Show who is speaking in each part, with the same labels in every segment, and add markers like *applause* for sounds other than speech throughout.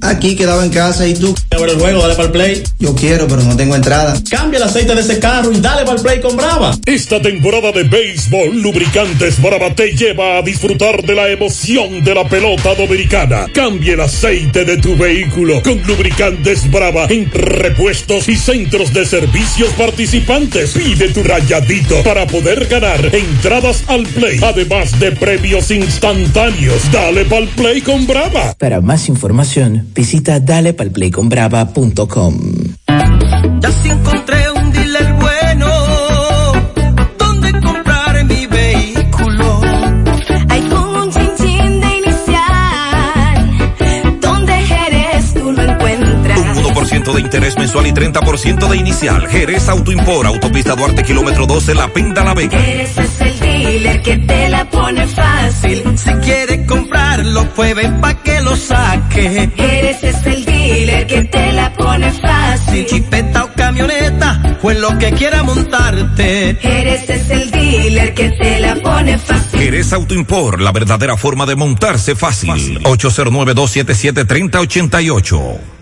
Speaker 1: Aquí quedaba en casa y tú.
Speaker 2: A ver el juego, dale para el play.
Speaker 1: Yo quiero, pero no tengo entrada.
Speaker 2: Cambia el aceite de ese carro y dale para el play con Brava.
Speaker 3: Esta temporada de béisbol, Lubricantes Brava te lleva a disfrutar de la emoción de la pelota dominicana. Cambia el aceite de tu vehículo con Lubricantes Brava en repuestos y centros de servicios participantes. Pide tu rayadito para poder ganar entradas al play, además de premios instantáneos. Dale para el play con Brava.
Speaker 4: Para más información, visita dalepalplayconbrava.com.
Speaker 5: Ya sí encontré un dealer
Speaker 6: de
Speaker 7: interés mensual y 30% de inicial. Jerez Autoimport, autopista Duarte, kilómetro 12, La Pinta, La Vega.
Speaker 6: Eres es el dealer que te la pone fácil.
Speaker 5: Si quiere comprarlo, puede pa' que lo saque.
Speaker 6: Eres es el dealer que te la pone fácil.
Speaker 5: Chipeta o camioneta, pues lo que quiera montarte.
Speaker 6: Eres es el dealer que te la pone fácil.
Speaker 7: Jerez Autoimport, la verdadera forma de montarse fácil. 809-277-3088.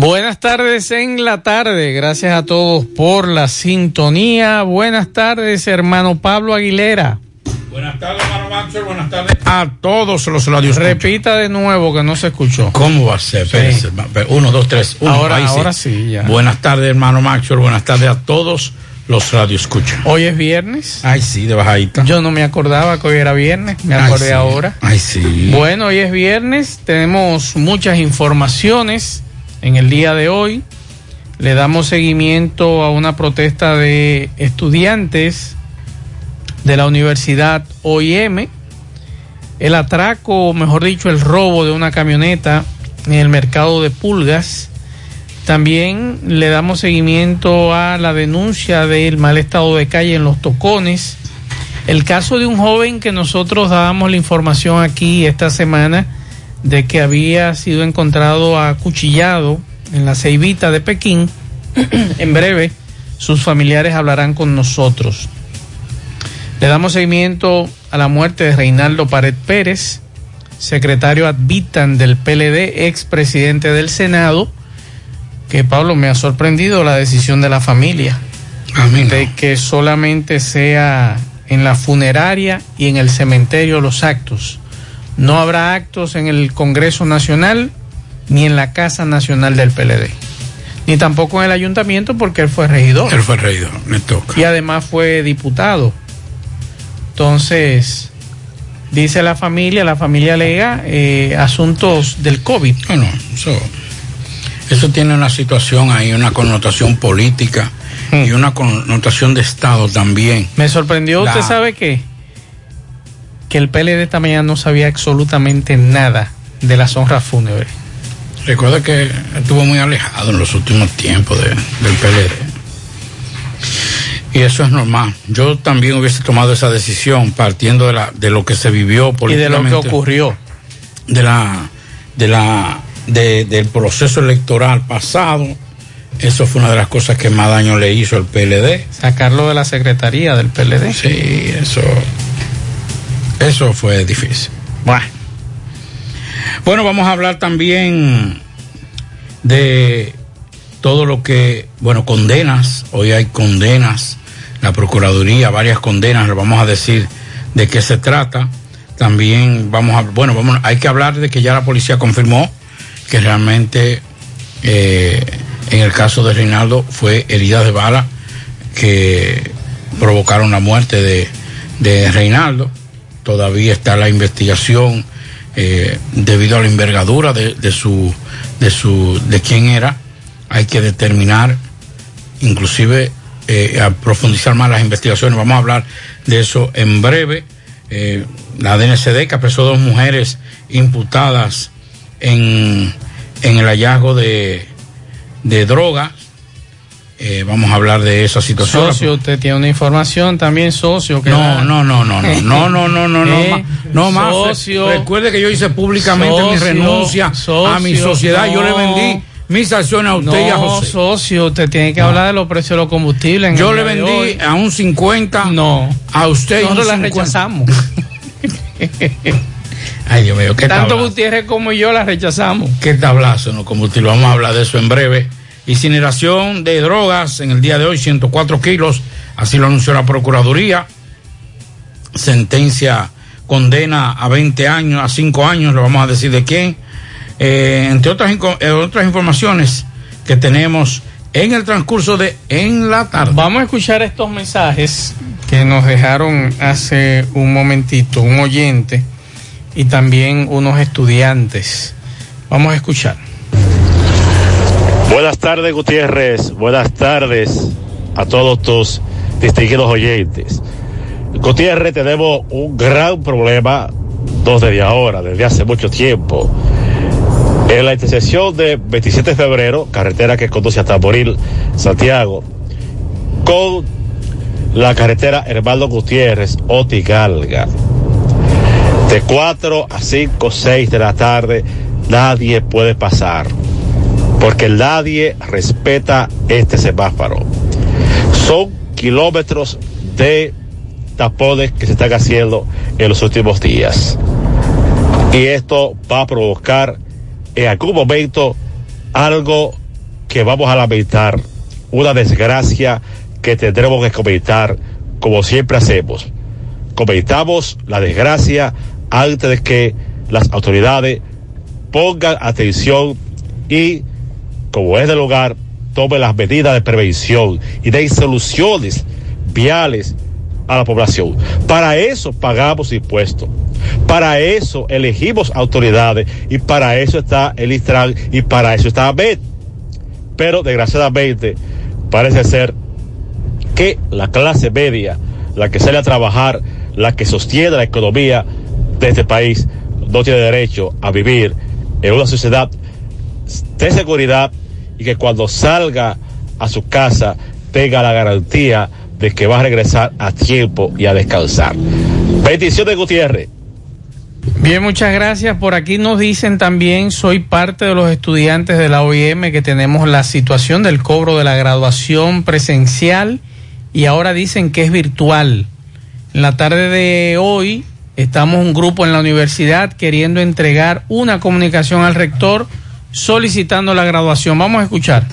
Speaker 8: Buenas tardes en la tarde. Gracias a todos por la sintonía. Buenas tardes, hermano Pablo Aguilera.
Speaker 9: Buenas tardes, hermano Maxwell. Buenas tardes a todos los radios.
Speaker 8: Repita de nuevo que no se escuchó.
Speaker 9: ¿Cómo va a ser? Espérese. Uno, dos, tres. Uno.
Speaker 8: Ahora,
Speaker 9: Ahí
Speaker 8: ahora sí, ya.
Speaker 9: Buenas tardes, hermano Maxwell. Buenas tardes a todos los radios escuchan.
Speaker 8: Hoy es viernes.
Speaker 9: Ay, sí, de bajadita.
Speaker 8: Yo no me acordaba que hoy era viernes. Me
Speaker 9: Ay,
Speaker 8: acordé
Speaker 9: sí.
Speaker 8: ahora.
Speaker 9: Ay, sí.
Speaker 8: Bueno, hoy es viernes. Tenemos muchas informaciones en el día de hoy. Le damos seguimiento a una protesta de estudiantes de la Universidad OIM. El atraco, o mejor dicho, el robo de una camioneta en el mercado de pulgas. También le damos seguimiento a la denuncia del mal estado de calle en los tocones. El caso de un joven que nosotros dábamos la información aquí esta semana de que había sido encontrado acuchillado en la ceibita de Pekín. *clears throat* en breve, sus familiares hablarán con nosotros. Le damos seguimiento a la muerte de Reinaldo Pared Pérez, secretario ad vitam del PLD, expresidente del Senado, que Pablo me ha sorprendido la decisión de la familia de que solamente sea en la funeraria y en el cementerio los actos. No habrá actos en el Congreso Nacional ni en la Casa Nacional del PLD. Ni tampoco en el ayuntamiento porque él fue regidor.
Speaker 9: Él fue regidor, me toca.
Speaker 8: Y además fue diputado. Entonces, dice la familia, la familia alega eh, asuntos del COVID.
Speaker 9: Bueno, eso, eso tiene una situación ahí, una connotación política y una connotación de Estado también.
Speaker 8: Me sorprendió,
Speaker 9: La-
Speaker 8: ¿usted sabe qué? Que el PLD esta mañana no sabía absolutamente nada de las honras fúnebres.
Speaker 10: Recuerda que estuvo muy alejado en los últimos tiempos de- del PLD. Y eso es normal. Yo también hubiese tomado esa decisión partiendo de, la, de lo que se vivió
Speaker 8: Y de lo que
Speaker 10: políticamente.
Speaker 8: ocurrió.
Speaker 10: de la de la de- del proceso electoral pasado eso fue una de las cosas que más daño le hizo al PLD
Speaker 8: Sacarlo de la secretaría del PLD.
Speaker 10: sí eso eso fue difícil. Bueno bueno vamos a hablar también de todo lo que bueno condenas. Hoy hay condenas. La procuraduría varias condenas le vamos a decir de qué se trata. También vamos a bueno vamos hay que hablar de que ya la policía confirmó que realmente eh, en el caso de Reinaldo fue heridas de bala que provocaron la muerte de, de Reinaldo todavía está la investigación eh, debido a la envergadura de, su de su de quién era hay que determinar inclusive eh, a profundizar más las investigaciones. Vamos a hablar de eso en breve. Eh, la DNCD que apresó dos mujeres imputadas en, en el hallazgo de, de drogas Eh, vamos a hablar de esa situación
Speaker 8: Socio, usted tiene una información también, socio. Que
Speaker 10: no,
Speaker 8: da-
Speaker 10: no, no, no, no, no, no, no, no, no,
Speaker 8: Eh,
Speaker 10: no más.
Speaker 8: socio.
Speaker 10: Recuerde que yo hice públicamente mi
Speaker 8: Socio,
Speaker 10: renuncia a mi
Speaker 8: socio,
Speaker 10: sociedad. Yo le
Speaker 8: no.
Speaker 10: vendí mis acciones a usted y a
Speaker 8: No,
Speaker 10: José.
Speaker 8: socio, usted tiene que hablar de los precios de los combustibles.
Speaker 10: Yo le vendí a un 50.
Speaker 8: No.
Speaker 10: A usted y un
Speaker 8: Nosotros la
Speaker 10: 50.
Speaker 8: rechazamos. *laughs*
Speaker 10: Ay, Dios mío, qué
Speaker 8: Tanto
Speaker 10: tablazo.
Speaker 8: Gutiérrez como yo la rechazamos.
Speaker 10: Qué tablazo en los combustibles. Vamos a hablar de eso en breve. Incineración de drogas en el día de hoy, 104 kilos. Así lo anunció la Procuraduría. Sentencia condena a 20 años, a 5 años, le vamos a decir de quién. Eh, entre otras, eh, otras informaciones que tenemos en el transcurso de en la tarde.
Speaker 8: Vamos a escuchar estos mensajes que nos dejaron hace un momentito un oyente y también unos estudiantes. Vamos a escuchar.
Speaker 11: Buenas tardes, Gutiérrez. Buenas tardes a todos tus distinguidos oyentes. Gutiérrez, tenemos un gran problema, no desde ahora, desde hace mucho tiempo. En la intersección de 27 de febrero, carretera que conduce hasta Moril, Santiago, con la carretera Hermano Gutiérrez, Otigalga. De 4 a 5, 6 de la tarde, nadie puede pasar porque nadie respeta este semáforo. Son kilómetros de tapones que se están haciendo en los últimos días. Y esto va a provocar en algún momento algo que vamos a lamentar, una desgracia que tendremos que comentar como siempre hacemos. Comentamos la desgracia antes de que las autoridades pongan atención y como es del lugar, tome las medidas de prevención y den soluciones viales a la población. Para eso pagamos impuestos. Para eso elegimos autoridades y para eso está el Istran y para eso está AMET. Pero desgraciadamente parece ser que la clase media, la que sale a trabajar, la que sostiene la economía de este país, no tiene derecho a vivir en una sociedad de seguridad y que cuando salga a su casa tenga la garantía de que va a regresar a tiempo y a descansar. Bendiciones, Gutiérrez.
Speaker 8: Bien, muchas gracias. Por aquí nos dicen también, soy parte de los estudiantes de la OIM que tenemos la situación del cobro de la graduación presencial y ahora dicen que es virtual. En la tarde de hoy estamos un grupo en la universidad queriendo entregar una comunicación al rector solicitando la graduación. Vamos a escuchar.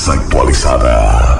Speaker 12: Más actualizada.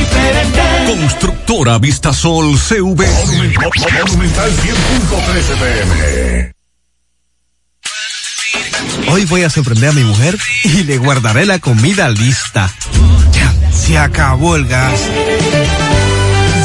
Speaker 7: Constructora Vistasol CV.
Speaker 12: Monumental 100.13 pm.
Speaker 13: Hoy voy a sorprender a mi mujer y le guardaré la comida lista. Ya, se acabó el gas.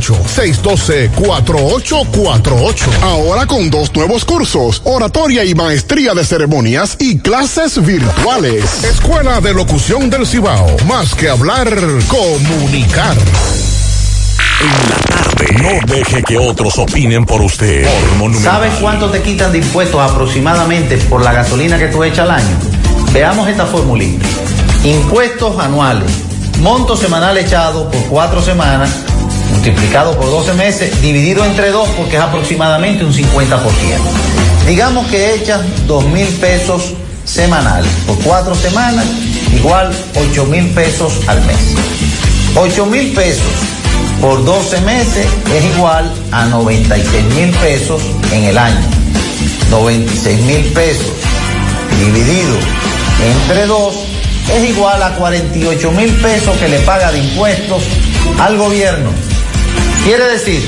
Speaker 14: 612-4848. Ahora con dos nuevos cursos, oratoria y maestría de ceremonias y clases virtuales. Escuela de Locución del Cibao. Más que hablar, comunicar.
Speaker 12: En la tarde. No deje que otros opinen por usted. Por.
Speaker 15: ¿Sabes cuánto te quitan de impuestos aproximadamente por la gasolina que tú echas al año? Veamos esta formulita. Impuestos anuales. Monto semanal echado por cuatro semanas multiplicado por 12 meses, dividido entre dos porque es aproximadamente un 50%. Digamos que echas 2 mil pesos semanales por cuatro semanas, igual 8 mil pesos al mes. 8 mil pesos por 12 meses es igual a 96 mil pesos en el año. 96 mil pesos dividido entre dos es igual a 48 mil pesos que le paga de impuestos al gobierno. Quiere decir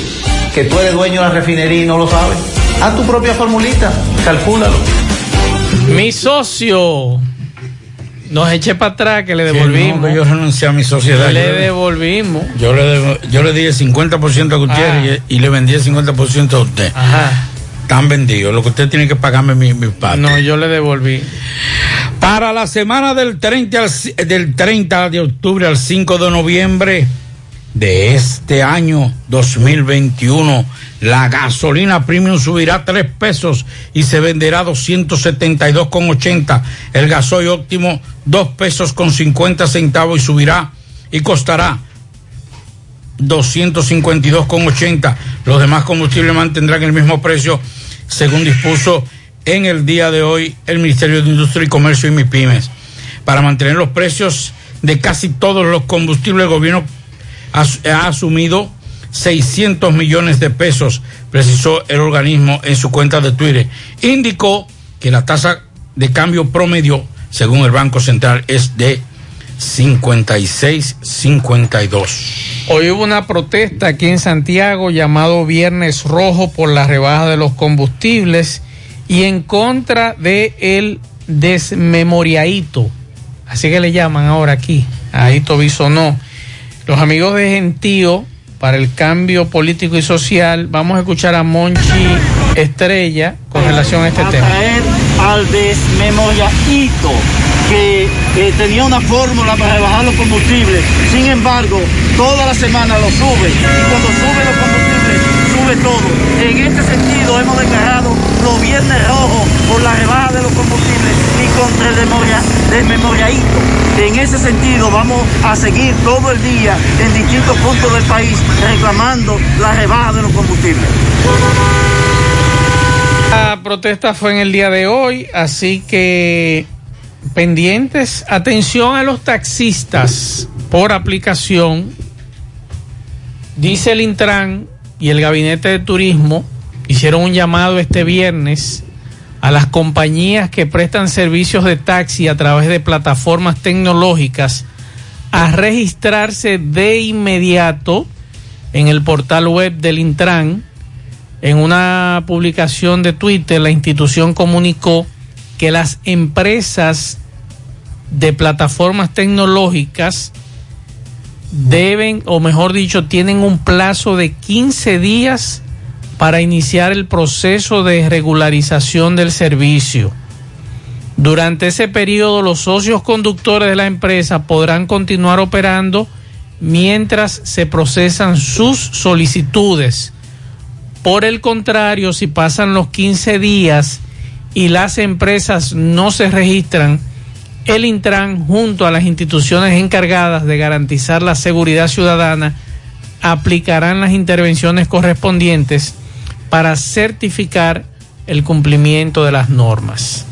Speaker 15: que tú eres dueño de la refinería y no lo sabes. Haz tu propia formulita, calcúlalo.
Speaker 8: Mi socio. Nos eché para atrás que le devolvimos.
Speaker 10: Que no, que yo renuncié a mi sociedad.
Speaker 8: Le
Speaker 10: Yo
Speaker 8: devolvimos.
Speaker 10: Yo le, devo- yo le di el 50% a Gutiérrez y, y le vendí el 50% a usted.
Speaker 8: Ajá.
Speaker 10: Están vendidos. Lo que usted tiene que pagarme mi, mi parte.
Speaker 8: No, yo le devolví.
Speaker 10: Para la semana del 30, al ci- del 30 de octubre al 5 de noviembre de este año 2021, la gasolina premium subirá 3 pesos y se venderá 272,80. El gasoil óptimo 2 pesos con 50 centavos y subirá y costará 252,80. Los demás combustibles mantendrán el mismo precio según dispuso en el día de hoy el Ministerio de Industria y Comercio y MIPIMES. Para mantener los precios de casi todos los combustibles, el gobierno ha asumido 600 millones de pesos, precisó el organismo en su cuenta de Twitter. Indicó que la tasa de cambio promedio, según el Banco Central, es de 56.52.
Speaker 8: Hoy hubo una protesta aquí en Santiago llamado Viernes Rojo por la rebaja de los combustibles y en contra de el desmemoriaito. Así que le llaman ahora aquí, a Hito Bisonó. Los amigos de Gentío para el cambio político y social, vamos a escuchar a Monchi Estrella con relación a este
Speaker 16: a
Speaker 8: tema.
Speaker 16: traer al desmemoriaito que eh, tenía una fórmula para rebajar los combustibles. Sin embargo, toda la semana lo sube y cuando sube los combustibles sube todo. En este sentido hemos declarado los viernes rojos por la rebaja de los combustibles y contra el desmemoria- desmemoriaito. En ese sentido vamos a seguir todo el día en distintos puntos del país reclamando la rebaja de los combustibles.
Speaker 8: La protesta fue en el día de hoy, así que pendientes, atención a los taxistas por aplicación. Dice el Intran y el Gabinete de Turismo hicieron un llamado este viernes a las compañías que prestan servicios de taxi a través de plataformas tecnológicas a registrarse de inmediato en el portal web del Intran. En una publicación de Twitter, la institución comunicó que las empresas de plataformas tecnológicas deben, o mejor dicho, tienen un plazo de 15 días para iniciar el proceso de regularización del servicio. Durante ese periodo, los socios conductores de la empresa podrán continuar operando mientras se procesan sus solicitudes. Por el contrario, si pasan los 15 días y las empresas no se registran, el Intran, junto a las instituciones encargadas de garantizar la seguridad ciudadana, aplicarán las intervenciones correspondientes para certificar el cumplimiento de las normas.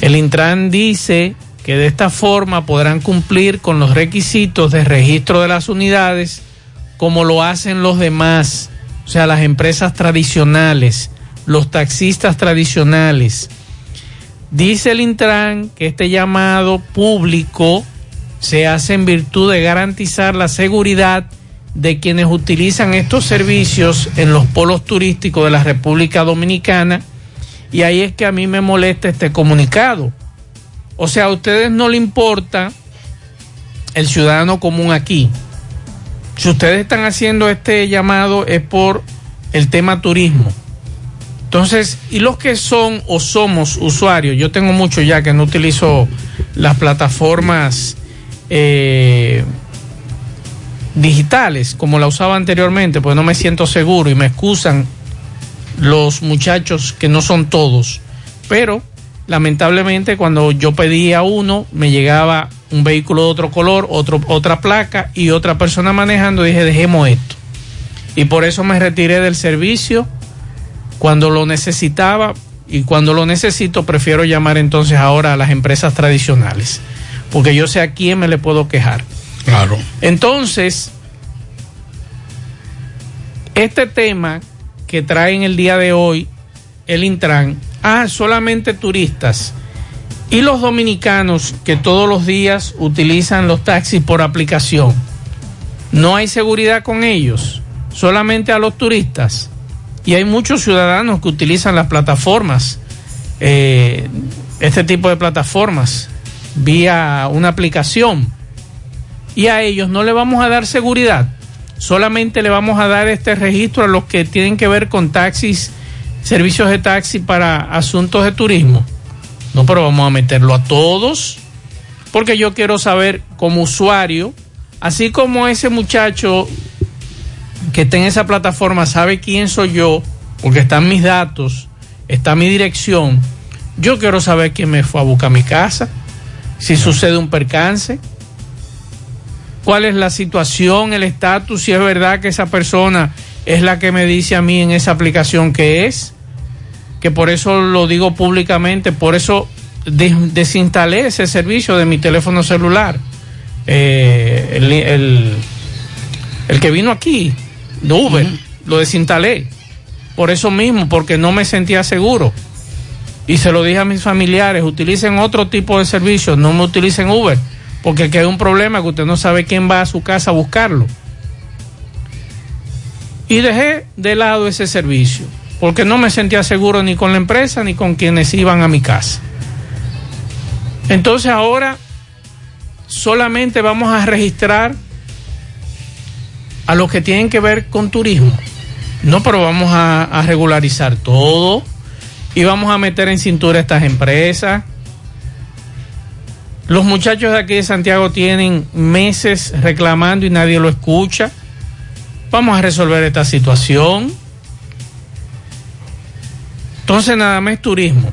Speaker 8: El Intran dice que de esta forma podrán cumplir con los requisitos de registro de las unidades como lo hacen los demás, o sea, las empresas tradicionales, los taxistas tradicionales. Dice el Intran que este llamado público se hace en virtud de garantizar la seguridad de quienes utilizan estos servicios en los polos turísticos de la República Dominicana y ahí es que a mí me molesta este comunicado. O sea, a ustedes no le importa el ciudadano común aquí. Si ustedes están haciendo este llamado es por el tema turismo. Entonces, y los que son o somos usuarios, yo tengo mucho ya que no utilizo las plataformas eh, digitales como la usaba anteriormente, pues no me siento seguro y me excusan los muchachos que no son todos. Pero lamentablemente cuando yo pedía uno, me llegaba un vehículo de otro color, otro, otra placa y otra persona manejando. Dije, dejemos esto. Y por eso me retiré del servicio cuando lo necesitaba y cuando lo necesito prefiero llamar entonces ahora a las empresas tradicionales. Porque yo sé a quién me le puedo quejar.
Speaker 10: Claro.
Speaker 8: Entonces, este tema que trae en el día de hoy el Intran, ah, solamente turistas. Y los dominicanos que todos los días utilizan los taxis por aplicación, no hay seguridad con ellos, solamente a los turistas. Y hay muchos ciudadanos que utilizan las plataformas, eh, este tipo de plataformas, vía una aplicación. Y a ellos no le vamos a dar seguridad, solamente le vamos a dar este registro a los que tienen que ver con taxis, servicios de taxi para asuntos de turismo. No, pero vamos a meterlo a todos, porque yo quiero saber como usuario, así como ese muchacho que está en esa plataforma sabe quién soy yo, porque están mis datos, está mi dirección, yo quiero saber quién me fue a buscar mi casa, si sucede un percance, cuál es la situación, el estatus, si es verdad que esa persona es la que me dice a mí en esa aplicación que es, que por eso lo digo públicamente, por eso des- desinstalé ese servicio de mi teléfono celular. Eh, el, el- el que vino aquí, de Uber, lo desinstalé. Por eso mismo, porque no me sentía seguro. Y se lo dije a mis familiares, utilicen otro tipo de servicio, no me utilicen Uber, porque hay un problema que usted no sabe quién va a su casa a buscarlo. Y dejé de lado ese servicio, porque no me sentía seguro ni con la empresa ni con quienes iban a mi casa. Entonces ahora solamente vamos a registrar a los que tienen que ver con turismo. No, pero vamos a, regularizar todo y vamos a meter en cintura estas empresas. Los muchachos de aquí de Santiago tienen meses reclamando y nadie lo escucha. Vamos a resolver esta situación. Entonces nada más turismo.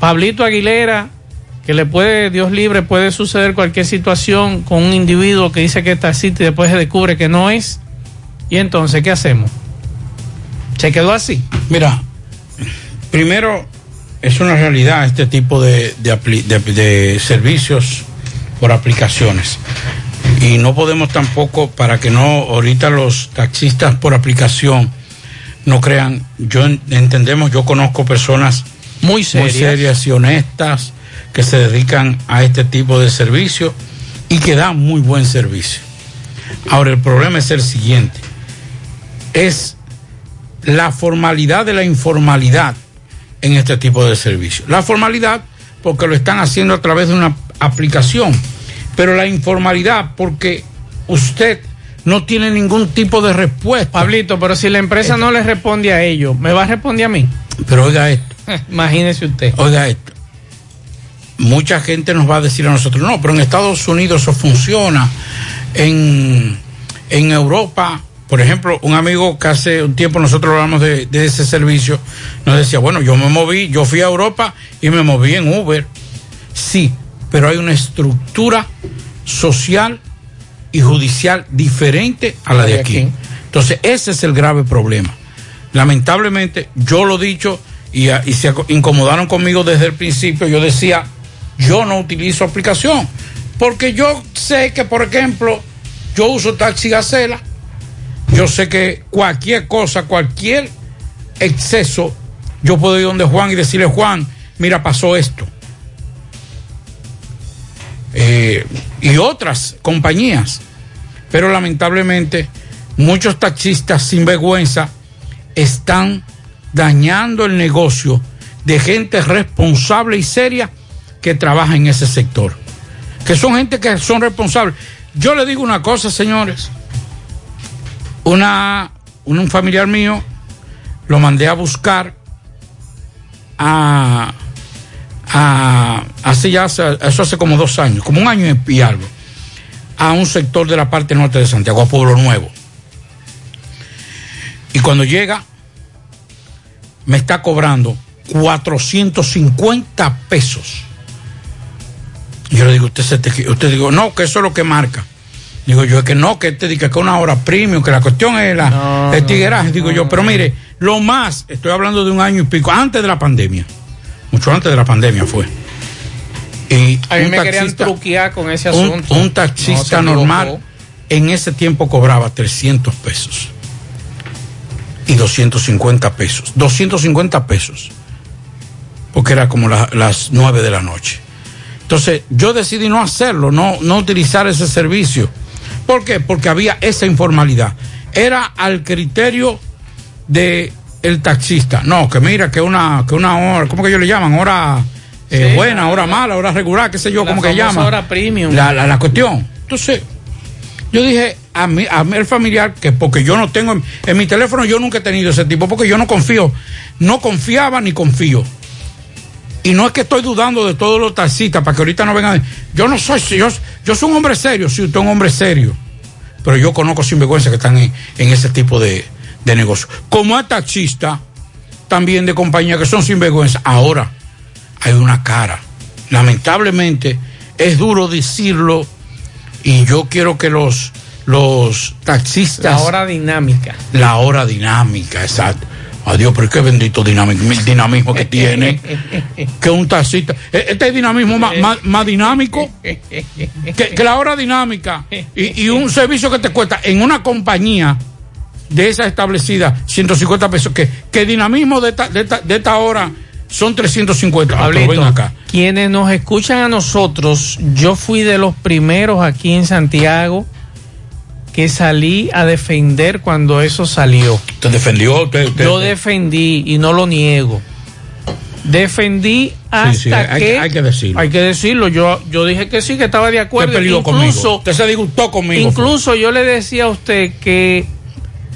Speaker 8: Pablito Aguilera, que le puede, Dios libre, puede suceder cualquier situación con un individuo que dice que es taxista y después se descubre que no es. Y entonces, ¿qué hacemos? ¿Se quedó así?
Speaker 10: Mira, primero es una realidad este tipo de, de de- de servicios por aplicaciones. Y no podemos tampoco, para que no ahorita los taxistas por aplicación no crean, yo en- entendemos, yo conozco personas
Speaker 8: muy
Speaker 10: serias. y honestas que se dedican a este tipo de servicio y que dan muy buen servicio. Ahora el problema es el siguiente, es la formalidad de la informalidad en este tipo de servicio. La formalidad porque lo están haciendo a través de una aplicación, pero la informalidad porque usted no tiene ningún tipo de respuesta.
Speaker 8: Pablito, pero si la empresa no le responde a ellos, ¿me va a responder a mí?
Speaker 10: Pero oiga esto. *laughs*
Speaker 8: Imagínese usted.
Speaker 10: Oiga esto. Mucha gente nos va a decir a nosotros, no, pero en Estados Unidos eso funciona. En, en Europa, por ejemplo, un amigo que hace un tiempo nosotros hablamos de, de ese servicio, nos decía, bueno, yo me moví, yo fui a Europa y me moví en Uber. Sí, pero hay una estructura social y judicial diferente a la de aquí. Entonces, ese es el grave problema. Lamentablemente, yo lo he dicho y, y se incomodaron conmigo desde el principio. Yo decía, yo no utilizo aplicación. Porque yo sé que, por ejemplo, yo uso taxi gacela. Yo sé que cualquier cosa, cualquier exceso, yo puedo ir donde Juan y decirle, Juan, mira, pasó esto. Eh, y otras compañías. Pero lamentablemente muchos taxistas sin vergüenza están dañando el negocio de gente responsable y seria que trabaja en ese sector. Que son gente que son responsables. Yo le digo una cosa, señores. Una, un familiar mío lo mandé a buscar a, ya eso hace como dos años, como un año y algo, a un sector de la parte norte de Santiago, a Pueblo Nuevo. Y cuando llega, me está cobrando 450 pesos. Yo le digo, usted se te- usted digo, no, que eso es lo que marca. Digo yo, es que no, que este diga que es una hora premium, que la cuestión es la, el tigueraje. Digo yo, pero mire, lo más, estoy hablando de un año y pico, antes de la pandemia. Mucho antes de la pandemia fue. Y
Speaker 8: A mí
Speaker 10: un
Speaker 8: me querían truquear con ese
Speaker 10: un,
Speaker 8: asunto.
Speaker 10: un
Speaker 8: No,
Speaker 10: taxista normal en ese tiempo cobraba 300 pesos y 250 pesos. 250 pesos porque era como la- las nueve de la noche. Entonces yo decidí no hacerlo, no, no utilizar ese servicio. ¿Por qué? Porque había esa informalidad. Era al criterio de el taxista. No, que mira, que una, que una hora, ¿cómo que ellos le llaman? Hora eh,
Speaker 8: Sí,
Speaker 10: buena, hora mala, hora regular, qué sé yo, ¿cómo que llaman?
Speaker 8: hora premium.
Speaker 10: La, la, la cuestión. Entonces, yo dije a mí, a mí el familiar que porque yo no tengo en, en mi teléfono yo nunca he tenido ese tipo porque yo no confío, no confiaba ni confío. Y no es que estoy dudando de todos los taxistas para que ahorita no vengan. Yo no soy, yo, yo soy un hombre serio, sí, usted es un hombre serio. Pero yo conozco sinvergüenza que están en, en ese tipo de, de negocio. Como hay taxistas también de compañía que son sinvergüenza. Ahora hay una cara. Lamentablemente es duro decirlo y yo quiero que los, los taxistas...
Speaker 8: La hora dinámica.
Speaker 10: La hora dinámica, exacto. Adiós, pero qué bendito dinamismo, dinamismo que tiene. *laughs* que un taxista. e- Este es dinamismo más, *laughs* más- más dinámico que, que la hora dinámica. Y, y un servicio que te cuesta en una compañía de esa establecida 150 pesos. Que, que dinamismo de esta, de esta, de esta hora son 350. Ah, pero
Speaker 8: Pablito,
Speaker 10: ven acá.
Speaker 8: quienes nos escuchan a nosotros, yo fui de los primeros aquí en Santiago que salí a defender cuando eso salió.
Speaker 10: ¿Usted defendió? Usted, usted-
Speaker 8: Yo defendí y no lo niego. Defendí hasta
Speaker 10: Sí, sí, hay-
Speaker 8: que
Speaker 10: hay que decirlo.
Speaker 8: Hay que decirlo. Yo, yo dije que sí, que estaba de acuerdo.
Speaker 10: Usted
Speaker 8: incluso.
Speaker 10: Usted se disgustó conmigo.
Speaker 8: Incluso yo le decía a usted que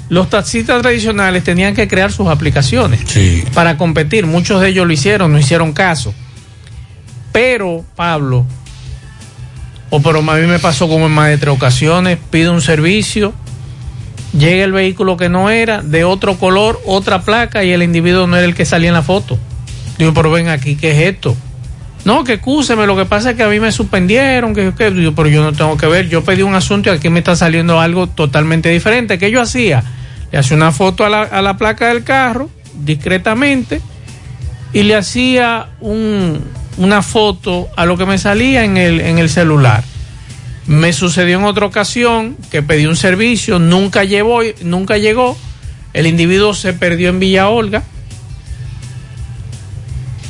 Speaker 8: los taxistas tradicionales tenían que crear sus aplicaciones
Speaker 10: Sí.
Speaker 8: para competir. Muchos de ellos lo hicieron, no hicieron caso. Pero, Pablo, o pero a mí me pasó como en más de tres ocasiones, pido un servicio, llega el vehículo que no era, de otro color, otra placa, y el individuo no era el que salía en la foto. Digo, pero ven aquí, ¿qué es esto? No, que excúseme, lo que pasa es que a mí me suspendieron, que, que- digo, pero yo no tengo que ver, yo pedí un asunto y aquí me está saliendo algo totalmente diferente. ¿Qué yo hacía? Le hacía una foto a la, a la placa del carro, discretamente, y le hacía un, una foto a lo que me salía en el, en el celular. Me sucedió en otra ocasión que pedí un servicio, nunca llegó, nunca llegó, el individuo se perdió en Villa Olga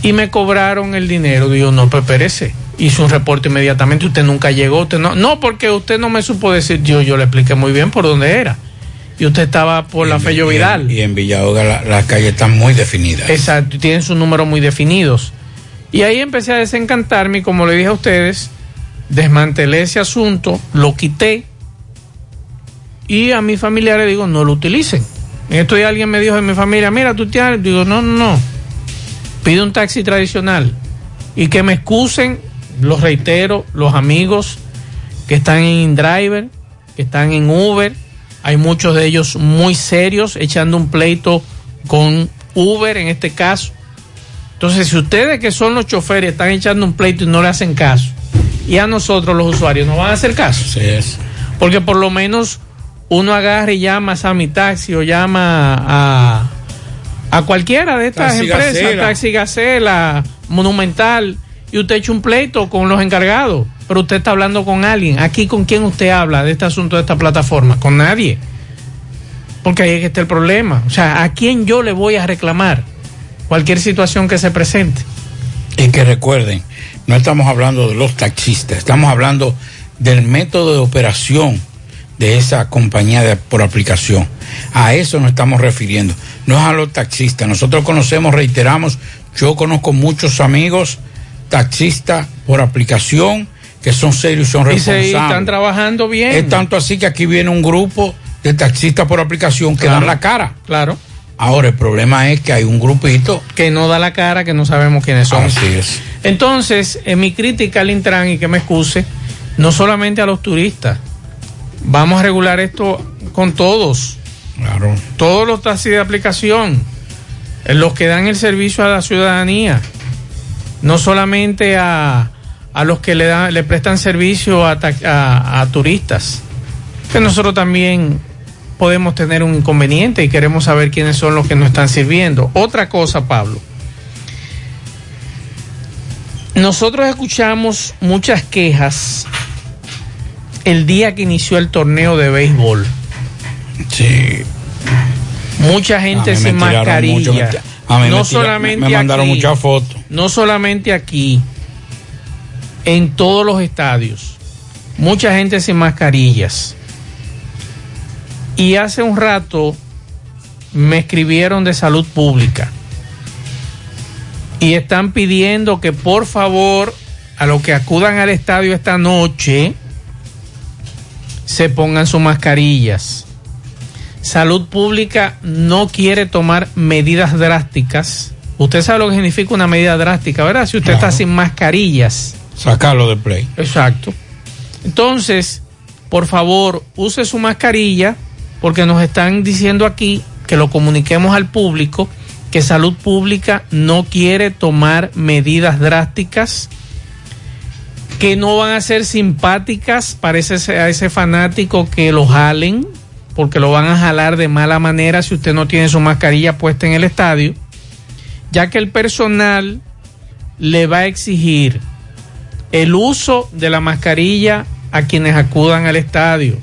Speaker 8: y me cobraron el dinero. Digo, no, pues espérese. Hizo un reporte inmediatamente, usted nunca llegó, usted no, no, porque usted no me supo decir, yo, yo le expliqué muy bien por dónde era. Y usted estaba por la Fello Vidal.
Speaker 10: Y en Villahoga la- las calles están muy definidas.
Speaker 8: Exacto, tienen sus números muy definidos. Y ahí empecé a desencantarme y como le dije a ustedes, desmantelé ese asunto, lo quité y a mis familiares digo, no lo utilicen. En esto alguien me dijo en mi familia, mira, tú tienes, digo, no, no, no, pide un taxi tradicional y que me excusen, los reitero, los amigos que están en InDriver, que están en Uber, hay muchos de ellos muy serios echando un pleito con Uber en este caso. Entonces, si ustedes que son los choferes están echando un pleito y no le hacen caso, y a nosotros los usuarios no van a hacer caso.
Speaker 10: Sí es.
Speaker 8: Porque por lo menos uno agarra y llama a Sammy Taxi o llama a, a cualquiera de estas
Speaker 10: Taxi
Speaker 8: empresas,
Speaker 10: Gacela.
Speaker 8: Taxi Gacela, Monumental, y usted echa un pleito con los encargados, pero usted está hablando con alguien. Aquí con quién usted habla de este asunto de esta plataforma, con nadie. Porque ahí es que está el problema. O sea, ¿a quién yo le voy a reclamar cualquier situación que se presente?
Speaker 10: Y que recuerden, no estamos hablando de los taxistas, estamos hablando del método de operación de esa compañía de- por aplicación. A eso nos estamos refiriendo, no es a los taxistas. Nosotros conocemos, reiteramos, yo conozco muchos amigos taxistas por aplicación que son serios y son
Speaker 8: Y se y
Speaker 10: responsables.
Speaker 8: están trabajando bien.
Speaker 10: Es tanto así que aquí viene un grupo de taxistas por aplicación que
Speaker 8: Claro.
Speaker 10: dan la cara.
Speaker 8: Claro.
Speaker 10: Ahora el problema es que hay un grupito
Speaker 8: que no da la cara, que no sabemos quiénes son.
Speaker 10: Así es.
Speaker 8: Entonces, en mi crítica al Intran, y que me excuse, no solamente a los turistas, vamos a regular esto con todos.
Speaker 10: Claro.
Speaker 8: Todos los taxis de aplicación, los que dan el servicio a la ciudadanía, no solamente a, a los que le, dan, le prestan servicio a- a turistas, que nosotros también podemos tener un inconveniente y queremos saber quiénes son los que nos están sirviendo. Otra cosa, Pablo. Nosotros escuchamos muchas quejas el día que inició el torneo de béisbol.
Speaker 10: Sí.
Speaker 8: Mucha gente sin mascarilla.
Speaker 10: mucho, me- A mí
Speaker 8: no
Speaker 10: me,
Speaker 8: solamente
Speaker 10: me mandaron
Speaker 8: aquí,
Speaker 10: muchas fotos.
Speaker 8: No solamente aquí, en todos los estadios. Mucha gente sin mascarillas. Y hace un rato me escribieron de salud pública. Y están pidiendo que por favor a los que acudan al estadio esta noche se pongan sus mascarillas. Salud Pública no quiere tomar medidas drásticas. Usted sabe lo que significa una medida drástica, ¿verdad? Si usted está sin mascarillas.
Speaker 10: Sacarlo de play.
Speaker 8: Exacto. Entonces, por favor, use su mascarilla porque nos están diciendo aquí que lo comuniquemos al público que Salud Pública no quiere tomar medidas drásticas que no van a ser simpáticas para ese, fanático que lo jalen, porque lo van a jalar de mala manera si usted no tiene su mascarilla puesta en el estadio, ya que el personal le va a exigir el uso de la mascarilla a quienes acudan al estadio.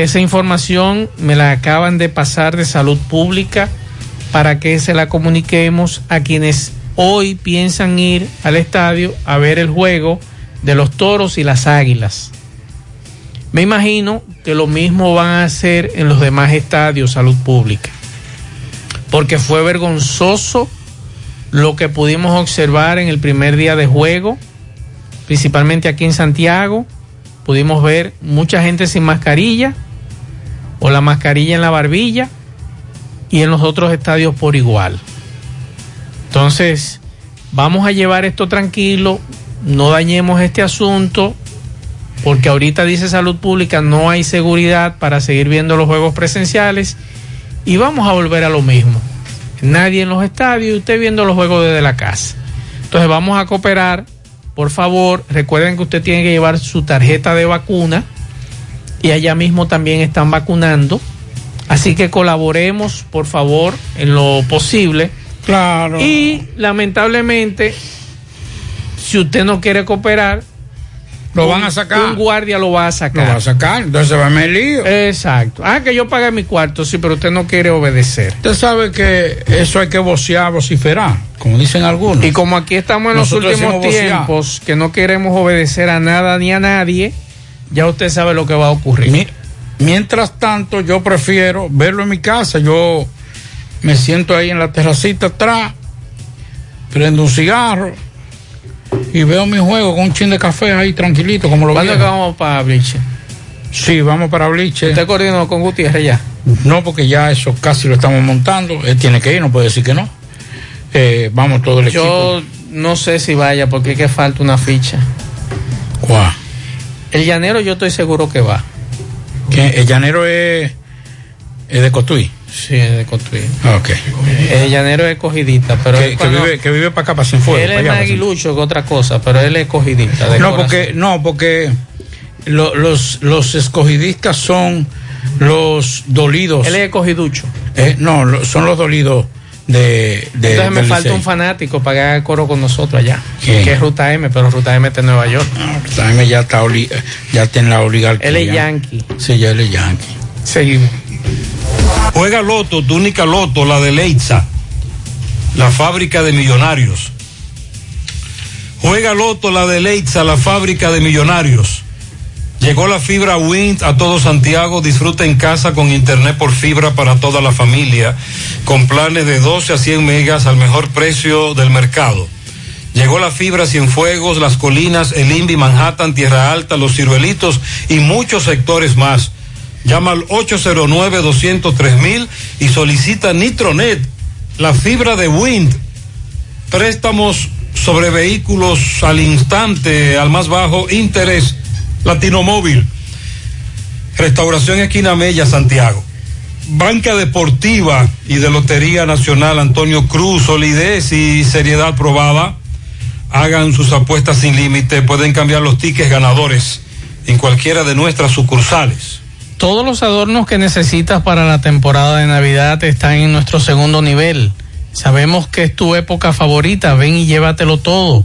Speaker 8: Esa información me la acaban de pasar de salud pública para que se la comuniquemos a quienes hoy piensan ir al estadio a ver el juego de los toros y las águilas. Me imagino que lo mismo van a hacer en los demás estadios salud pública, porque fue vergonzoso lo que pudimos observar en el primer día de juego, principalmente aquí en Santiago, pudimos ver mucha gente sin mascarilla o la mascarilla en la barbilla y en los otros estadios por igual. Entonces, vamos a llevar esto tranquilo, no dañemos este asunto, porque ahorita dice salud pública, no hay seguridad para seguir viendo los juegos presenciales y vamos a volver a lo mismo. Nadie en los estadios usted viendo los juegos desde la casa. Entonces vamos a cooperar, por favor, recuerden que usted tiene que llevar su tarjeta de vacuna y allá mismo también están vacunando. Así que colaboremos, por favor, en lo posible.
Speaker 10: Claro.
Speaker 8: Y lamentablemente, si usted no quiere cooperar,
Speaker 10: Lo van a sacar.
Speaker 8: Un guardia lo va a sacar.
Speaker 10: Lo va a sacar, entonces va a meter lío.
Speaker 8: Exacto. Ah, que yo pagué mi cuarto, sí, pero usted no quiere obedecer.
Speaker 10: Usted sabe que eso hay que vocear, vociferar, como dicen algunos.
Speaker 8: Y como aquí estamos en
Speaker 10: Nosotros
Speaker 8: los últimos
Speaker 10: vocear.
Speaker 8: tiempos, que no queremos obedecer a nada ni a nadie, ya usted sabe lo que va a ocurrir.
Speaker 10: Mi- mientras tanto, yo prefiero verlo en mi casa. Yo me siento ahí en la terracita atrás, prendo un cigarro y veo mi juego con un chin de café ahí tranquilito, como lo
Speaker 8: ¿Cuándo que vamos para Bliche?
Speaker 10: Sí, vamos para Bliche.
Speaker 8: ¿Usted coordinó con Gutiérrez ya?
Speaker 10: No, porque ya eso casi lo estamos montando. Él tiene que ir, no puede decir que no. Eh, vamos todo el
Speaker 8: Yo
Speaker 10: equipo.
Speaker 8: no sé si vaya porque es que falta una ficha.
Speaker 10: ¿Cuál?
Speaker 8: El llanero yo estoy seguro que va.
Speaker 10: ¿Qué? El llanero es, es de Cotuí.
Speaker 8: Sí, es de Cotuí.
Speaker 10: Ah, Ok.
Speaker 8: El llanero es cogidita, pero
Speaker 10: que, vive, que vive para acá, para Cienfuegos.
Speaker 8: él es
Speaker 10: allá,
Speaker 8: más aguilucho que otra cosa, pero él es cogidita. de
Speaker 10: No,
Speaker 8: corazón.
Speaker 10: porque, no, porque lo- los, los escogidistas son los dolidos.
Speaker 8: Él es cogiducho.
Speaker 10: Eh, no, son los dolidos de. de
Speaker 8: Entonces me falta
Speaker 10: Licey.
Speaker 8: un fanático para que haga coro con nosotros allá.
Speaker 10: ¿Quién?
Speaker 8: Que es Ruta M, pero Ruta M está en Nueva York.
Speaker 10: Jaime ya está oli- ya está en la oligarquía.
Speaker 8: Él es yankee.
Speaker 10: Sí, ya él es yankee.
Speaker 8: Seguimos.
Speaker 17: Juega Loto, tu única Loto, la de Leitza, la fábrica de millonarios. Juega Loto, la de Leitza, la fábrica de millonarios. Llegó la fibra Wind a todo Santiago. Disfruta en casa con internet por fibra para toda la familia, con planes de 12 a 100 megas al mejor precio del mercado. Llegó la fibra Cienfuegos, Las Colinas, El Invi, Manhattan, Tierra Alta, Los Ciruelitos y muchos sectores más. Llama al 809-203 y solicita Nitronet, la fibra de Wind. Préstamos sobre vehículos al instante, al más bajo interés. Latino Móvil. Restauración Esquina Mella, Santiago. Banca Deportiva y de Lotería Nacional Antonio Cruz, solidez y seriedad probada. Hagan sus apuestas sin límite, pueden cambiar los tickets ganadores en cualquiera de nuestras sucursales.
Speaker 8: Todos los adornos que necesitas para la temporada de Navidad están en nuestro segundo nivel. Sabemos que es tu época favorita, ven y llévatelo todo.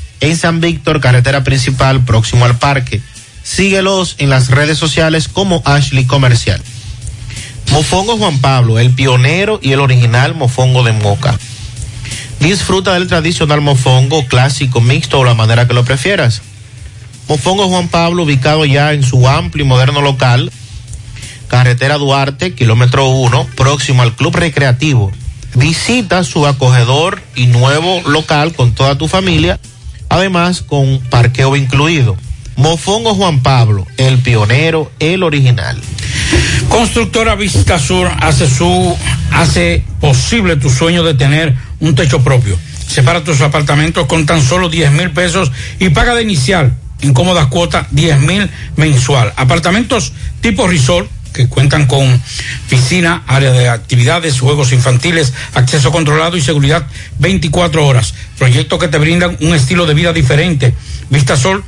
Speaker 18: En San Víctor, carretera principal, próximo al parque. Síguelos en las redes sociales como Ashley Comercial. Mofongo Juan Pablo, el pionero y el original mofongo de Moca. Disfruta del tradicional mofongo clásico, mixto o la manera que lo prefieras. Mofongo Juan Pablo, ubicado ya en su amplio y moderno local, carretera Duarte, kilómetro 1, próximo al Club Recreativo. Visita su acogedor y nuevo local con toda tu familia, además con parqueo incluido. Mofongo Juan Pablo, el pionero, el original.
Speaker 10: Constructora Vista Sur hace su hace posible tu sueño de tener un techo propio. Separa tus apartamentos con tan solo 10 mil pesos y paga de inicial en cómodas cuotas 10 mil mensual. Apartamentos tipo resort que cuentan con piscina, área de actividades, juegos infantiles, acceso controlado y seguridad 24 horas. Proyectos que te brindan un estilo de vida diferente. Vista Sol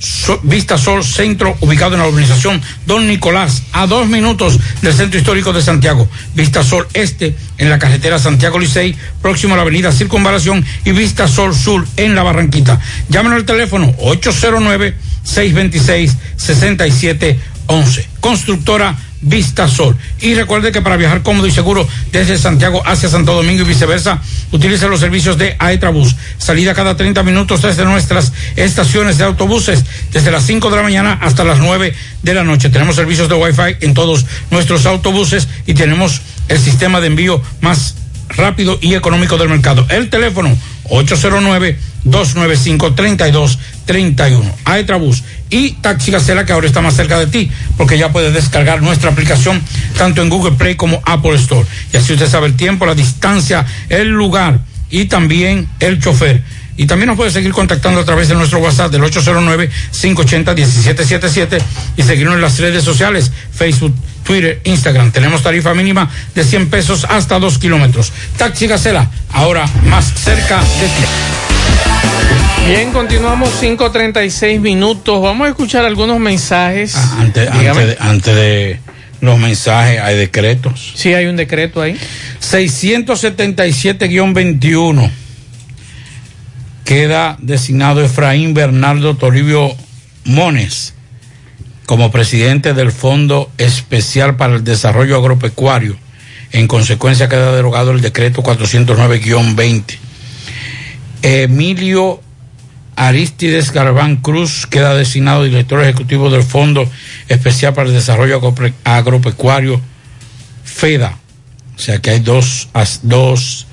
Speaker 10: So- Vista Sol Centro, ubicado en la urbanización Don Nicolás, a dos minutos del Centro Histórico de Santiago. Vista Sol Este, en la carretera Santiago Licey, próximo a la avenida Circunvalación, y Vista Sol Sur, en la Barranquita. Llámenos al teléfono 809-626-6711. Constructora Vista Sol. Y recuerde que para viajar cómodo y seguro desde Santiago hacia Santo Domingo y viceversa, utilice los servicios de Aetrabús. Salida cada 30 minutos desde nuestras estaciones de autobuses, desde las 5 de la mañana hasta las 9 de la noche. Tenemos servicios de Wi-Fi en todos nuestros autobuses y tenemos el sistema de envío más rápido y económico del mercado. El teléfono 809-295-3231. Aetrabús y Taxi Gacela que ahora está más cerca de ti porque ya puedes descargar nuestra aplicación tanto en Google Play como Apple Store. Y así usted sabe el tiempo, la distancia, el lugar y también el chofer. Y también nos puede seguir contactando a través de nuestro WhatsApp del 809-580-1777 y seguirnos en las redes sociales, Facebook, Twitter, Instagram. Tenemos tarifa mínima de 100 pesos hasta 2 kilómetros. Taxi Gacela, ahora más cerca de ti.
Speaker 8: Bien, continuamos 5.36 minutos. Vamos a escuchar algunos mensajes.
Speaker 10: Antes,
Speaker 8: Dígame.
Speaker 10: antes, de, antes de los mensajes, hay decretos.
Speaker 8: Sí, hay un decreto ahí.
Speaker 10: 677-21 queda designado Efraín Bernardo Toribio Mones como presidente del Fondo Especial para el Desarrollo Agropecuario. En consecuencia queda derogado el decreto 409-20. Emilio Aristides Garbán Cruz queda designado director ejecutivo del Fondo Especial para el Desarrollo Agropecuario, FEDA. O sea que hay dos, dos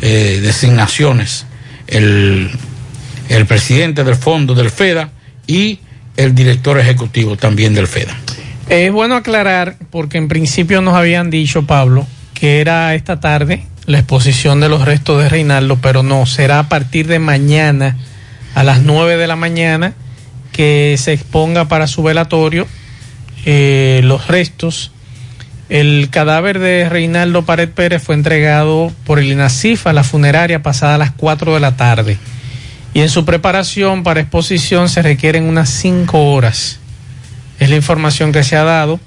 Speaker 10: eh, designaciones. El, el presidente del fondo del FEDA y el director ejecutivo también del FEDA.
Speaker 8: Es bueno aclarar, porque en principio nos habían dicho, Pablo, que era esta tarde la exposición de los restos de Reinaldo, pero no, será a partir de mañana a las 9 de la mañana que se exponga para su velatorio eh, los restos. El cadáver de Reinaldo Pared Pérez fue entregado por el INACIF a la funeraria pasada a las 4 de la tarde. Y en su preparación para exposición se requieren unas 5 horas. Es la información que se ha dado.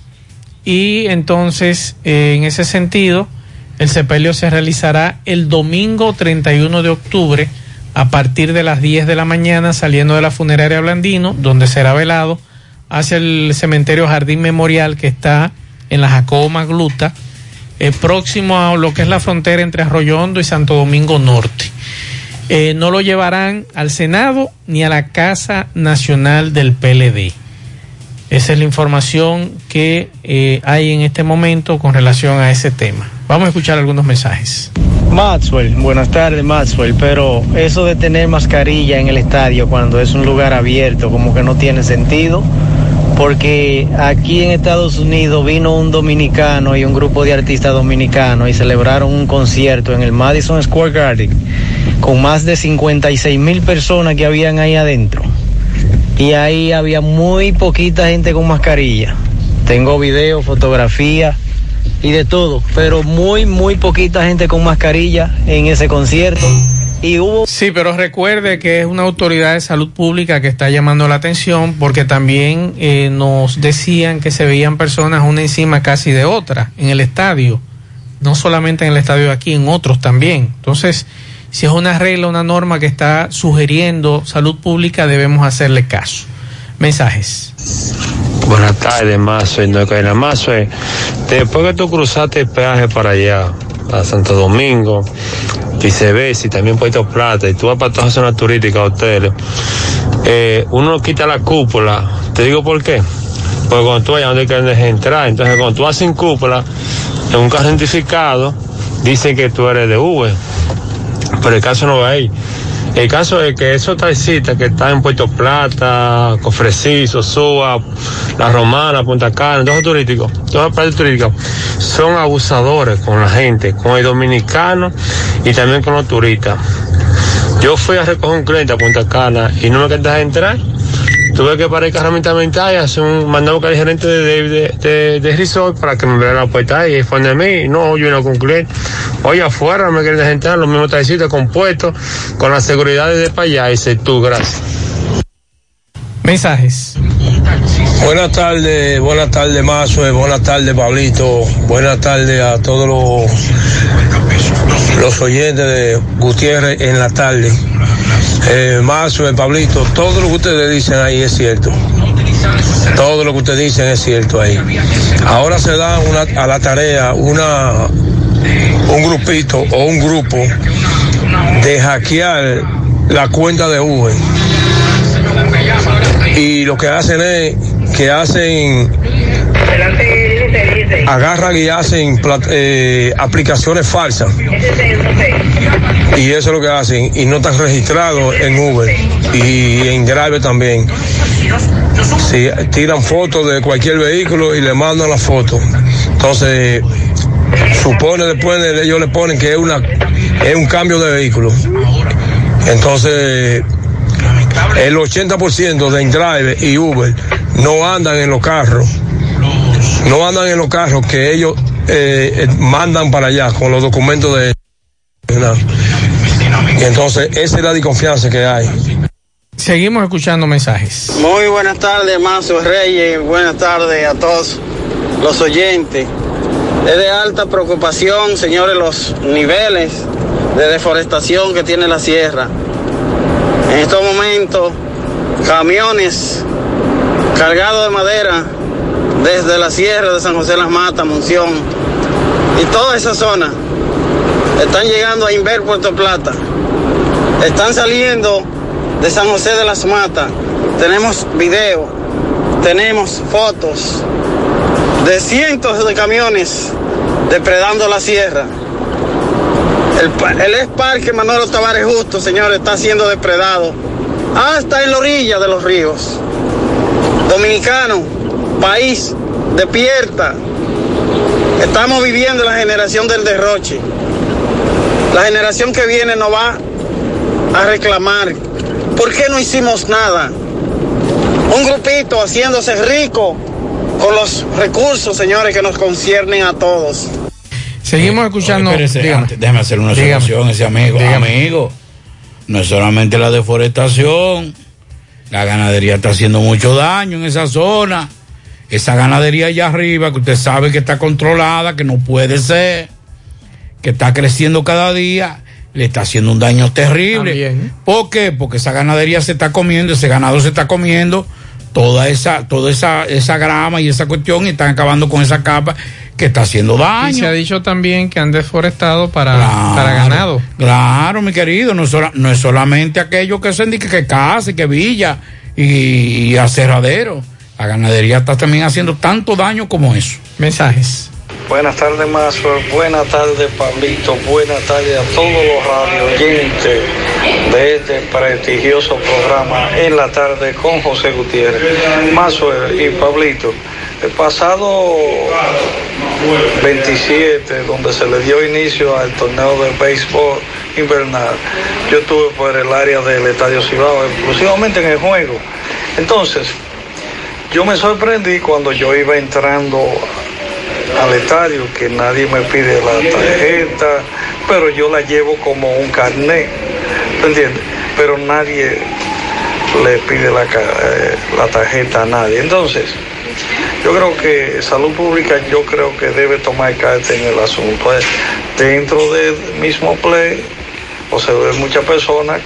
Speaker 8: Y entonces, eh, en ese sentido, el sepelio se realizará el domingo 31 de octubre a partir de las 10 de la mañana saliendo de la funeraria Blandino, donde será velado hacia el cementerio Jardín Memorial que está en la Jacobo Magluta, eh, próximo a lo que es la frontera entre Arroyo Hondo y Santo Domingo Norte. Eh, no lo llevarán al Senado ni a la Casa Nacional del PLD. Esa es la información que eh, hay en este momento con relación a ese tema. Vamos a escuchar algunos mensajes.
Speaker 19: Maxwell, buenas tardes Maxwell, pero eso de tener mascarilla en el estadio cuando es un lugar abierto como que no tiene sentido, porque aquí en Estados Unidos vino un dominicano y un grupo de artistas dominicanos y celebraron un concierto en el Madison Square Garden con más de 56 mil personas que habían ahí adentro y ahí había muy poquita gente con mascarilla.
Speaker 20: tengo video, fotografía y de todo, pero muy, muy poquita gente con mascarilla en ese concierto. Y hubo...
Speaker 8: Sí, pero recuerde que es una autoridad de salud pública que está llamando la atención porque también eh, nos decían que se veían personas una encima casi de otra en el estadio. No solamente en el estadio aquí, en otros también. Entonces, si es una regla, una norma que está sugiriendo salud pública, debemos hacerle caso. Mensajes.
Speaker 21: Buenas tardes, Mazo. No hay nada más. Después que tú cruzaste el peaje para allá, a Santo Domingo, Viceversa y también Puerto Plata, y tú vas para todas las zonas turísticas, hoteles, eh, uno quita la cúpula. ¿Te digo por qué? Porque cuando tú vayas donde quieres entrar, entonces cuando tú vas sin cúpula, en un carro identificado, dicen que tú eres de Uber. Pero el caso no va ahí. El caso es que esos taxistas que están en Puerto Plata, Cofreciso, Sua, La Romana, Punta Cana, todos los turísticos, todas las partes turísticas, son abusadores con la gente, con el dominicano y también con los turistas. Yo fui a recoger un cliente a Punta Cana y no me querías entrar. Tuve que parar el carro a mitad mitad y hacer un, mandar a buscar al gerente de, de, de, de resort para que me abriera la puerta y fue de mí. No, yo no con un cliente. Oye, afuera no me quieren dejar entrar, los mismos taxistas compuestos con la seguridad de para allá. Dice tú, gracias.
Speaker 8: Mensajes.
Speaker 22: Buenas tardes, buenas tardes Mazo, buenas tardes Pablito, buenas tardes a todos los, los oyentes de Gutiérrez en la tarde. Eh, Mazo, Pablito, todo lo que ustedes dicen ahí es cierto. Todo lo que ustedes dicen es cierto ahí. Ahora se da una, a la tarea una, un grupito o un grupo de hackear la cuenta de Uber. Y lo que hacen es que hacen agarran y hacen eh, aplicaciones falsas. Y eso es lo que hacen. Y no están registrados en Uber y en Drive también. Si tiran fotos de cualquier vehículo y le mandan la foto. Entonces, supone después de ellos le ponen que es una es un cambio de vehículo. Entonces, el 80% de InDrive y Uber no andan en los carros. No andan en los carros que ellos eh, eh, mandan para allá con los documentos de... Y entonces, esa es la desconfianza que hay.
Speaker 8: Seguimos escuchando mensajes.
Speaker 20: Muy buenas tardes, Mazo Reyes. Buenas tardes a todos los oyentes. Es de alta preocupación, señores, los niveles de deforestación que tiene la sierra. En estos momentos, camiones cargados de madera desde la sierra de San José Las Matas, Monción y toda esa zona están llegando a Inver, Puerto Plata. Están saliendo de San José de las Matas. Tenemos video, tenemos fotos de cientos de camiones depredando la sierra. El, el ex parque Manolo Tavares Justo, señores, está siendo depredado hasta en la orilla de los ríos. Dominicano, país, despierta. Estamos viviendo la generación del derroche. La generación que viene nos va a reclamar. ¿Por qué no hicimos nada? Un grupito haciéndose rico con los recursos, señores, que nos conciernen a todos.
Speaker 8: Seguimos escuchando.
Speaker 10: Oye, espérese, antes, déjame hacer una observación, ese amigo.
Speaker 8: Dígame.
Speaker 10: Amigo, no es solamente la deforestación. La ganadería está haciendo mucho daño en esa zona. Esa ganadería allá arriba, que usted sabe que está controlada, que no puede ser, que está creciendo cada día, le está haciendo un daño terrible. ¿Por qué? Porque esa ganadería se está comiendo, ese ganado se está comiendo toda esa, toda esa, esa grama y esa cuestión y están acabando con esa capa que está haciendo daño.
Speaker 8: Y se ha dicho también que han deforestado para,
Speaker 10: Claro,
Speaker 8: para ganado.
Speaker 10: Claro, mi querido, no es, sola- no es solamente aquello que se indica que casa y que villa y, y aserradero. La ganadería está también haciendo tanto daño como eso.
Speaker 8: Mensajes.
Speaker 20: Buenas tardes, Mazo. Buenas tardes, Pablito. Buenas tardes a todos los radio oyentes de este prestigioso programa en la tarde con José Gutiérrez. Mazo y Pablito, el pasado 27, donde se le dio inicio al torneo de béisbol invernal, yo estuve por el área del Estadio Cibao, exclusivamente en el juego. Entonces,
Speaker 23: Yo me sorprendí cuando yo iba entrando al estadio que nadie me pide la tarjeta, pero yo la llevo como un carnet, ¿me entiendes? Pero nadie le pide la, eh, la tarjeta a nadie. Entonces, yo creo que salud pública yo creo que debe tomar carta en el asunto. Dentro del mismo play, o se ve muchas personas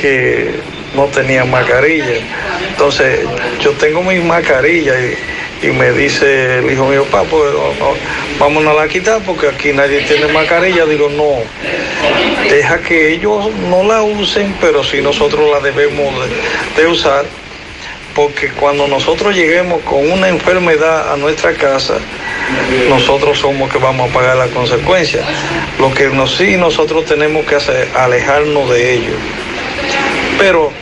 Speaker 23: que no tenían mascarilla. Entonces, yo tengo mi mascarilla y, y me dice el hijo mío, papá, pues, a la quitar porque aquí nadie tiene mascarilla. Digo, no, deja que ellos no la usen, pero sí nosotros la debemos de, usar porque cuando nosotros lleguemos con una enfermedad a nuestra casa, nosotros somos que vamos a pagar las consecuencias. Lo que sí nosotros tenemos que hacer, alejarnos de ellos. Pero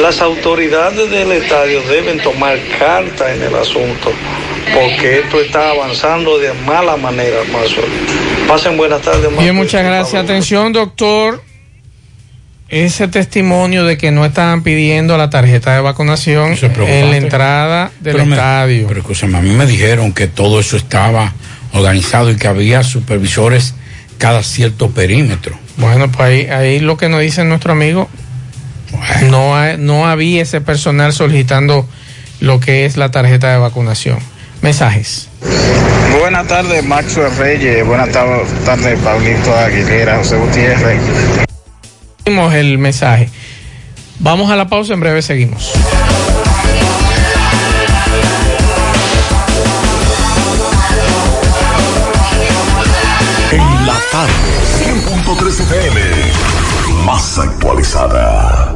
Speaker 23: las autoridades del estadio deben tomar carta en el asunto, porque esto está avanzando de mala manera, Mazo. Pasen buenas tardes, Mazo.
Speaker 8: Bien, muchas gracias. Atención, doctor. Ese testimonio de que no estaban pidiendo la tarjeta de vacunación en la entrada del
Speaker 9: Pero me-
Speaker 8: estadio.
Speaker 9: Pero escúchame, a mí me dijeron que todo eso estaba organizado y que había supervisores cada cierto perímetro.
Speaker 8: Bueno, pues ahí, ahí lo que nos dice nuestro amigo, no, no había ese personal solicitando lo que es la tarjeta de vacunación. Mensajes.
Speaker 24: Buenas tardes, Maxwell Reyes. Buenas tar- tardes, Pablito Aguilera, José Gutiérrez.
Speaker 8: Seguimos el mensaje. Vamos a la pausa, en breve seguimos.
Speaker 12: En la tarde, 100.3 FM, más actualizada.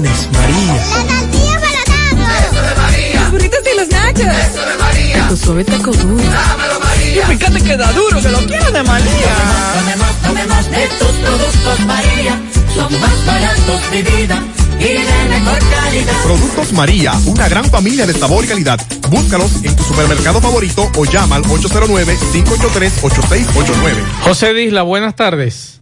Speaker 5: tienes, María.
Speaker 25: Los burritos y los nachos. Eso de María. Tu suave taco duro.
Speaker 5: Y fíjate que da duro, que lo quiero de María.
Speaker 26: Tomemos, tomemos de tus productos María, son más baratos de vida y de mejor calidad.
Speaker 27: Productos María, una gran familia de sabor y calidad. Búscalos en tu supermercado favorito o llama al 809-583-8689.
Speaker 8: José Disla, buenas tardes.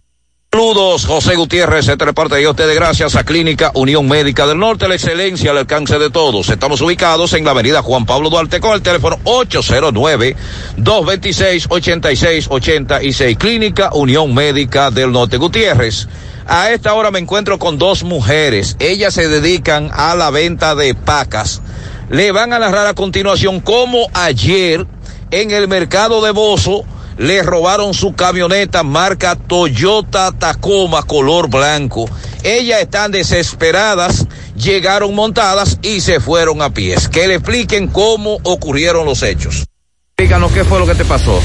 Speaker 28: Saludos, José Gutiérrez, se reporte a ustedes gracias a Clínica Unión Médica del Norte, la excelencia al alcance de todos. Estamos ubicados en la avenida Juan Pablo Duarte con el teléfono 809-226-8686. Clínica Unión Médica del Norte. Gutiérrez, a esta hora me encuentro con dos mujeres. Ellas se dedican a la venta de pacas. Le van a narrar a continuación cómo ayer en el mercado de Bozo le robaron su camioneta marca Toyota Tacoma color blanco. Ellas están desesperadas, llegaron montadas y se fueron a pies. Que le expliquen cómo ocurrieron los hechos. Explícanos qué fue lo que te pasó.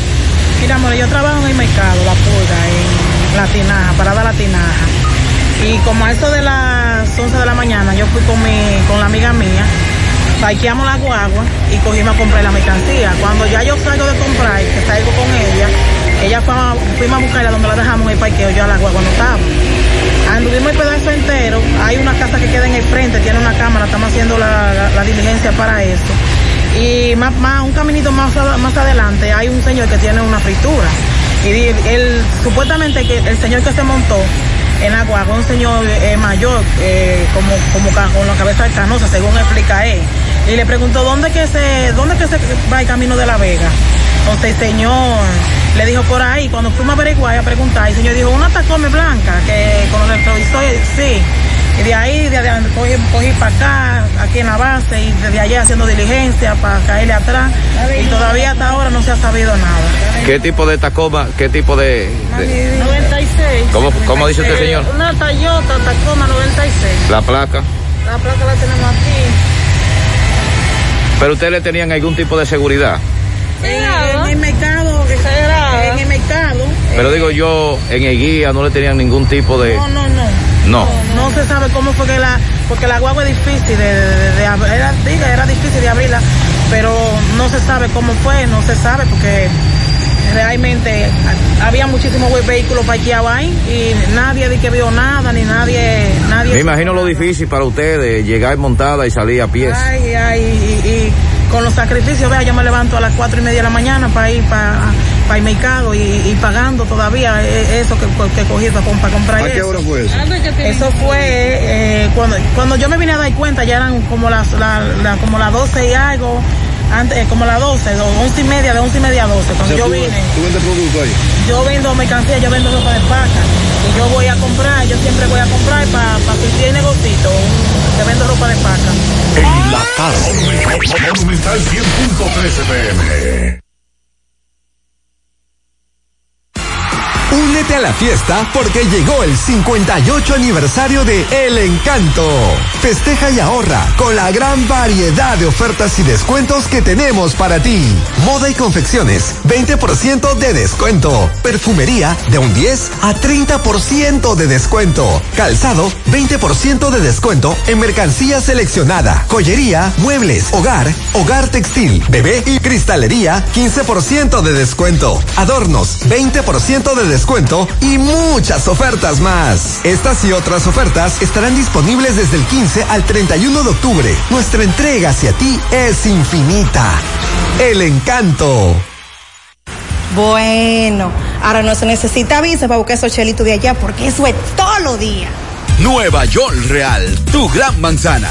Speaker 29: Mira, amor, yo trabajo en el mercado, la pulga, en la tinaja, parada la tinaja. Y como a eso de las 11 de la mañana, yo fui con, mi, con la amiga mía, parqueamos la guagua y cogimos a comprar la mercancía. Cuando ya yo salgo de comprar, que salgo con ella, ella fue a, fuimos a buscarla donde la dejamos en el parqueo, yo a la guagua no estaba. Anduvimos el pedazo entero, hay una casa que queda en el frente, tiene una cámara, estamos haciendo la, diligencia para eso. Y más, un caminito más, más adelante hay un señor que tiene una fritura. Y él, supuestamente que el señor que se montó en la guagua, un señor eh, mayor, eh, como, con la cabeza canosa, según explica él. Y le preguntó, ¿dónde que se, dónde que se va el camino de la Vega? Entonces el señor le dijo por ahí, cuando fuimos a averiguar a preguntar, el señor dijo, una tacome blanca, que con los retrovisores, sí. Y de ahí, de, de- cogí, cogí para acá, aquí en la base, y desde allá haciendo diligencia para caerle atrás. Y todavía hasta ahora no se ha sabido nada.
Speaker 28: ¿Qué tipo de Tacoma, qué tipo de...
Speaker 29: 96.
Speaker 28: ¿Cómo- cómo dice usted, señor?
Speaker 29: Una Toyota Tacoma 96.
Speaker 28: la placa?
Speaker 29: La placa la tenemos aquí.
Speaker 28: Pero ustedes le tenían algún tipo de seguridad.
Speaker 29: En, en el mercado, en el mercado.
Speaker 28: Pero digo yo, en el guía no le tenían ningún tipo de...
Speaker 29: No, no, no.
Speaker 28: No.
Speaker 29: No se sabe cómo fue que la, porque la guagua es difícil de, de- de era, diga, era difícil de abrirla, pero no se sabe cómo fue, no se sabe porque realmente había muchísimos ve- vehículos parqueados ahí y nadie de que vio nada, ni nadie, nadie.
Speaker 28: Me imagino lo difícil para ustedes llegar montada y salir a pies.
Speaker 29: Ay, ay, y, y con los sacrificios, vea, yo me levanto a las cuatro y media de la mañana para ir para, para el mercado y, y pagando todavía eh, eso que, que cogí para, para comprar
Speaker 30: ¿A qué
Speaker 29: eso.
Speaker 30: hora fue eso?
Speaker 29: Eso fue eh, cuando, cuando yo me vine a dar cuenta, ya eran como las, la, la- como las 12 y algo, antes, eh, como las 12, o 11 y media, de 11 y media a 12, cuando
Speaker 30: O sea,
Speaker 29: yo
Speaker 30: tú-
Speaker 29: vine.
Speaker 30: ¿Tú vendes producto ahí?
Speaker 29: Yo vendo mercancía, yo vendo ropa de paca. Y yo voy a comprar, yo siempre voy a comprar para pa si tiene negocito, que vendo ropa de paca.
Speaker 12: En la tarde. Monumental 100.13 pm.
Speaker 31: Únete a la fiesta porque llegó el 58 aniversario de El Encanto. Festeja y ahorra con la gran variedad de ofertas y descuentos que tenemos para ti. Moda y confecciones, 20% de descuento. Perfumería, de un 10 a 30% de descuento. Calzado, 20% de descuento en mercancía seleccionada. Joyería, muebles, hogar, hogar textil, bebé y cristalería, 15% de descuento. Adornos, 20% de descuento y muchas ofertas más. Estas y otras ofertas estarán disponibles desde el 15 al 31 de octubre. Nuestra entrega hacia ti es infinita. El encanto.
Speaker 32: Bueno, ahora no se necesita visa para buscar esos chelitos de allá porque eso es todos los días.
Speaker 33: Nueva York Real, tu gran manzana.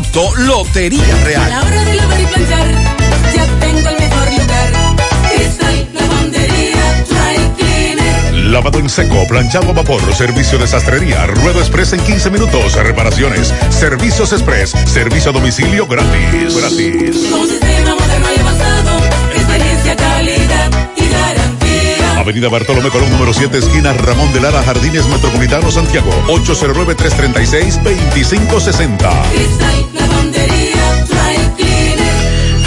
Speaker 33: Lotería
Speaker 34: A la
Speaker 33: Real.
Speaker 34: hora de lavar y planchar, ya tengo el mejor lugar. Cristal, lavandería, dry cleaner.
Speaker 12: Lavado en seco, planchado a vapor, servicio de sastrería, ruedo express en 15 minutos, reparaciones, servicios express, servicio a domicilio gratis. Gratis.
Speaker 34: Con sistema moderno y avanzado, experiencia, calidad y garantía.
Speaker 12: Avenida Bartolomé Colón, número 7, esquina Ramón de Lara, Jardines Metropolitano, Santiago. 809-336-2560.
Speaker 34: Cristal.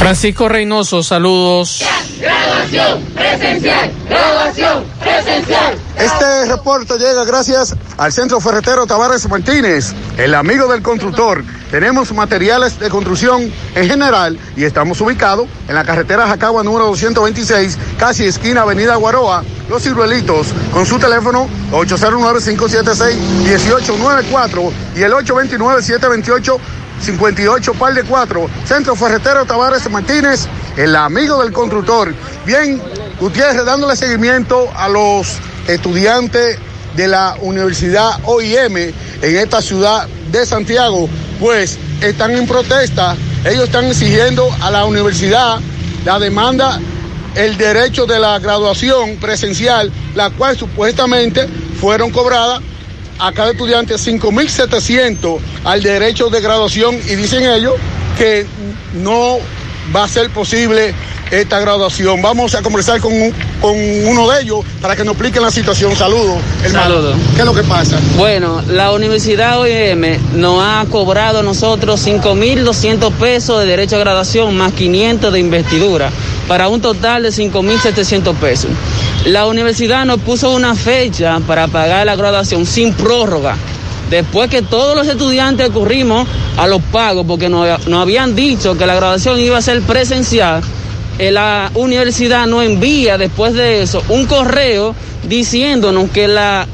Speaker 8: Francisco Reynoso, saludos.
Speaker 34: Graduación presencial, graduación presencial.
Speaker 30: Este reporte llega gracias al Centro Ferretero Tavares Martínez, el amigo del constructor. Tenemos materiales de construcción en general y estamos ubicados en la carretera Jacagua número 226, casi esquina Avenida Guaroa, Los Ciruelitos, con su teléfono 809-576-1894 y el 829-728 58 par de 4, Centro Ferretero Tavares Martínez, el amigo del constructor. Bien, Gutiérrez, dándole seguimiento a los estudiantes de la Universidad OIM en esta ciudad de Santiago, pues están en protesta, ellos están exigiendo a la universidad la demanda, el derecho de la graduación presencial, la cual supuestamente fueron cobradas a cada estudiante 5.700 al derecho de graduación y dicen ellos que no va a ser posible esta graduación. Vamos a conversar con, un- con uno de ellos para que nos expliquen la situación. Saludos, hermano.
Speaker 35: Saludos.
Speaker 30: ¿Qué es lo que pasa?
Speaker 35: Bueno, la Universidad OIM nos ha cobrado a nosotros 5.200 pesos de derecho a graduación más 500 de investidura, para un total de 5.700 pesos. La universidad nos puso una fecha para pagar la graduación sin prórroga. Después que todos los estudiantes ocurrimos a los pagos, porque nos, nos habían dicho que la graduación iba a ser presencial, eh, la universidad nos envía después de eso un correo diciéndonos que la,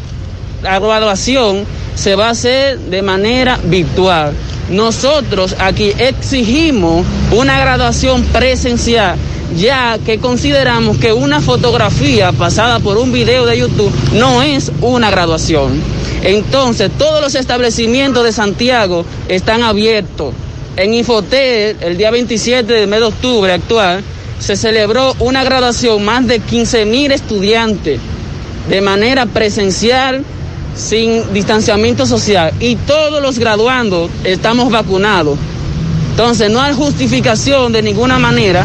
Speaker 35: la graduación se va a hacer de manera virtual. Nosotros aquí exigimos una graduación presencial, ya que consideramos que una fotografía pasada por un video de YouTube no es una graduación. Entonces, todos los establecimientos de Santiago están abiertos. En Infotel, el día 27 del mes de octubre actual, se celebró una graduación más de 15 mil estudiantes de manera presencial sin distanciamiento social y todos los graduandos estamos vacunados. Entonces no hay justificación de ninguna manera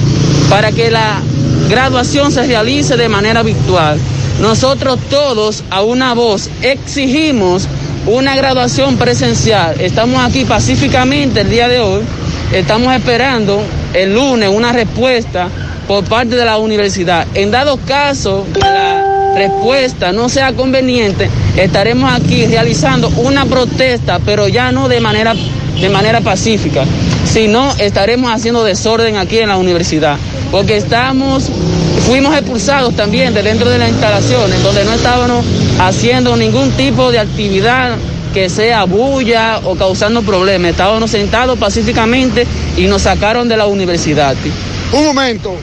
Speaker 35: para que la graduación se realice de manera virtual. Nosotros todos a una voz exigimos una graduación presencial. Estamos aquí pacíficamente el día de hoy. Estamos esperando el lunes una respuesta por parte de la universidad. En dado caso que la respuesta no sea conveniente, estaremos aquí realizando una protesta, pero ya no de manera, de manera pacífica, sino estaremos haciendo desorden aquí en la universidad, porque estamos, fuimos expulsados también de dentro de las instalaciones, donde no estábamos haciendo ningún tipo de actividad que sea bulla o causando problemas. Estábamos sentados pacíficamente y nos sacaron de la universidad.
Speaker 30: Un momento,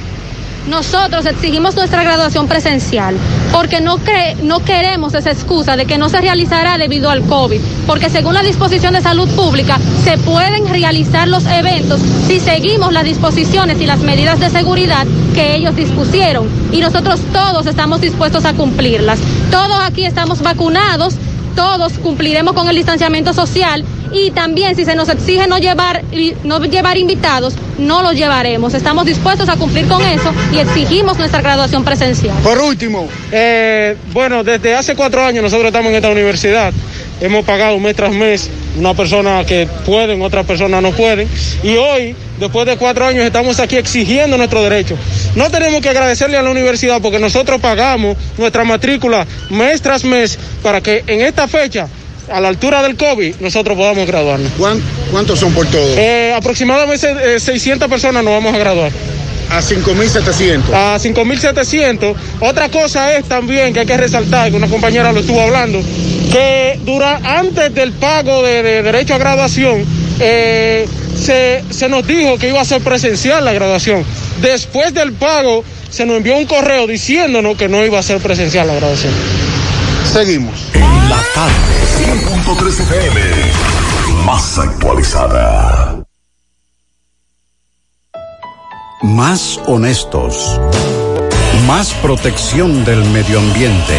Speaker 36: nosotros exigimos nuestra graduación presencial porque no, no queremos esa excusa de que no se realizará debido al COVID, porque según la disposición de salud pública se pueden realizar los eventos si seguimos las disposiciones y las medidas de seguridad que ellos dispusieron y nosotros todos estamos dispuestos a cumplirlas. Todos aquí estamos vacunados, todos cumpliremos con el distanciamiento social y también si se nos exige no llevar y no llevar invitados, no los llevaremos. Estamos dispuestos a cumplir con eso y exigimos nuestra graduación presencial.
Speaker 30: Por último.
Speaker 22: Eh, bueno, desde hace cuatro años nosotros estamos en esta universidad. Hemos pagado mes tras mes una persona que pueden, otras personas no pueden. Y hoy, después de cuatro años, estamos aquí exigiendo nuestro derecho. No tenemos que agradecerle a la universidad porque nosotros pagamos nuestra matrícula mes tras mes para que en esta fecha, a la altura del COVID, nosotros podamos graduarnos.
Speaker 30: ¿Cuántos son por todo?
Speaker 22: Eh, aproximadamente eh, 600 personas nos vamos a graduar.
Speaker 30: A 5.700.
Speaker 22: A 5.700. Otra cosa es también que hay que resaltar, que una compañera lo estuvo hablando, que dura, antes del pago de, de derecho a graduación, eh, se, se nos dijo que iba a ser presencial la graduación. Después del pago, se nos envió un correo diciéndonos que no iba a ser presencial la graduación.
Speaker 30: Seguimos.
Speaker 12: En la tarde, 100.3 FM. Más actualizada.
Speaker 37: Más honestos. Más protección del medio ambiente.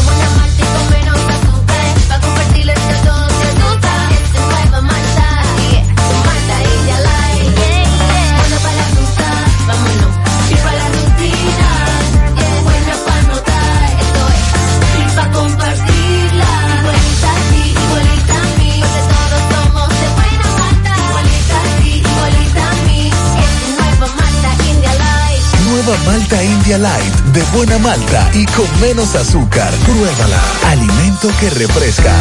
Speaker 38: Malta India Light de buena malta y con menos azúcar. Pruébala. Alimento que refresca.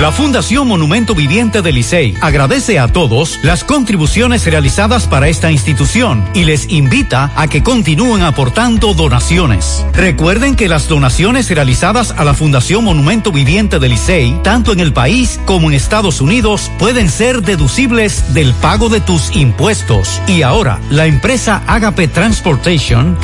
Speaker 39: La Fundación Monumento Viviente del Licey agradece a todos las contribuciones realizadas para esta institución y les invita a que continúen aportando donaciones. Recuerden que las donaciones realizadas a la Fundación Monumento Viviente del Licey, tanto en el país como en Estados Unidos, pueden ser deducibles del pago de tus impuestos. Y ahora, la empresa Agape Transportation,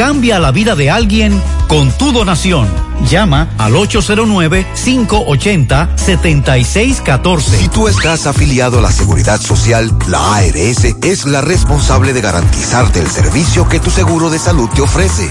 Speaker 39: Cambia la vida de alguien con tu donación. Llama al 809-580-7614.
Speaker 33: Si tú estás afiliado a la Seguridad Social, la ARS es la responsable de garantizarte el servicio que tu seguro de salud te ofrece.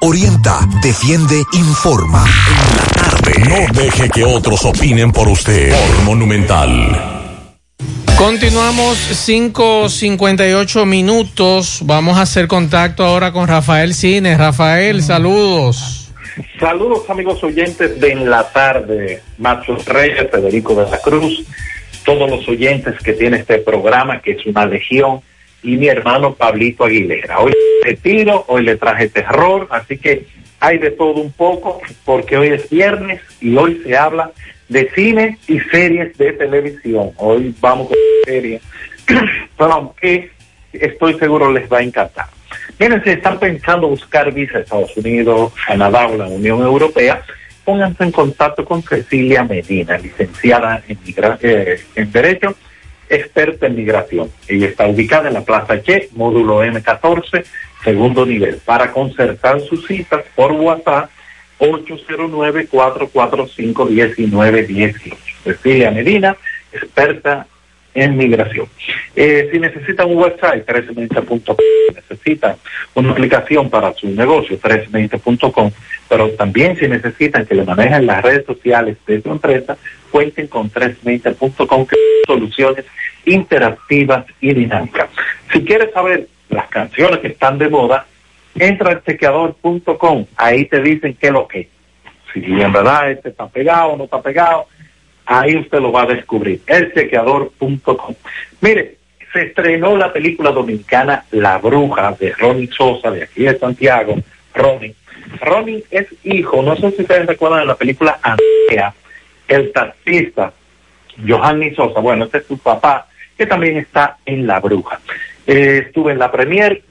Speaker 33: Orienta, defiende, informa.
Speaker 12: No deje que otros opinen por usted. Por Monumental.
Speaker 8: Continuamos 5.58 minutos. Vamos a hacer contacto ahora con Rafael Cines. Rafael, saludos.
Speaker 40: Saludos amigos oyentes de En la Tarde, Macho Reyes, Federico de la Cruz, todos los oyentes que tiene este programa, que es una legión, y mi hermano Pablito Aguilera. Hoy le tiro, hoy le traje terror, así que hay de todo un poco, porque hoy es viernes y hoy se habla de cine y series de televisión. Hoy vamos con series, pero que estoy seguro les va a encantar. Miren, si están pensando buscar visa a Estados Unidos, Canadá o la Unión Europea, pónganse en contacto con Cecilia Medina, licenciada en, eh, en Derecho, experta en migración. Ella está ubicada en la Plaza Che, módulo M14, segundo nivel. Para concertar sus citas por WhatsApp, 809-445-1918. Cecilia Medina, experta en migración. Eh, si necesitan un website, 1320.com, necesitan una aplicación para su negocio, 1320.com, pero también si necesitan que le manejen las redes sociales de su empresa, cuenten con 1320.com, que soluciones interactivas y dinámicas. Si quieres saber las canciones que están de moda, entra al chequeador.com, ahí te dicen qué es lo que. Si en verdad este está pegado o no está pegado, ahí usted lo va a descubrir, elchequeador.com. Mire, se estrenó la película dominicana La Bruja de Ronnie Sosa, de aquí de Santiago, Ronnie. Ronnie es hijo, no sé si ustedes recuerdan de la película Andrea, el taxista, Johanny Sosa, bueno, este es su papá, que también está en La Bruja. Eh, estuve en la premier,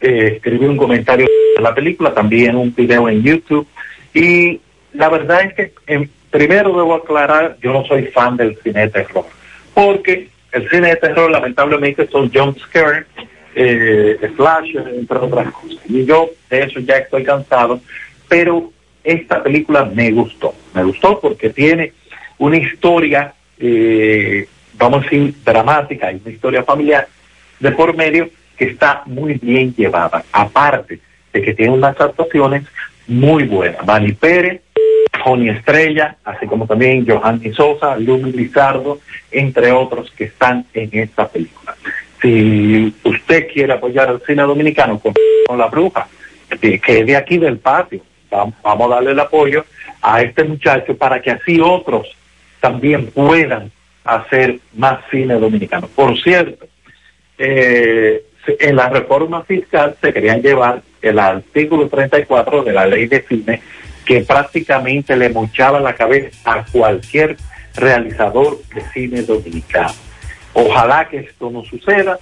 Speaker 40: eh, escribí un comentario de la película, también un video en YouTube, y la verdad es que en, primero debo aclarar, yo no soy fan del cine de terror, porque el cine de terror lamentablemente son jump scare, eh, entre otras cosas. Y yo de eso ya estoy cansado, pero esta película me gustó, me gustó porque tiene una historia, eh, vamos a decir, dramática y una historia familiar de por medio que está muy bien llevada, aparte de que tiene unas actuaciones muy buenas. Manny Pérez, Tony Estrella, así como también Johanny Sosa, Lumi Lizardo, entre otros que están en esta película. Si usted quiere apoyar al cine dominicano con, La Bruja, que es de aquí del patio, vamos, a darle el apoyo a este muchacho para que así otros también puedan hacer más cine dominicano. Por cierto, eh, en la reforma fiscal se querían llevar el artículo 34 de la ley de cine que prácticamente le mochaba la cabeza a cualquier realizador de cine dominicano. Ojalá que esto no suceda,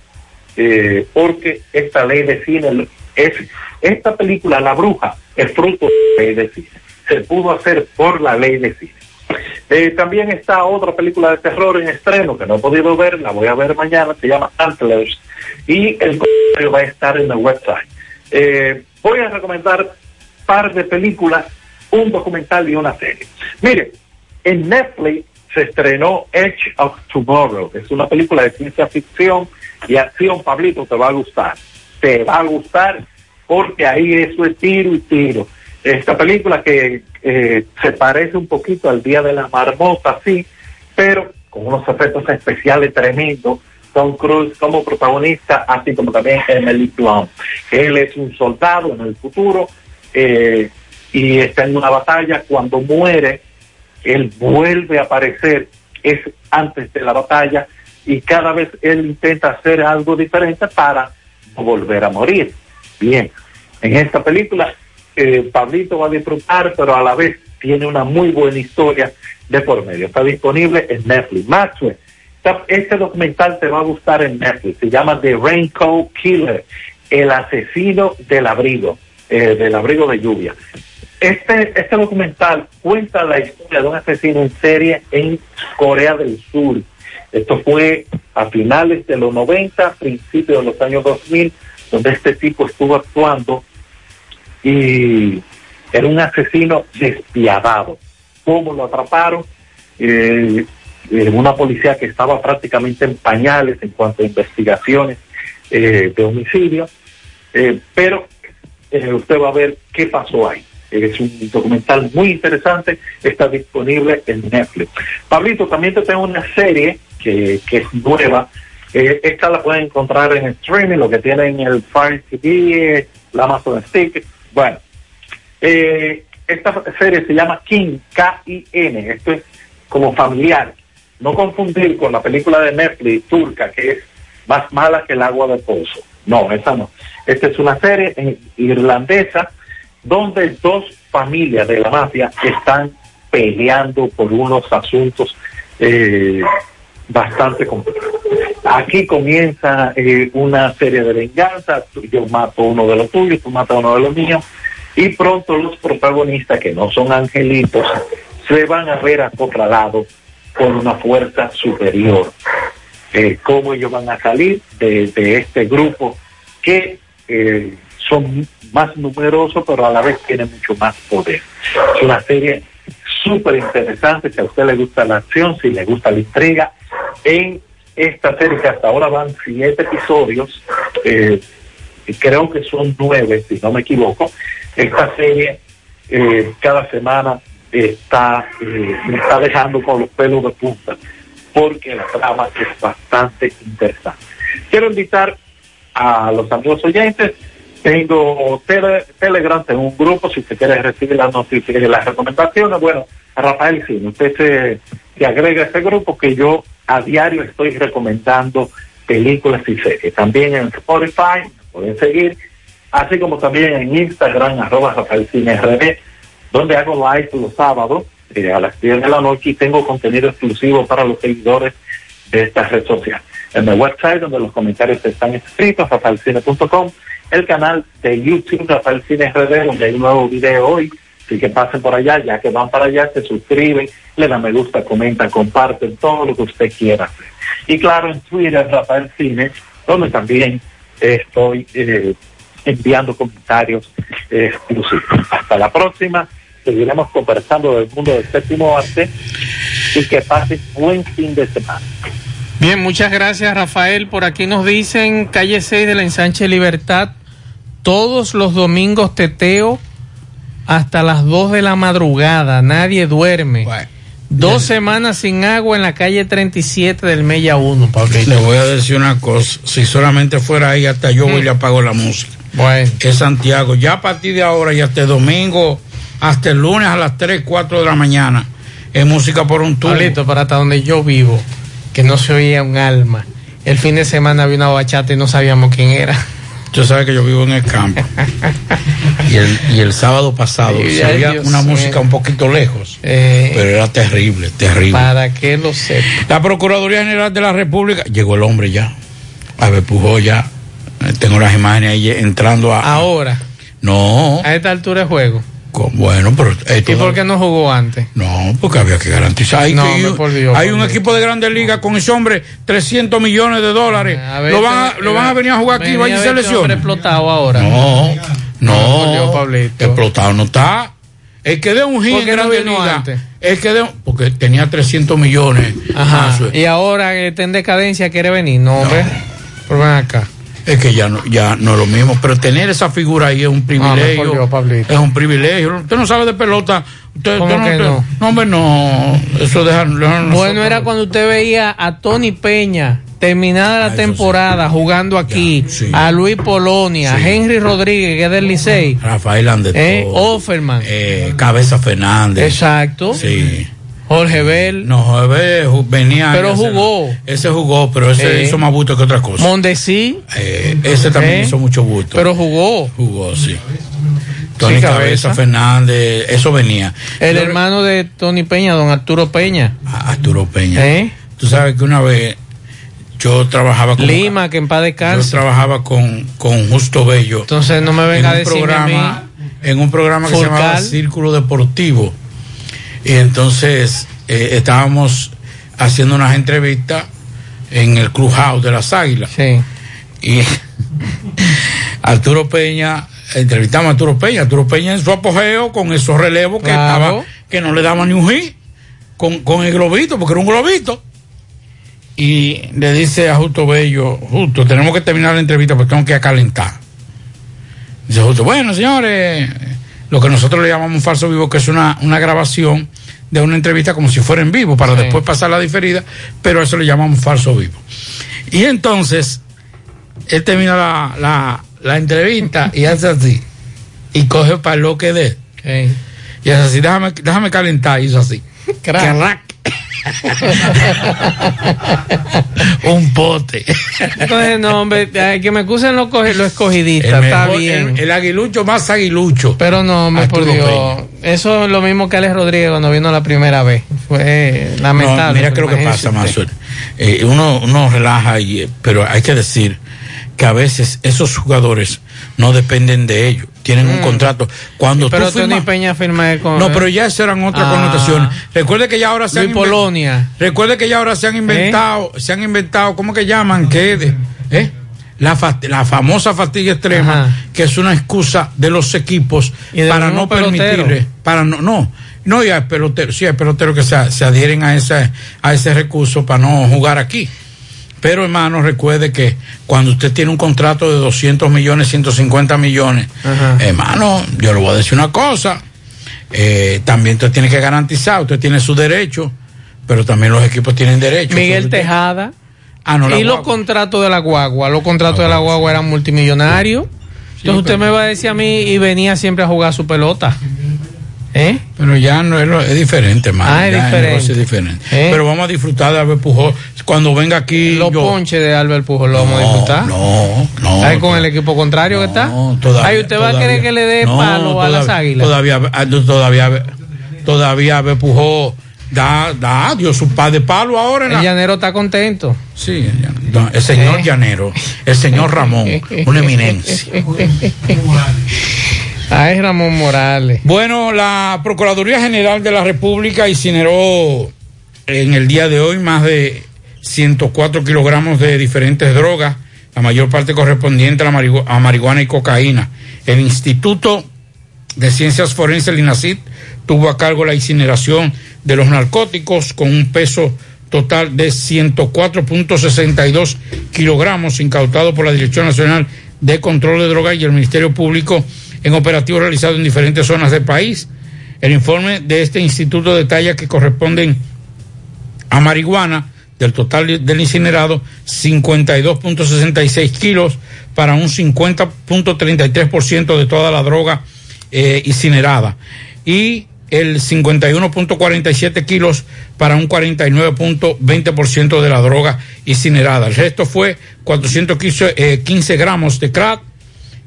Speaker 40: eh, porque esta ley de cine es, esta película, La Bruja, es fruto de la ley de cine. Se pudo hacer por la ley de cine. Eh, también está otra película de terror en estreno que no he podido ver, la voy a ver mañana, se llama Antlers, y el comentario va a estar en el website. Eh, voy a recomendar par de películas un documental y una serie. Mire, en Netflix se estrenó Edge of Tomorrow, es una película de ciencia ficción y acción, Pablito, te va a gustar. Te va a gustar porque ahí eso es tiro y tiro. Esta película que eh, se parece un poquito al Día de la Marmota, sí, pero con unos efectos especiales tremendos. Tom Cruise como protagonista, así como también Emily Blunt. Él es un soldado en el futuro, eh, y está en una batalla, cuando muere, él vuelve a aparecer, es antes de la batalla, y cada vez él intenta hacer algo diferente para volver a morir. Bien, en esta película eh, Pablito va a disfrutar, pero a la vez tiene una muy buena historia de por medio. Está disponible en Netflix. Maxwell, este documental te va a gustar en Netflix. Se llama The Raincoat Killer, el asesino del abrigo, eh, del abrigo de lluvia. Este, este documental cuenta la historia de un asesino en serie en Corea del Sur. Esto fue a finales de los 90, principios de los años 2000, donde este tipo estuvo actuando y era un asesino despiadado. ¿Cómo lo atraparon? Eh, eh, una policía que estaba prácticamente en pañales en cuanto a investigaciones eh, de homicidio, pero usted va a ver qué pasó ahí. Es un documental muy interesante, está disponible en Netflix. Pablito, también te tengo una serie que, que es nueva. Eh, esta la pueden encontrar en streaming, lo que tienen el Fire TV, el Amazon Stick. Bueno, eh, esta serie se llama King, K-I-N, esto es como familiar. No confundir con la película de Netflix turca, que es más mala que el agua de pozo. No, esa no. Esta es una serie irlandesa donde dos familias de la mafia están peleando por unos asuntos eh, bastante complicados. Aquí comienza eh, una serie de venganza, tú- yo mato uno de los tuyos, tú matas uno de los míos, y pronto los protagonistas, que no son angelitos, se van a ver acorralados por una fuerza superior. Eh, cómo ellos van a salir de, de este grupo que eh, son más numerosos, pero a la vez tienen mucho más poder. Es una serie súper interesante, si a usted le gusta la acción, si le gusta la intriga. En esta serie, que hasta ahora van siete episodios, eh, creo que son nueve, si no me equivoco, esta serie eh, cada semana está, eh, me está dejando con los pelos de punta, porque la trama es bastante interesante. Quiero invitar a los amigos oyentes, tengo tele- Telegram, tengo un grupo, si usted quiere recibir las noticias y las recomendaciones, bueno, Rafael sí, usted se, se agrega a ese grupo que yo a diario estoy recomendando películas y series. También en Spotify, pueden seguir, así como también en Instagram, arroba Rafael Cine RD, donde hago live los sábados eh, a las 10 de la noche y tengo contenido exclusivo para los seguidores de esta red social. En el website donde los comentarios están escritos, rafaelcine.com, el canal de YouTube Rafael Cine RD, donde hay un nuevo video hoy, así que pasen por allá, ya que van para allá, se suscriben, le dan me gusta, comentan, comparten, todo lo que usted quiera hacer. Y claro, en Twitter, Rafael Cine, donde también estoy eh, enviando comentarios eh, exclusivos. Hasta la próxima, seguiremos conversando del mundo del séptimo arte y que pasen buen fin de semana.
Speaker 8: Bien, muchas gracias Rafael. Por aquí nos dicen calle 6 de la ensanche Libertad, todos los domingos teteo hasta las 2 de la madrugada, nadie duerme. Dos semanas sin agua en la calle 37 del Mella 1, Pablito.
Speaker 10: Le voy a decir una cosa, si solamente fuera ahí hasta yo voy y le apago la música.
Speaker 8: Bueno.
Speaker 10: Es Santiago, ya a partir de ahora y hasta el domingo, hasta el lunes a las 3, 4 de la mañana, es música por un tubo.
Speaker 8: Pablito, para hasta donde yo vivo, que no se oía un alma. El fin de semana había una bachata y no sabíamos quién era.
Speaker 10: Usted sabe que yo vivo en el campo. *laughs* y, el, y el sábado pasado
Speaker 8: Ay,
Speaker 10: se oía
Speaker 8: Dios
Speaker 10: una música un poquito lejos,
Speaker 8: Eh,
Speaker 10: pero era terrible, terrible.
Speaker 8: para que lo sepa.
Speaker 10: La Procuraduría General de la República, llegó el hombre ya, a ver, Pujol ya, tengo las imágenes ahí entrando a...
Speaker 8: Ahora,
Speaker 10: No,
Speaker 8: a esta altura de juego.
Speaker 10: Bueno, pero... eh,
Speaker 8: ¿Y por qué no jugó antes?
Speaker 10: No, porque había que garantizar. Hay,
Speaker 8: No,
Speaker 10: que-
Speaker 8: hombre, por Dios,
Speaker 10: hay
Speaker 8: por
Speaker 10: un
Speaker 8: Dios.
Speaker 10: equipo de grandes ligas con ese hombre, 300 millones de dólares.
Speaker 8: ver,
Speaker 10: lo, van a,
Speaker 8: este-
Speaker 10: lo van a venir a jugar aquí, vaya y
Speaker 8: a ver este
Speaker 10: selección.
Speaker 8: explotado ahora.
Speaker 10: No, no,
Speaker 8: Dios, Pablito.
Speaker 10: explotado no está. El que dé un hit
Speaker 8: ¿Por
Speaker 10: en
Speaker 8: no
Speaker 10: Grandes
Speaker 8: vino
Speaker 10: Ligas, el que un- porque tenía 300 millones.
Speaker 8: Ajá.
Speaker 10: Ah,
Speaker 8: Y ahora que está en decadencia quiere venir. No, hombre. Pero ven acá.
Speaker 10: Es que ya no, ya no es lo mismo, pero tener esa figura ahí es un privilegio.
Speaker 8: Dios, Pablito.
Speaker 10: es un privilegio. Usted no sabe de pelota. Usted,
Speaker 8: ¿Cómo
Speaker 10: usted
Speaker 8: que
Speaker 10: no,
Speaker 8: no?
Speaker 10: no, hombre, no. Eso deja.
Speaker 8: Bueno, era cuando usted veía a Tony Peña terminada
Speaker 10: Ah,
Speaker 8: la temporada jugando aquí, a Luis Polonia, a Henry Rodríguez, que es del Licey,
Speaker 10: Rafael Andetó,
Speaker 8: eh, Offerman,
Speaker 10: eh, Cabeza Fernández.
Speaker 8: exacto,
Speaker 10: Sí.
Speaker 8: Jorge Bell,
Speaker 10: No, Jorge ju- venía.
Speaker 8: Pero jugó.
Speaker 10: Ese jugó, pero ese
Speaker 8: Eh.
Speaker 10: hizo más busto que otra cosa.
Speaker 8: Mondesi,
Speaker 10: Eh, ese también
Speaker 8: Eh.
Speaker 10: hizo mucho busto.
Speaker 8: pero jugó.
Speaker 10: jugó, sí. Tony
Speaker 8: Sí,
Speaker 10: Cabeza.
Speaker 8: Cabeza.
Speaker 10: Fernández, eso venía.
Speaker 8: El
Speaker 10: Yo-
Speaker 8: hermano de Tony Peña, don Arturo Peña,
Speaker 10: Arturo Peña.
Speaker 8: ¿eh?
Speaker 10: Tú sabes que una vez yo trabajaba con.
Speaker 8: Lima, que en paz
Speaker 10: Yo
Speaker 8: descanse.
Speaker 10: trabajaba con, con Justo Bello.
Speaker 8: Entonces no me
Speaker 10: en
Speaker 8: venga a mí.
Speaker 10: en un programa que se llamaba Círculo Deportivo. Y entonces eh, estábamos haciendo unas entrevistas en el Clubhouse de las Águilas.
Speaker 8: Sí.
Speaker 10: Y *laughs* Arturo Peña, entrevistamos a Arturo Peña, Arturo Peña en su apogeo con esos relevos que
Speaker 8: Claro.
Speaker 10: estaba, que no le daban ni un hit, con, con el globito, porque era un globito. Y le dice a Justo Bello, Justo, tenemos que terminar la entrevista porque tengo que calentar. Dice Justo, bueno, señores, lo que nosotros le llamamos un falso vivo, que es una, una grabación de una entrevista como si fuera en vivo, para
Speaker 8: Sí.
Speaker 10: después pasar la diferida, pero eso le llamamos falso vivo. Y entonces, él termina la, la, la entrevista y hace así, y coge para lo que.
Speaker 8: Sí.
Speaker 10: Y es así, déjame, déjame calentar, hizo así. *laughs* Crack. *laughs* Un pote.
Speaker 8: Entonces, no, hombre, ay, que me acusen los, los escogidistas, está
Speaker 10: mejor-
Speaker 8: bien.
Speaker 10: El, el aguilucho más aguilucho.
Speaker 8: Pero no, hombre, por
Speaker 10: Arturo
Speaker 8: Dios. Eso es lo mismo que Alex Rodríguez cuando vino la primera vez. Fue lamentable.
Speaker 10: No, mira lo que pasa. Mazuel. Eh, uno, uno relaja, y, eh, pero hay que decir que a veces esos jugadores no dependen de ellos. Tienen un
Speaker 8: Mm.
Speaker 10: contrato. Cuando
Speaker 8: Pero
Speaker 10: tú firmas-
Speaker 8: Peña firma con.
Speaker 10: No, pero ya eso eran otras
Speaker 8: Ah.
Speaker 10: connotaciones. Recuerde que ya ahora se han
Speaker 8: Luis Polonia.
Speaker 10: Recuerde que ya ahora se han inventado, se han inventado, ¿cómo que llaman? ¿Qué? de- ¿Eh? La, fa- la famosa fatiga extrema, que es una excusa de los equipos para no permitirle, para no, no, no, y hay peloteros, sí hay peloteros que se, se adhieren a ese, a ese recurso para no jugar aquí. Pero hermano, recuerde que cuando usted tiene un contrato de 200 millones, 150 millones, hermano, yo le voy a decir una cosa, eh, también usted tiene que garantizar, usted tiene su derecho, pero también los equipos tienen derecho.
Speaker 8: Miguel Tejada.
Speaker 10: Ah, no,
Speaker 8: y los contratos de la guagua. Los contratos de la guagua eran multimillonarios. Entonces usted me va a decir a mí y venía siempre a jugar su pelota. ¿Eh?
Speaker 10: Pero ya no es, lo- es diferente, hermano.
Speaker 8: Ah, es diferente.
Speaker 10: es diferente.
Speaker 8: ¿Eh?
Speaker 10: Pero vamos a disfrutar de Albert Pujol. Cuando venga aquí.
Speaker 8: Los
Speaker 10: yo-
Speaker 8: ponches de Albert Pujol lo vamos a disfrutar.
Speaker 10: No, no.
Speaker 8: Ahí con el equipo contrario que está.
Speaker 10: todavía-
Speaker 8: Ay, usted va a querer que le dé
Speaker 10: No,
Speaker 8: palo a las águilas.
Speaker 10: Todavía, ah, todavía, todavía Albert Pujol da, da, dio su par de palo ahora. En
Speaker 8: El
Speaker 10: la-
Speaker 8: llanero está contento.
Speaker 10: Sí, el señor
Speaker 8: ¿Eh?
Speaker 10: Llanero, el señor Ramón, una eminencia. *laughs*
Speaker 8: Ay, Ramón Morales.
Speaker 10: Bueno, la Procuraduría General de la República incineró en el día de hoy más de 104 kilogramos de diferentes drogas, la mayor parte correspondiente a, a marihuana y cocaína. El Instituto de Ciencias Forenses, el INACID, tuvo a cargo la incineración de los narcóticos con un peso total de 104.62 kilogramos incautado por la Dirección Nacional de Control de Drogas y el Ministerio Público en operativos realizados en diferentes zonas del país. El informe de este instituto detalla que corresponden a marihuana del total del incinerado 52.66 kilos para un 50.33% de toda la droga eh, incinerada y el 51.47 kilos para un 49.20% de la droga incinerada. El resto fue 415 eh, 15 gramos de crack,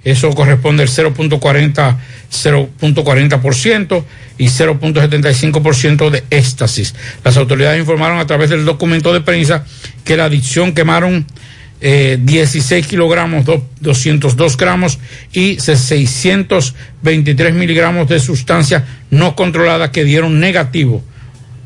Speaker 10: eso corresponde al 0.40 0.40% y 0.75% de éxtasis. Las autoridades informaron a través del documento de prensa que la adicción quemaron eh, 16 kilogramos, do- 202 gramos y 623 miligramos de sustancia no controlada que dieron negativo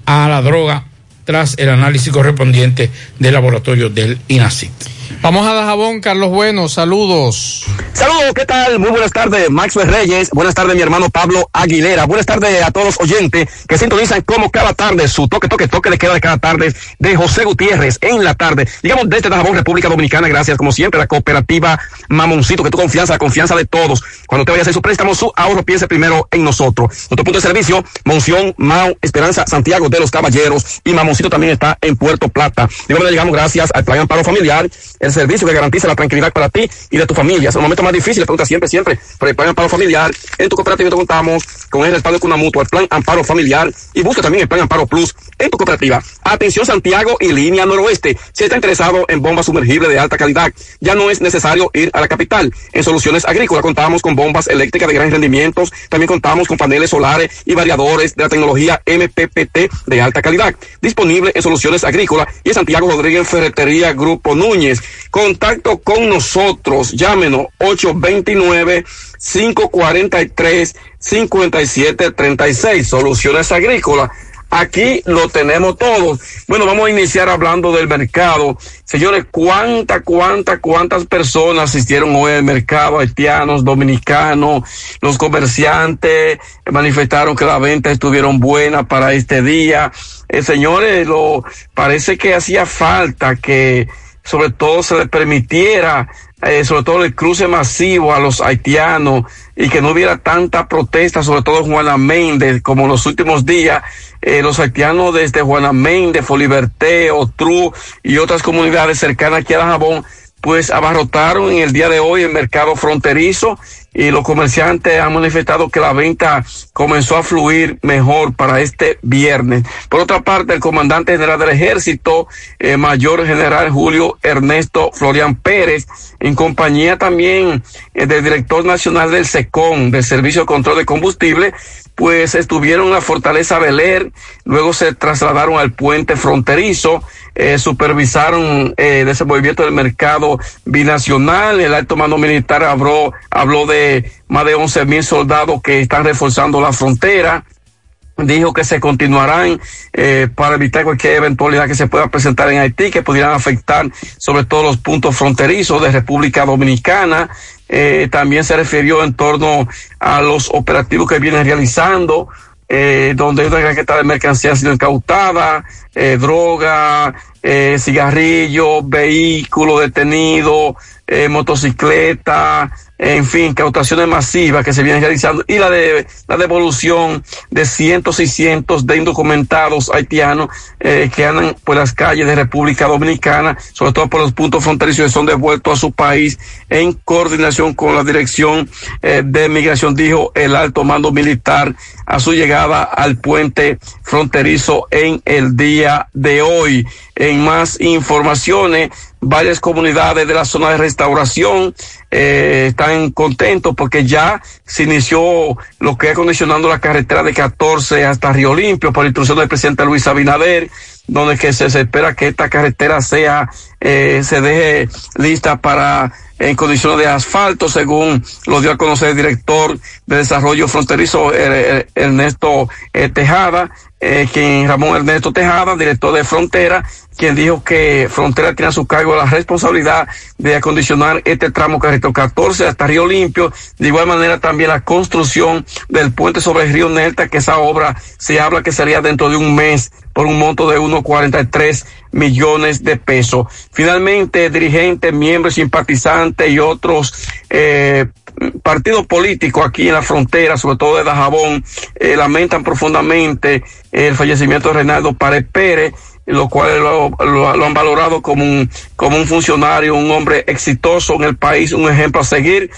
Speaker 10: a la droga tras el análisis correspondiente del laboratorio del INACIT.
Speaker 8: Vamos a Dajabón, Carlos Bueno, saludos.
Speaker 41: Saludos, ¿qué tal? Muy buenas tardes, Maxwell Reyes. Buenas tardes, mi hermano Pablo Aguilera. Buenas tardes a todos los oyentes que sintonizan como cada tarde su toque, toque, toque de queda de cada tarde de José Gutiérrez en la tarde. Digamos desde Dajabón, República Dominicana, gracias como siempre a la cooperativa Mamoncito, que tu confianza, la confianza de todos. Cuando te vayas a hacer su préstamo, su ahorro, piense primero en nosotros. Nuestro punto de servicio, Monción, Mau, Esperanza, Santiago de los Caballeros y Mamoncito también está en Puerto Plata. Manera llegamos gracias al Plan Amparo Familiar, el servicio que garantiza la tranquilidad para ti y de tu familia. Es el momento más difícil, pregunta siempre, siempre, por el Plan Amparo Familiar. En tu cooperativa te contamos con el respaldo de una mutua, el Plan Amparo Familiar y busca también el Plan Amparo Plus en tu cooperativa. Atención Santiago y línea noroeste. Si está interesado en bombas sumergibles de alta calidad, ya no es necesario ir a la capital. En soluciones agrícolas contamos con bombas eléctricas de gran rendimientos, también contamos con paneles solares y variadores de la tecnología MPPT de alta calidad. Disponible en soluciones agrícolas y en Santiago Rodríguez Ferretería Grupo Núñez. Contacto con nosotros, llámenos 829 543 5736 Soluciones Agrícolas. Aquí lo tenemos todo. Bueno, vamos a iniciar hablando del mercado. Señores, cuántas, cuántas, cuántas personas asistieron hoy al mercado, haitianos, dominicanos, los comerciantes manifestaron que las ventas estuvieron buenas para este día. Eh, señores, lo, parece que hacía falta que sobre todo se les permitiera eh, sobre todo el cruce masivo a los haitianos y que no hubiera tanta protesta, sobre todo Juana Méndez, como los últimos días, eh, los haitianos desde Juana Méndez, Foliberté, Otru y otras comunidades cercanas aquí a Dajabón, pues abarrotaron en el día de hoy el mercado fronterizo y los comerciantes han manifestado que la venta comenzó a fluir mejor para este viernes. Por otra parte, el comandante general del ejército, eh, mayor general Julio Ernesto Florian Pérez, en compañía también eh, del director nacional del SECON, del Servicio de Control de Combustible, pues estuvieron en la Fortaleza Beler, luego se trasladaron al puente fronterizo, eh, supervisaron eh, el desenvolvimiento del mercado binacional, el alto mando militar habló, habló de más de 11 mil soldados que están reforzando la frontera, dijo que se continuarán eh, para evitar cualquier eventualidad que se pueda presentar en Haití, que pudieran afectar sobre todo los puntos fronterizos de República Dominicana. Eh, también se refirió en torno a los operativos que vienen realizando, eh, donde una gran cantidad de mercancía ha sido incautada, eh, droga, eh, cigarrillos, vehículos detenidos, eh, motocicleta, en fin, cautaciones masivas que se vienen realizando y la de la devolución de cientos y cientos de indocumentados haitianos eh, que andan por las calles de República Dominicana, sobre todo por los puntos fronterizos que son devueltos a su país en coordinación con la Dirección eh, de Migración, dijo el alto mando militar a su llegada al puente fronterizo en el día de hoy. Más informaciones, varias comunidades de la zona de restauración eh, están contentos porque ya se inició lo que es acondicionando la carretera de 14 hasta Río Limpio por instrucción del presidente Luis Abinader, donde que se, espera que esta carretera sea, eh, se deje lista para en condiciones de asfalto, según lo dio a conocer el director de desarrollo fronterizo eh, Ernesto eh, Tejada, eh, quien Ramón Ernesto Tejada, director de Frontera, quien dijo que Frontera tiene a su cargo la responsabilidad de acondicionar este tramo carretero 14 hasta Río Limpio. De igual manera también la construcción del puente sobre el río Nelta, que esa obra se habla que sería dentro de un mes por un monto de 1.43 millones de pesos. Finalmente, dirigentes, miembros, simpatizantes y otros eh, partidos políticos aquí en la frontera, sobre todo de Dajabón, eh, lamentan profundamente el fallecimiento de Reinaldo Párez Pérez, lo cual lo, lo, lo, han valorado como un, como un funcionario, un hombre exitoso en el país, un ejemplo a seguir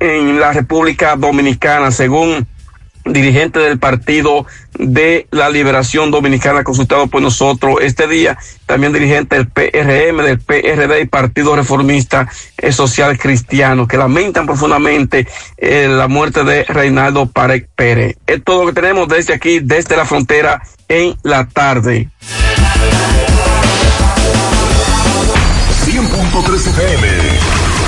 Speaker 41: en la República Dominicana, según dirigente del Partido de la Liberación Dominicana consultado por nosotros este día, también dirigente del PRM, del PRD y Partido Reformista Social Cristiano, que lamentan profundamente eh, la muerte de Reinaldo Párez Pérez. Es todo lo que tenemos desde aquí, desde la frontera en la tarde.
Speaker 42: 100.3 FM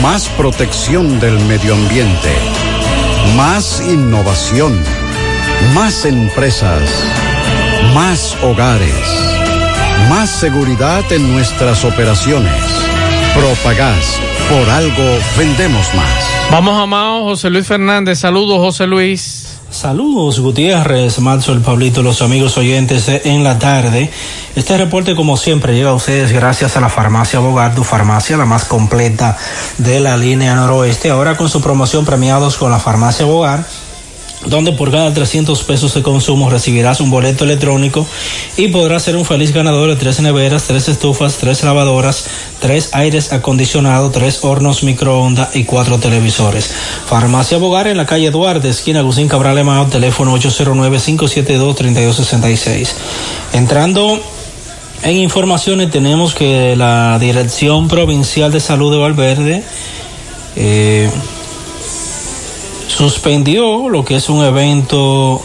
Speaker 43: Más protección del medio ambiente. Más innovación. Más empresas. Más hogares. Más seguridad en nuestras operaciones. Propagás. Por algo vendemos más.
Speaker 8: Vamos a Mao, José Luis Fernández. Saludos, José Luis.
Speaker 44: Saludos Gutiérrez, Marzo, el Pablito, los amigos oyentes en la tarde. Este reporte como siempre llega a ustedes gracias a la farmacia Bogar, tu farmacia la más completa de la línea noroeste. Ahora con su promoción premiados con la farmacia Bogar donde por cada 300 pesos de consumo recibirás un boleto electrónico y podrás ser un feliz ganador de tres neveras, tres estufas, tres lavadoras, tres aires acondicionados, tres hornos microondas y cuatro televisores. Farmacia Bogar en la calle Duarte, esquina Agustín Cabral Emao, teléfono 809-572-3266. Entrando en informaciones tenemos que la Dirección Provincial de Salud de Valverde eh, suspendió lo que es un evento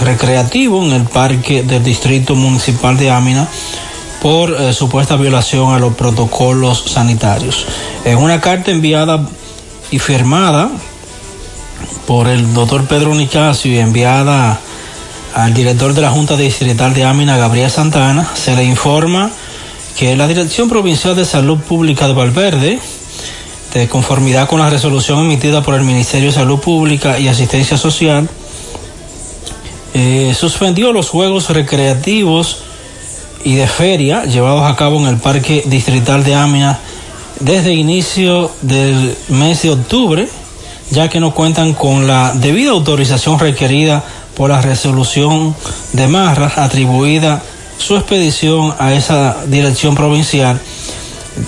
Speaker 44: recreativo en el parque del Distrito Municipal de Ámina por eh, supuesta violación a los protocolos sanitarios. En una carta enviada y firmada por el doctor Pedro Nicasio y enviada al director de la Junta Distrital de Ámina, Gabriel Santana, se le informa que la Dirección Provincial de Salud Pública de Valverde, de conformidad con la resolución emitida por el Ministerio de Salud Pública y Asistencia Social, eh, suspendió los juegos recreativos y de feria llevados a cabo en el Parque Distrital de Ámina desde inicio del mes de octubre, ya que no cuentan con la debida autorización requerida por la resolución de Marras atribuida su expedición a esa dirección provincial.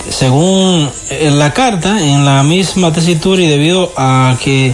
Speaker 44: Según la carta, en la misma tesitura y debido a que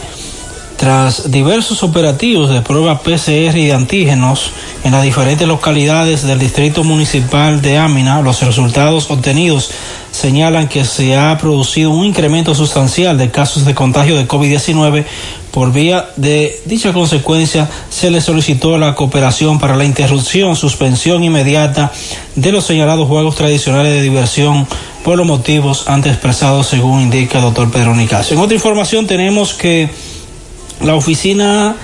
Speaker 44: tras diversos operativos de prueba PCR y de antígenos en las diferentes localidades del distrito municipal de Ámina, los resultados obtenidos señalan que se ha producido un incremento sustancial de casos de contagio de COVID-19. Por vía de dicha consecuencia, se le solicitó la cooperación para la interrupción, suspensión inmediata de los señalados juegos tradicionales de diversión por los motivos antes expresados, según indica el doctor Pedro Nicasio. En otra información tenemos que la oficina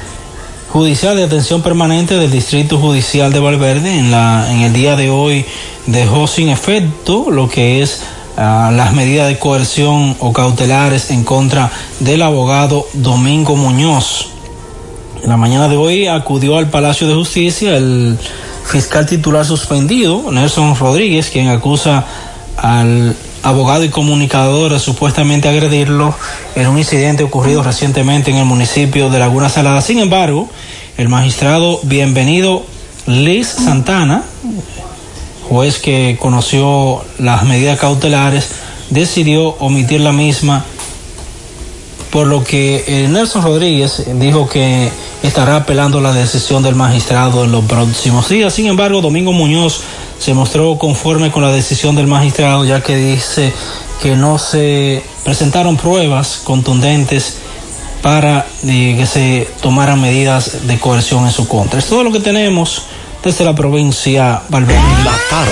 Speaker 44: judicial de atención permanente del Distrito Judicial de Valverde en, la, en el día de hoy dejó sin efecto lo que es uh, las medidas de coerción o cautelares en contra del abogado Domingo Muñoz. En la mañana de hoy acudió al Palacio de Justicia el fiscal titular suspendido, Nelson Rodríguez, quien acusa al abogado y comunicador supuestamente agredirlo en un incidente ocurrido recientemente en el municipio de Laguna Salada. Sin embargo, el magistrado bienvenido Liz Santana, juez que conoció las medidas cautelares, decidió omitir la misma, por lo que eh, Nelson Rodríguez dijo que estará apelando la decisión del magistrado en los próximos días. Sin embargo, Domingo Muñoz se mostró conforme con la decisión del magistrado, ya que dice que no se presentaron pruebas contundentes para eh, que se tomaran medidas de coerción en su contra. Es todo lo que tenemos desde la provincia Valverde.
Speaker 12: La tarde.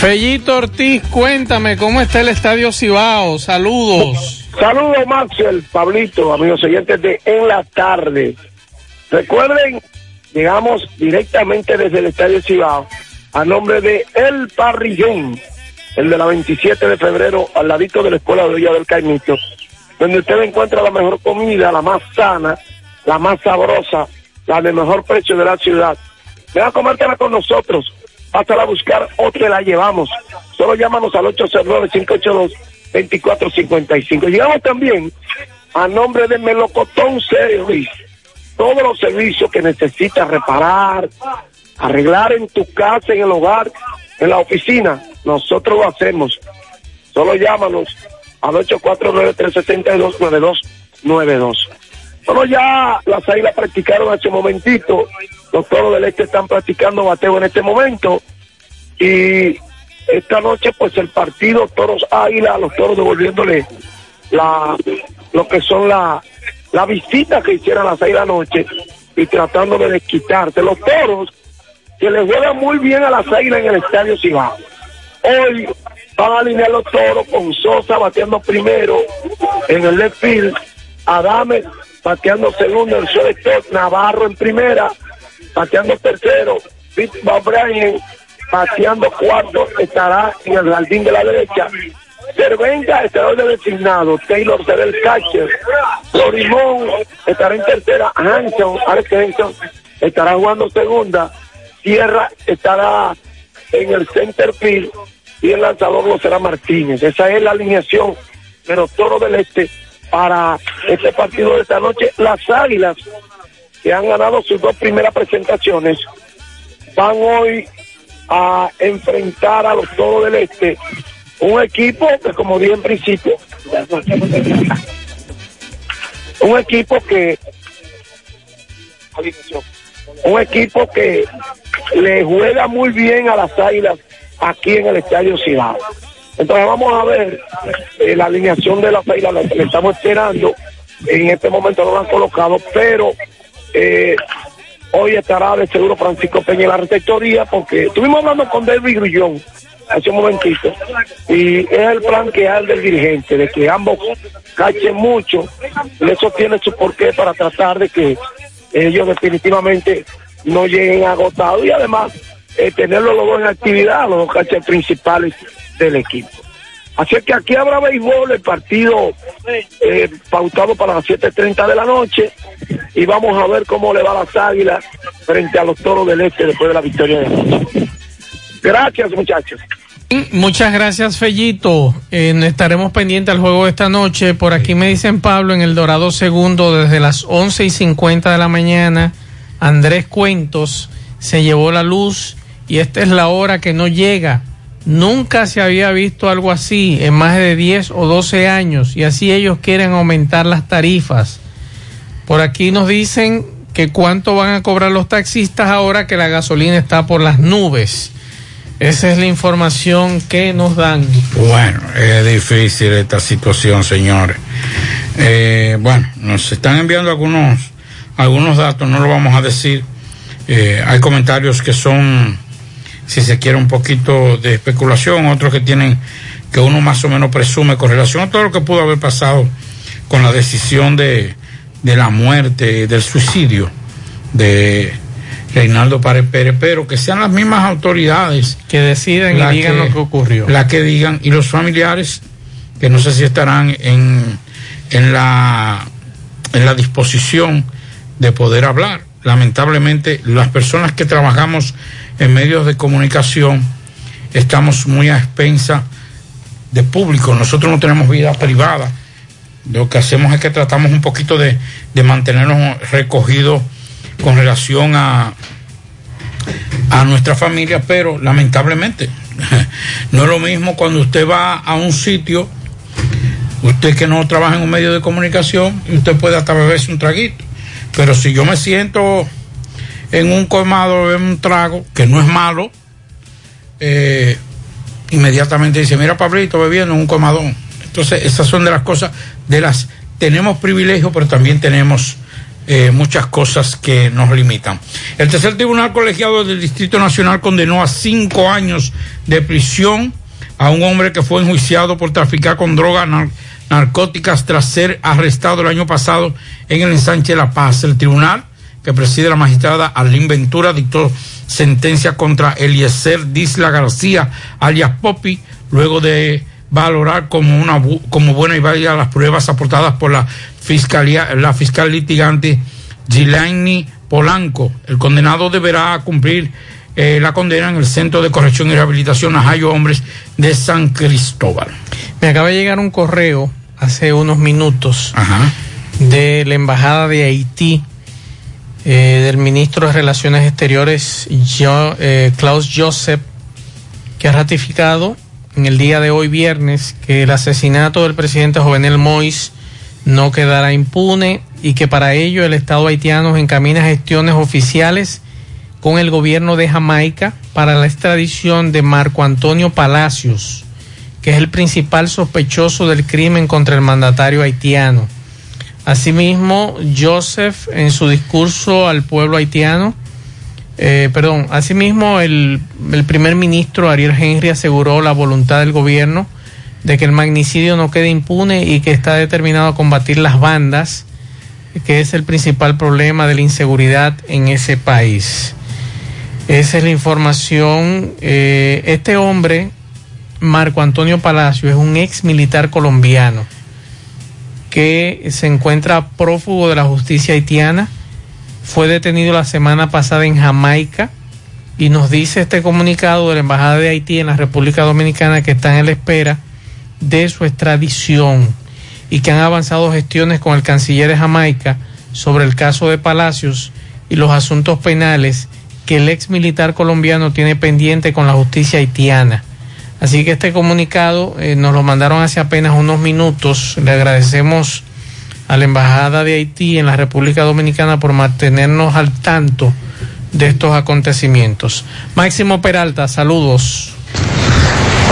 Speaker 8: Fellito Ortiz, cuéntame cómo está el Estadio Cibao. Saludos.
Speaker 45: Saludos, Maxwell, Pablito, amigos oyentes de En la Tarde. Recuerden, llegamos directamente desde el Estadio Cibao a nombre de El Parrillón, el de la 27 de febrero, al ladito de la Escuela de Villa del Caimito, donde usted encuentra la mejor comida, la más sana, la más sabrosa, la de mejor precio de la ciudad. Ven a comértela con nosotros, pásala a buscar o te la llevamos. Solo llámanos al 809-582-2455. Llegamos también a nombre de Melocotón Service, todos los servicios que necesitas reparar, arreglar en tu casa, en el hogar, en la oficina, nosotros lo hacemos. Solo llámanos al 849-372-9292. Bueno, ya las águilas practicaron hace un momentito, los toros del este están practicando bateo en este momento y esta noche pues el partido Toros Águila, los toros devolviéndole la, lo que son la, la visita que hicieron las seis de la noche y tratando de desquitarse. Los toros que le juegan muy bien a las águilas en el estadio Cibao. Hoy van a alinear los toros con Sosa bateando primero en el left field, Adame bateando segundo el shortstop, Navarro en primera, bateando tercero, Pete O'Brien bateando cuarto, estará en el jardín de la derecha. Cervenga estará de designado, Taylor será el catcher, Florimón estará en tercera, Hanson, Alex Hanson estará jugando segunda, Sierra estará en el center field y el lanzador lo será Martínez. Esa es la alineación de los del este para este partido de esta noche. Las águilas que han ganado sus dos primeras presentaciones van hoy a enfrentar a los toros del este. Un equipo que, como dije en principio, un equipo que un equipo que le juega muy bien a las águilas aquí en el Estadio Ciudad. Entonces vamos a ver eh, la alineación de las águilas, la que le estamos esperando. En este momento no la han colocado, pero eh, hoy estará de seguro Francisco Peña en la receptoría, porque estuvimos hablando con David Grullón hace un momentito, y es el plan que hay del dirigente, de que ambos cachen mucho, y eso tiene su porqué para tratar de que ellos definitivamente no lleguen agotados y además eh, tenerlos los dos en actividad, los dos cachas principales del equipo. Así que aquí habrá béisbol, el partido eh, pautado para las 7.30 de la noche y vamos a ver cómo le va a las águilas frente a los toros del este después de la victoria de. Gracias muchachos.
Speaker 8: Muchas gracias, Fellito. Eh, estaremos pendientes al juego de esta noche. Por aquí me dicen Pablo en el Dorado Segundo desde las 11 y 50 de la mañana. Andrés Cuentos se llevó la luz y esta es la hora que no llega. Nunca se había visto algo así en más de 10 o 12 años y así ellos quieren aumentar las tarifas. Por aquí nos dicen que cuánto van a cobrar los taxistas ahora que la gasolina está por las nubes. Esa es la información que nos dan.
Speaker 10: Bueno, es difícil esta situación, señores. Eh, bueno, nos están enviando algunos, algunos datos, no lo vamos a decir. Eh, hay comentarios que son, si se quiere, un poquito de especulación, otros que tienen, que uno más o menos presume con relación a todo lo que pudo haber pasado con la decisión de, de la muerte, del suicidio de Reinaldo Párez Pérez, pero que sean las mismas autoridades
Speaker 8: que decidan y digan lo que ocurrió.
Speaker 10: La que digan, y los familiares, que no sé si estarán en, en, la, en la disposición de poder hablar. Lamentablemente, las personas que trabajamos en medios de comunicación estamos muy a expensa de público. Nosotros no tenemos vida privada. Lo que hacemos es que tratamos un poquito de, de mantenernos recogidos con relación a, a nuestra familia, pero lamentablemente *laughs* no es lo mismo cuando usted va a un sitio, usted que no trabaja en un medio de comunicación, usted puede hasta beberse un traguito. Pero si yo me siento en un colmado, beber un trago, que no es malo, eh, inmediatamente dice, mira Pablito bebiendo en un colmadón. Entonces, esas son de las cosas, de las, tenemos privilegios, pero también tenemos eh, muchas cosas que nos limitan. El tercer tribunal colegiado del Distrito Nacional condenó a cinco años de prisión a un hombre que fue enjuiciado por traficar con drogas nar narcóticas tras ser arrestado el año pasado en el ensanche La Paz. El tribunal que preside la magistrada Arlene Ventura dictó sentencia contra Eliezer Disla García, alias Popi, luego de valorar como una como buena y válida las pruebas aportadas por la fiscalía la fiscal litigante Gilaini Polanco. El condenado deberá cumplir eh, la condena en el Centro de Corrección y Rehabilitación Ajayo Hombres de San Cristóbal.
Speaker 8: Me acaba de llegar un correo hace unos minutos de la Embajada de Haití, eh, del ministro de Relaciones Exteriores, eh, Klaus Joseph, que ha ratificado en el día de hoy viernes que el asesinato del presidente Jovenel Mois no quedará impune y que para ello el Estado haitiano encamina gestiones oficiales con el gobierno de Jamaica para la extradición de Marco Antonio Palacios, que es el principal sospechoso del crimen contra el mandatario haitiano. Asimismo, Joseph, en su discurso al pueblo haitiano, eh, perdón, asimismo el, el primer ministro Ariel Henry aseguró la voluntad del gobierno de que el magnicidio no quede impune y que está determinado a combatir las bandas, que es el principal problema de la inseguridad en ese país. Esa es la información. Eh, este hombre, Marco Antonio Palacio, es un ex militar colombiano que se encuentra prófugo de la justicia haitiana. Fue detenido la semana pasada en Jamaica y nos dice este comunicado de la Embajada de Haití en la República Dominicana que están en la espera de su extradición y que han avanzado gestiones con el canciller de Jamaica sobre el caso de Palacios y los asuntos penales que el ex militar colombiano tiene pendiente con la justicia haitiana. Así que este comunicado eh, nos lo mandaron hace apenas unos minutos. Le agradecemos a la Embajada de Haití en la República Dominicana por mantenernos al tanto de estos acontecimientos. Máximo Peralta, saludos.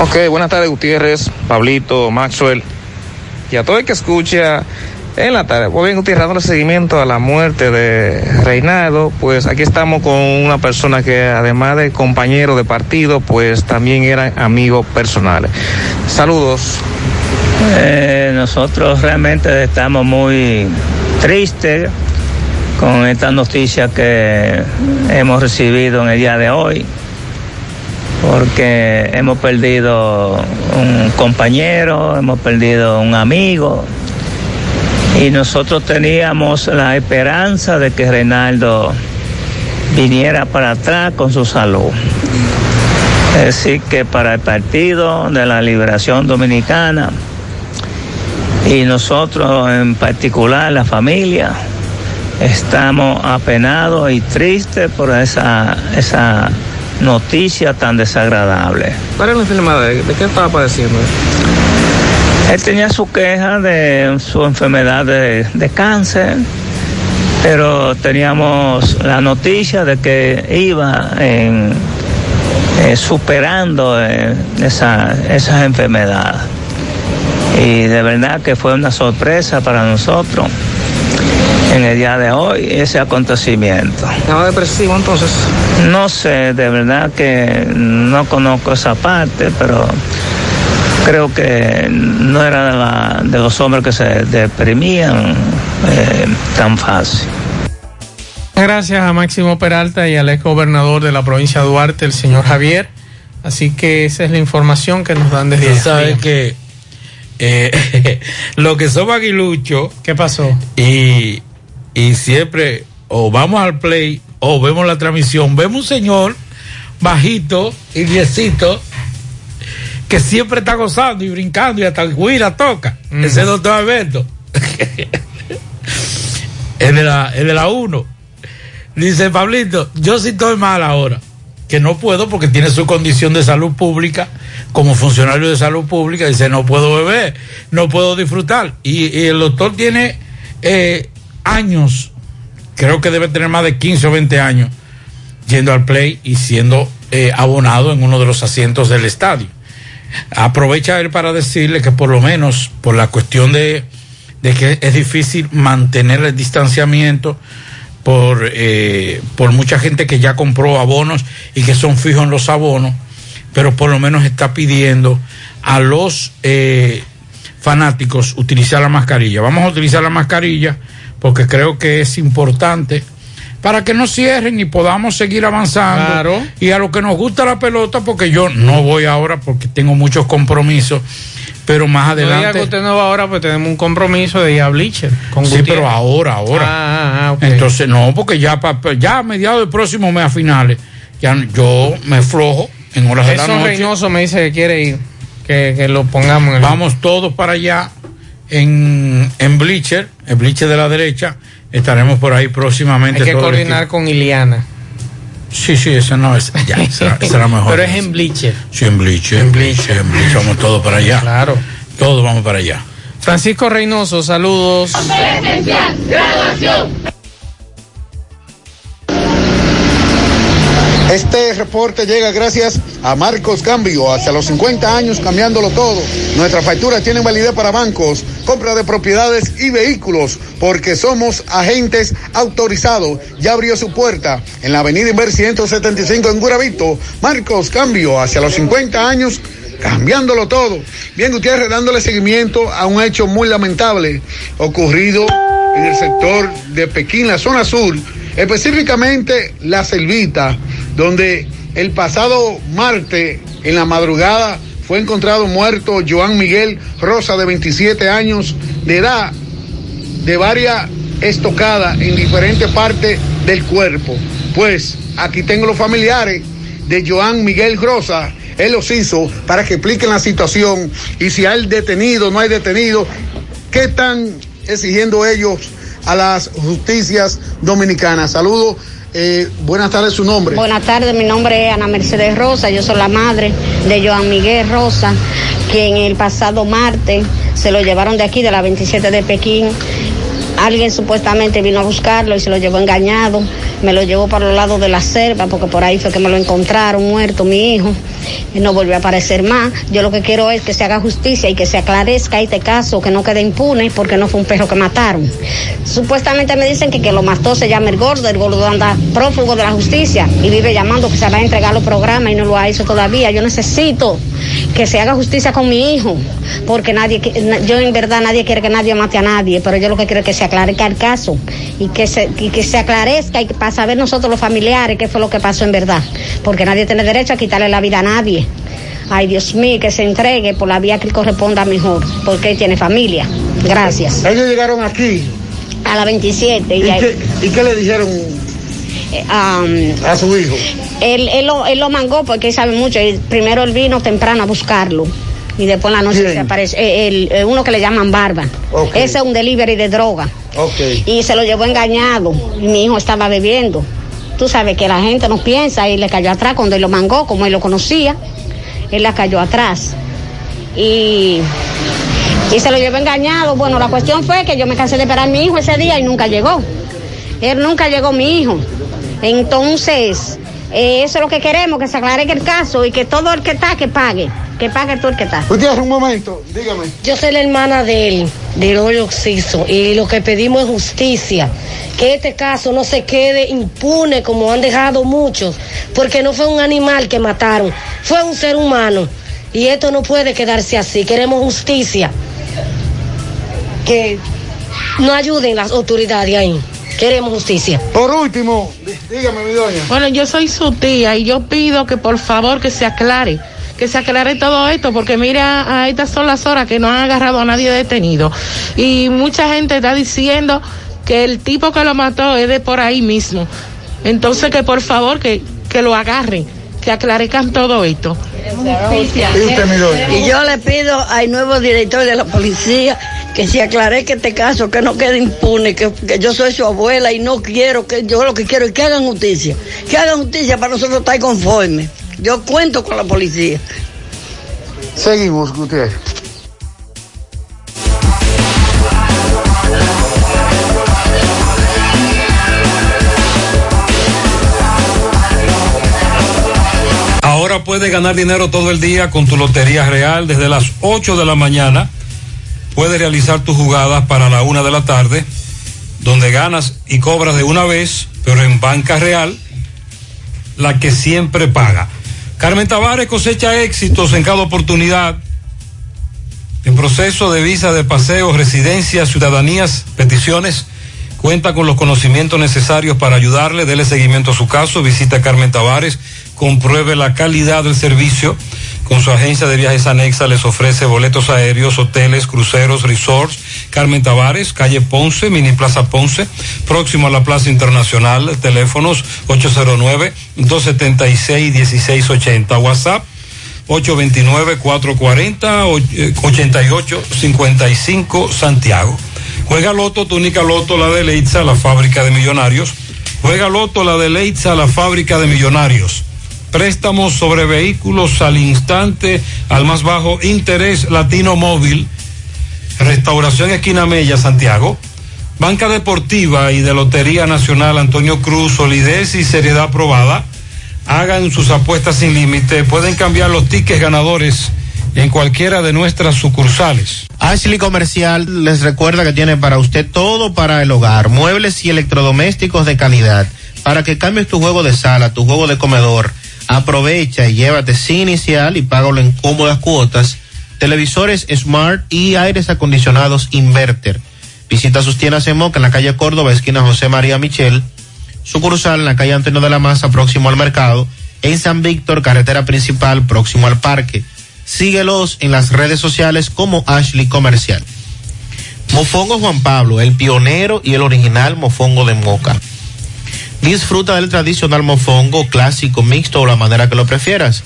Speaker 46: Ok, buenas tardes Gutiérrez, Pablito, Maxwell y a todo el que escucha en la tarde. Pues bien, Gutiérrez, dándole seguimiento a la muerte de Reinaldo, pues aquí estamos con una persona que además de compañero de partido, pues también eran amigos personales. Saludos.
Speaker 47: Eh, nosotros realmente estamos muy tristes con esta noticia que hemos recibido en el día de hoy, porque hemos perdido un compañero, hemos perdido un amigo, y nosotros teníamos la esperanza de que Reinaldo viniera para atrás con su salud. Decir, que para el Partido de la Liberación Dominicana, y nosotros en particular, la familia, estamos apenados y tristes por esa, esa noticia tan desagradable.
Speaker 46: ¿Cuál es la enfermedad? ¿De de qué estaba padeciendo?
Speaker 47: Él tenía su queja de su enfermedad de, de cáncer, pero teníamos la noticia de que iba en, eh, superando eh, esa, esa enfermedad. Y de verdad que fue una sorpresa para nosotros en el día de hoy ese acontecimiento.
Speaker 46: ¿Estaba depresivo entonces?
Speaker 47: No sé, de verdad que no conozco esa parte, pero creo que no era de, la- de los hombres que se deprimían eh, tan fácil.
Speaker 8: Gracias a Máximo Peralta y al ex gobernador de la provincia de Duarte, el señor Javier. Así que esa es la información que nos dan desde
Speaker 10: sabes que eh, *laughs* lo que somos aguiluchos.
Speaker 8: ¿Qué pasó?
Speaker 10: Y, y siempre, o vamos al play, o vemos la transmisión, vemos un señor bajito y viecito que siempre está gozando y brincando y hasta el guira toca. Ese es doctor Alberto. es de la, es de la 1. Dice Pablito, yo sí estoy mal ahora, que no puedo porque tiene su condición de salud pública, como funcionario de salud pública, dice, no puedo beber, no puedo disfrutar. Y, y el doctor tiene eh, años, creo que debe tener más de 15 o 20 años, yendo al play y siendo eh, abonado en uno de los asientos del estadio. Aprovecha él para decirle que por lo menos por la cuestión de, de que es difícil mantener el distanciamiento, por, eh, por mucha gente que ya compró abonos y que son fijos en los abonos, pero por lo menos está pidiendo a los eh, fanáticos utilizar la mascarilla. Vamos a utilizar la mascarilla porque creo que es importante para que no cierren y podamos seguir avanzando.
Speaker 8: Claro.
Speaker 10: Y a lo que nos gusta la pelota, porque yo no voy ahora porque tengo muchos compromisos, pero más
Speaker 8: No diga que
Speaker 10: adelante.
Speaker 8: usted no va ahora, pues tenemos un compromiso de ir a Bleacher. Con
Speaker 10: Sí,
Speaker 8: Gutiérrez.
Speaker 10: pero ahora, ahora.
Speaker 8: Ah, ah, ok.
Speaker 10: Entonces, no, porque ya, pa- ya a mediados del próximo mes a finales, ya yo me flojo en horas de la
Speaker 8: Eso
Speaker 10: noche.
Speaker 8: Reynoso me dice que quiere ir. Que, que lo pongamos en el-
Speaker 10: Vamos todos para allá en, en Bleacher, en Bleacher de la derecha. Estaremos por ahí próximamente.
Speaker 8: Hay que coordinar con Iliana.
Speaker 10: Sí, sí, eso no es. Ya, *laughs* será, será mejor.
Speaker 8: Pero es en Bleacher.
Speaker 10: Sí, en Bleacher. En Bleacher, en Bleacher. Vamos todos para allá.
Speaker 8: Claro.
Speaker 10: Todos vamos para allá.
Speaker 8: Francisco Reynoso, saludos.
Speaker 26: Presencial, graduación.
Speaker 30: Este reporte llega gracias a Marcos Cambio, hacia los 50 años cambiándolo todo. Nuestras facturas tienen validez para bancos, compra de propiedades y vehículos, porque somos agentes autorizados. Ya abrió su puerta en la avenida Inver 175 en Guravito. Marcos Cambio, hacia los 50 años cambiándolo todo. Bien, Gutiérrez, dándole seguimiento a un hecho muy lamentable ocurrido en el sector de Pekín, la zona sur, específicamente la Selvita, donde el pasado martes en la madrugada fue encontrado muerto Joan Miguel Rosa, de 27 años de edad, de varias estocadas en diferentes partes del cuerpo. Pues aquí tengo los familiares de Joan Miguel Rosa. Él los hizo para que expliquen la situación y si hay detenido, no hay detenido, qué están exigiendo ellos a las justicias dominicanas. Saludos. Eh, buenas tardes, su nombre.
Speaker 48: Buenas tardes, mi nombre es Ana Mercedes Rosa, yo soy la madre de Joan Miguel Rosa, quien el pasado martes se lo llevaron de aquí, de la 27 de Pekín. Alguien supuestamente vino a buscarlo y se lo llevó engañado. Me lo llevó para los lados de la selva, porque por ahí fue que me lo encontraron muerto, mi hijo. Y no volvió a aparecer más. Yo lo que quiero es que se haga justicia y que se aclarezca este caso, que no quede impune, porque no fue un perro que mataron. Supuestamente me dicen que, que lo mató se llama el gordo, el gordo anda prófugo de la justicia y vive llamando que se va a entregar los programas y no lo ha hecho todavía. Yo necesito que se haga justicia con mi hijo, porque nadie, yo en verdad nadie quiere que nadie mate a nadie, pero yo lo que quiero es que se aclarezca el caso y que se, y que se aclarezca y para saber nosotros los familiares qué fue lo que pasó en verdad, porque nadie tiene derecho a quitarle la vida a nadie. Ay, Dios mío, que se entregue por la vía que corresponda mejor, porque él tiene familia. Gracias.
Speaker 30: Ellos llegaron aquí.
Speaker 48: A la 27.
Speaker 30: ¿Y,
Speaker 48: ahí-
Speaker 30: qué, y qué le dijeron
Speaker 48: um,
Speaker 30: a su hijo?
Speaker 48: él, él, lo, él lo mangó porque él sabe mucho. Y primero él vino temprano a buscarlo. Y después en la noche se aparece. eh, el- eh, uno que le llaman Barba. Ese es un delivery de droga. Y se lo llevó engañado. Y mi hijo estaba bebiendo. Tú sabes que la gente no piensa y le cayó atrás cuando él lo mangó, como él lo conocía. Él la cayó atrás. Y, y se lo llevó engañado. Bueno, la cuestión fue que yo me cansé de esperar a mi hijo ese día y nunca llegó. Él nunca llegó mi hijo. Entonces, eh, eso es lo que queremos, que se aclare el caso y que todo el que está, que pague. Que pague todo el que está.
Speaker 30: Gutiérrez, un momento, dígame.
Speaker 49: Yo soy la hermana de él, del hoyo oxiso, y lo que pedimos es justicia. Que este caso no se quede impune como han dejado muchos, porque no fue un animal que mataron, fue un ser humano. Y esto no puede quedarse así. Queremos justicia. Que no ayuden las autoridades ahí. Queremos justicia.
Speaker 30: Por último, dígame, mi doña.
Speaker 50: Bueno, yo soy su tía y yo pido que por favor que se aclare, que se aclare todo esto, porque mira, a estas son las horas que no han agarrado a nadie detenido. Y mucha gente está diciendo que el tipo que lo mató es de por ahí mismo. Entonces que por favor que, que lo agarren, que aclarezcan todo esto.
Speaker 51: Y yo le pido al nuevo director de la policía que se aclarezca este caso, que no quede impune, que, que yo soy su abuela y no quiero, que yo lo que quiero es que hagan justicia, que hagan justicia para nosotros estar conformes. Yo cuento con la policía.
Speaker 30: Seguimos, Gutiérrez.
Speaker 17: Ahora puedes ganar dinero todo el día con tu Lotería Real desde las 8 de la mañana. Puedes realizar tus jugadas para la una de la tarde, donde ganas y cobras de una vez, pero en banca real, la que siempre paga. Carmen Tavares cosecha éxitos en cada oportunidad. En proceso de visa de paseo, residencias, ciudadanías, peticiones, cuenta con los conocimientos necesarios para ayudarle, dele seguimiento a su caso, visita a Carmen Tavares, compruebe la calidad del servicio. Con su agencia de viajes anexa les ofrece boletos aéreos, hoteles, cruceros, resorts. Carmen Tavares, calle Ponce, Mini Plaza Ponce, próximo a la Plaza Internacional, teléfonos 809-276-1680, WhatsApp 829-440-8855 Santiago. Juega Loto, túnica Loto, la de Leitza, la fábrica de millonarios. Juega Loto, la de Leitza, la fábrica de millonarios. Préstamos sobre vehículos al instante, al más bajo interés latino móvil. Restauración Esquina Mella, Santiago. Banca Deportiva y de Lotería Nacional Antonio Cruz, solidez y seriedad probada. Hagan sus apuestas sin límite. Pueden cambiar los tickets ganadores en cualquiera de nuestras sucursales.
Speaker 18: Ashley Comercial les recuerda que tiene para usted todo para el hogar, muebles y electrodomésticos de calidad, para que cambies tu juego de sala, tu juego de comedor. Aprovecha y llévate sin inicial y págalo en cómodas cuotas. Televisores Smart y aires acondicionados Inverter. Visita sus tiendas en Moca en la calle Córdoba, esquina José María Michel. Sucursal en la calle Antonio de la Maza, próximo al mercado. En San Víctor, carretera principal, próximo al parque. Síguelos en las redes sociales como Ashley Comercial. Mofongo Juan Pablo, el pionero y el original mofongo de Moca. Disfruta del tradicional mofongo clásico, mixto o la manera que lo prefieras.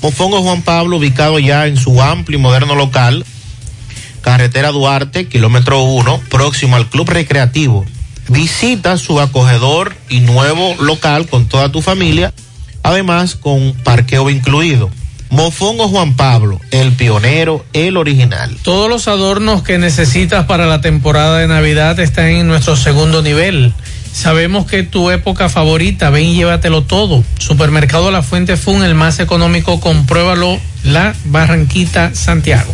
Speaker 18: Mofongo Juan Pablo, ubicado ya en su amplio y moderno local, carretera Duarte, kilómetro 1, próximo al Club Recreativo. Visita su acogedor y nuevo local con toda tu familia, además con parqueo incluido. Mofongo Juan Pablo, el pionero, el original.
Speaker 8: Todos los adornos que necesitas para la temporada de Navidad están en nuestro segundo nivel. Sabemos que tu época favorita, ven y llévatelo todo. Supermercado La Fuente Fun, el más económico, compruébalo, La Barranquita, Santiago.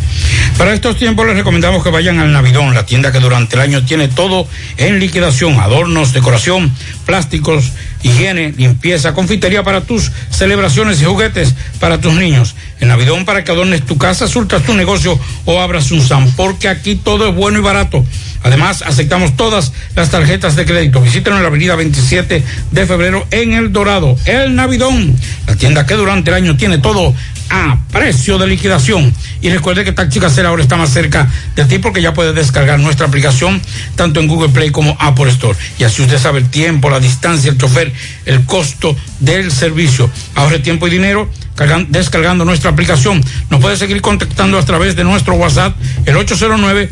Speaker 10: Para estos tiempos les recomendamos que vayan al Navidón, la tienda que durante el año tiene todo en liquidación, adornos, decoración, plásticos, higiene, limpieza, confitería para tus celebraciones y juguetes para tus niños. El Navidón para que adornes tu casa, surtas tu negocio o abras un SAM, porque aquí todo es bueno y barato. Además, aceptamos todas las tarjetas de crédito. Visítenos en la avenida 27 de febrero en El Dorado. El Navidón, la tienda que durante el año tiene todo a precio de liquidación. Y recuerde que Taxi Casera ahora está más cerca de ti porque ya puede descargar nuestra aplicación tanto en Google Play como Apple Store. Y así usted sabe el tiempo, la distancia, el chofer, el costo del servicio. Ahorre tiempo y dinero cargan- descargando nuestra aplicación. Nos puede seguir contactando a través de nuestro WhatsApp, el 809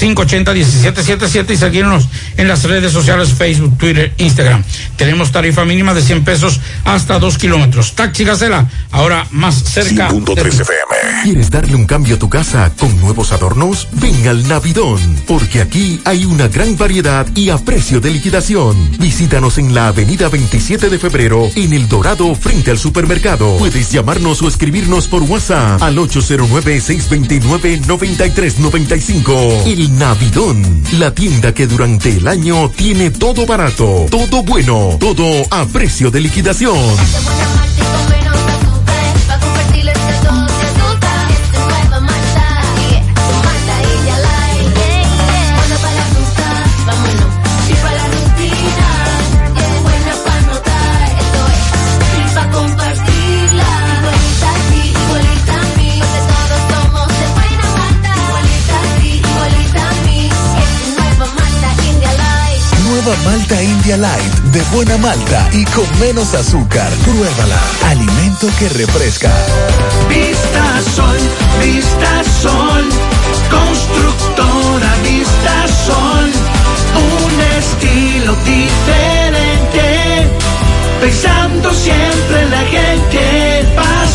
Speaker 10: 580-1777 y seguirnos en las redes sociales Facebook, Twitter, Instagram. Tenemos tarifa mínima de 100 pesos hasta 2 kilómetros. Taxi Gacela, ahora más cerca. de.
Speaker 52: FM. ¿Quieres darle un cambio a tu casa con nuevos adornos? Ven al Navidón, porque aquí hay una gran variedad y a precio de liquidación. Visítanos en la avenida 27 de febrero, en El Dorado, frente al supermercado. Puedes llamarnos o escribirnos por WhatsApp al 809-629-9395. El Navidón, la tienda que durante el año tiene todo barato, todo bueno, todo a precio de liquidación.
Speaker 33: Light de buena malta y con menos azúcar. Pruébala. Alimento que refresca.
Speaker 26: Vista Sol, Vista Sol, constructora Vista Sol, un estilo diferente, pensando siempre en la gente,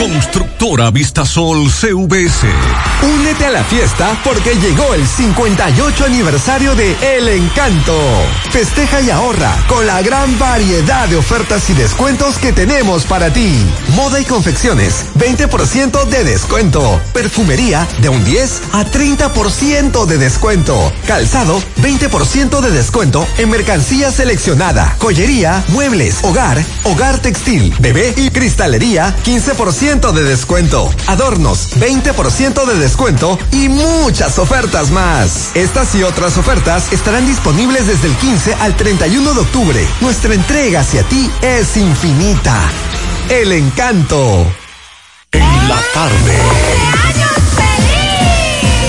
Speaker 52: Constructora Vistasol CVS.
Speaker 31: Únete a la fiesta porque llegó el 58 aniversario de El Encanto. Festeja y ahorra con la gran variedad de ofertas y descuentos que tenemos para ti. Moda y confecciones, 20% de descuento. Perfumería de un 10 a 30% de descuento. Calzado, 20% de descuento en mercancía seleccionada. Joyería, muebles, hogar, hogar textil, bebé y cristalería, 15% de descuento. descuento, adornos 20% de descuento y muchas ofertas más. Estas y otras ofertas estarán disponibles desde el 15 al 31 de octubre. Nuestra entrega hacia ti es infinita. El encanto.
Speaker 12: En la tarde.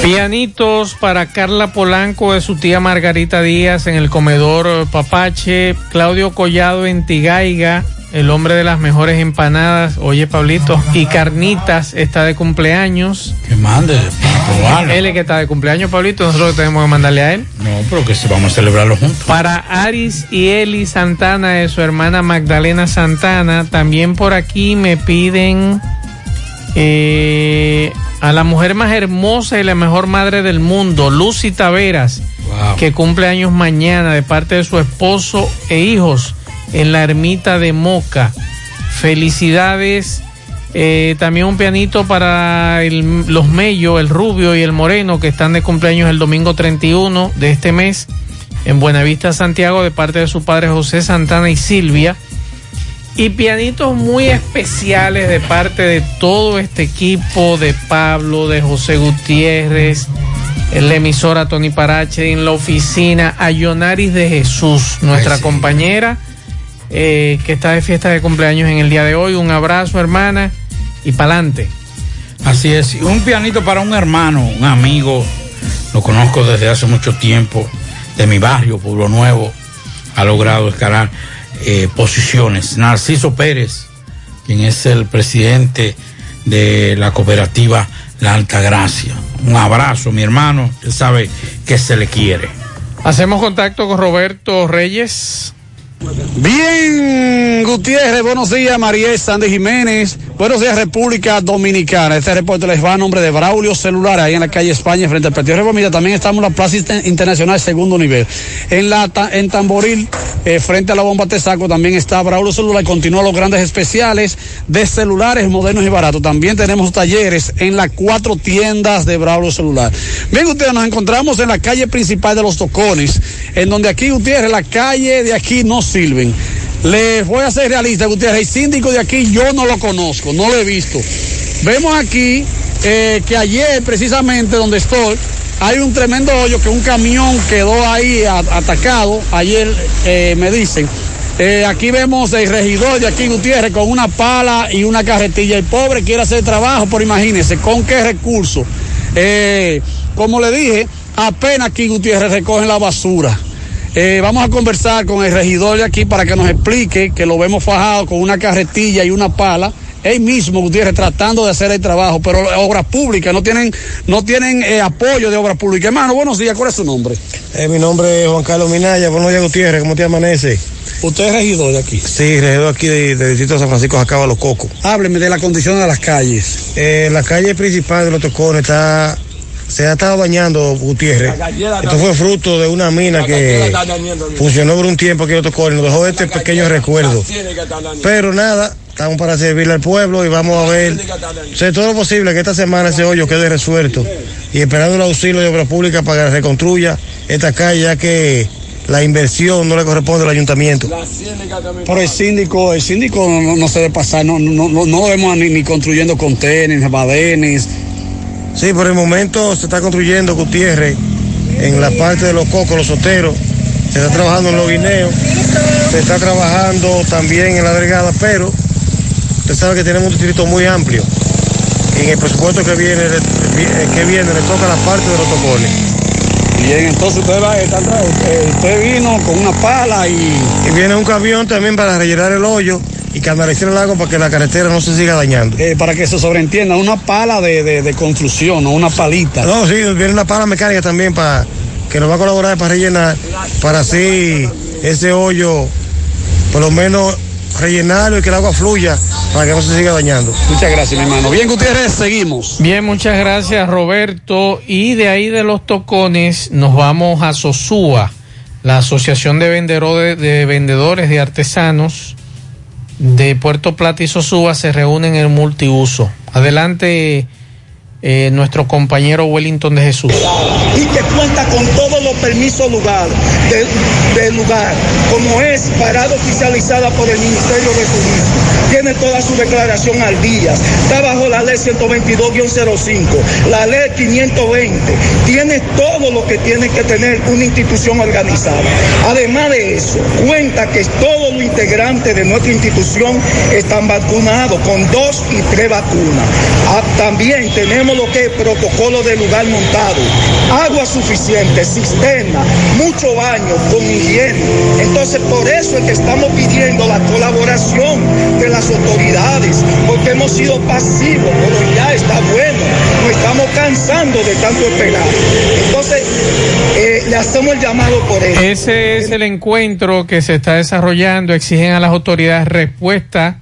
Speaker 8: Pianitos para Carla Polanco de su tía Margarita Díaz en el comedor Papache, Claudio Collado en Tigaiga, el hombre de las mejores empanadas, oye Pablito, y Carnitas está de cumpleaños.
Speaker 10: Que mande, probarlo.
Speaker 8: Él es que está de cumpleaños, Pablito, nosotros tenemos que mandarle a él.
Speaker 10: No, pero que se vamos a celebrarlo juntos.
Speaker 8: Para Aris y Eli Santana de su hermana Magdalena Santana, también por aquí me piden eh, a la mujer más hermosa y la mejor madre del mundo, Lucy Taveras, que cumple años mañana de parte de su esposo e hijos en la ermita de Moca. Felicidades. Eh, también un pianito para el- los Mello, el Rubio y el Moreno, que están de cumpleaños el domingo 31 de este mes en Buenavista, Santiago, de parte de su padre José Santana y Silvia. Y pianitos muy especiales de parte de todo este equipo, de Pablo, de José Gutiérrez, en la emisora Tony Parache, en la oficina, a Yonaris de Jesús, nuestra compañera, eh, que está de fiesta de cumpleaños en el día de hoy. Un abrazo, hermana, y pa'lante.
Speaker 10: Así es, un pianito para un hermano, un amigo, lo conozco desde hace mucho tiempo, de mi barrio, Pueblo Nuevo, ha logrado escalar eh, posiciones. Narciso Pérez, quien es el presidente de la cooperativa La Altagracia. Un abrazo, mi hermano, él sabe que se le quiere.
Speaker 8: Hacemos contacto con Roberto Reyes.
Speaker 53: Bien, Gutiérrez, buenos días, María Sandy Jiménez. Buenos días, República Dominicana. Este reporte les va a nombre de Braulio Celular, ahí en la calle España, frente al Partido Reformista. También estamos en la Plaza Inter- Internacional, segundo nivel. En la en Tamboril, eh, frente a la bomba Tesaco, también está Braulio Celular. Continúan los grandes especiales de celulares modernos y baratos. También tenemos talleres en las cuatro tiendas de Braulio Celular. Bien, ustedes nos encontramos en la calle principal de los Tocones, en donde aquí, Gutiérrez, la calle de aquí no sirven. Les voy a ser realista, Gutiérrez. El síndico de aquí yo no lo conozco, no lo he visto. Vemos aquí eh, que ayer, precisamente donde estoy, hay un tremendo hoyo que un camión quedó ahí atacado. Ayer eh, me dicen. Eh, aquí vemos el regidor de aquí, Gutiérrez, con una pala y una carretilla. El pobre quiere hacer trabajo, pero imagínense, ¿con qué recursos? Como le dije, apenas aquí, Gutiérrez, recogen la basura. Eh, vamos a conversar con el regidor de aquí para que nos explique que lo vemos fajado con una carretilla y una pala. Él mismo, Gutiérrez, tratando de hacer el trabajo, pero obras públicas, no tienen, no tienen eh, apoyo de obras públicas. Hermano, buenos días, ¿cuál es su nombre?
Speaker 30: Eh, mi nombre es Juan Carlos Minaya, buenos días Gutiérrez, ¿cómo te amanece?
Speaker 53: ¿Usted es regidor de aquí?
Speaker 30: Sí, regidor aquí de- del distrito de San Francisco de Acaba Los Cocos.
Speaker 53: Hábleme de la condición de las calles.
Speaker 30: Eh, la calle principal de los Tocones está, se ha estado dañando Gutiérrez. Esto fue fruto de una mina que funcionó por un tiempo aquí en los Tocones, nos dejó este pequeño recuerdo. Pero nada, estamos para servirle al pueblo y vamos a ver, hacer todo lo posible que esta semana ese hoyo quede resuelto y esperando el auxilio de obras públicas para que reconstruya esta calle ya que la inversión no le corresponde al ayuntamiento.
Speaker 53: Pero el síndico, el síndico no, no- no se debe pasar, no, no, no, no vemos ni, ni construyendo contenedores, badenes.
Speaker 30: Sí, por el momento se está construyendo Gutiérrez en la parte de los cocos, los soteros. Se está trabajando en los guineos. Se está trabajando también en la delgada, pero usted sabe que tenemos un distrito muy amplio. Y en el presupuesto que viene, le- que viene le toca la parte de los tocones.
Speaker 53: Bien, entonces usted, va, está atrás, usted, usted vino con una pala y...
Speaker 30: Y viene un camión también para rellenar el hoyo y canalizar el agua para que la carretera no se siga dañando.
Speaker 53: Eh, para que se sobreentienda, una pala de, de- de construcción, no una palita.
Speaker 30: No, sí, viene una pala mecánica también para que nos va a colaborar para rellenar, para así ese hoyo, por lo menos rellenarlo y que el agua fluya para que no se siga dañando.
Speaker 53: Muchas gracias, mi hermano. Bien, Gutiérrez, seguimos.
Speaker 8: Bien, muchas gracias Roberto. Y de ahí de los tocones nos vamos a Sosúa, la Asociación de, Vendedores de Vendedores de Artesanos de Puerto Plata y Sosúa se reúnen en el multiuso. Adelante, eh, nuestro compañero Wellington de Jesús.
Speaker 53: y que cuenta con todos los permisos lugar, de, de lugar, como es parada oficializada por el Ministerio de Turismo. Tiene toda su declaración al día. Está bajo la ley 122-05, la ley 520. Tiene todo lo que tiene que tener una institución organizada. Además de eso, cuenta que todos los integrantes de nuestra institución están vacunados con dos y tres vacunas. Ah, también tenemos lo que es protocolo de lugar montado, agua suficiente, cisterna, mucho baño con higiene. Entonces, por eso es que estamos pidiendo la colaboración de las autoridades, porque hemos sido pasivos, pero ya está bueno, nos estamos cansando de tanto esperar. Entonces, le hacemos el llamado por eso.
Speaker 8: Ese es el encuentro que se está desarrollando. Exigen a las autoridades respuesta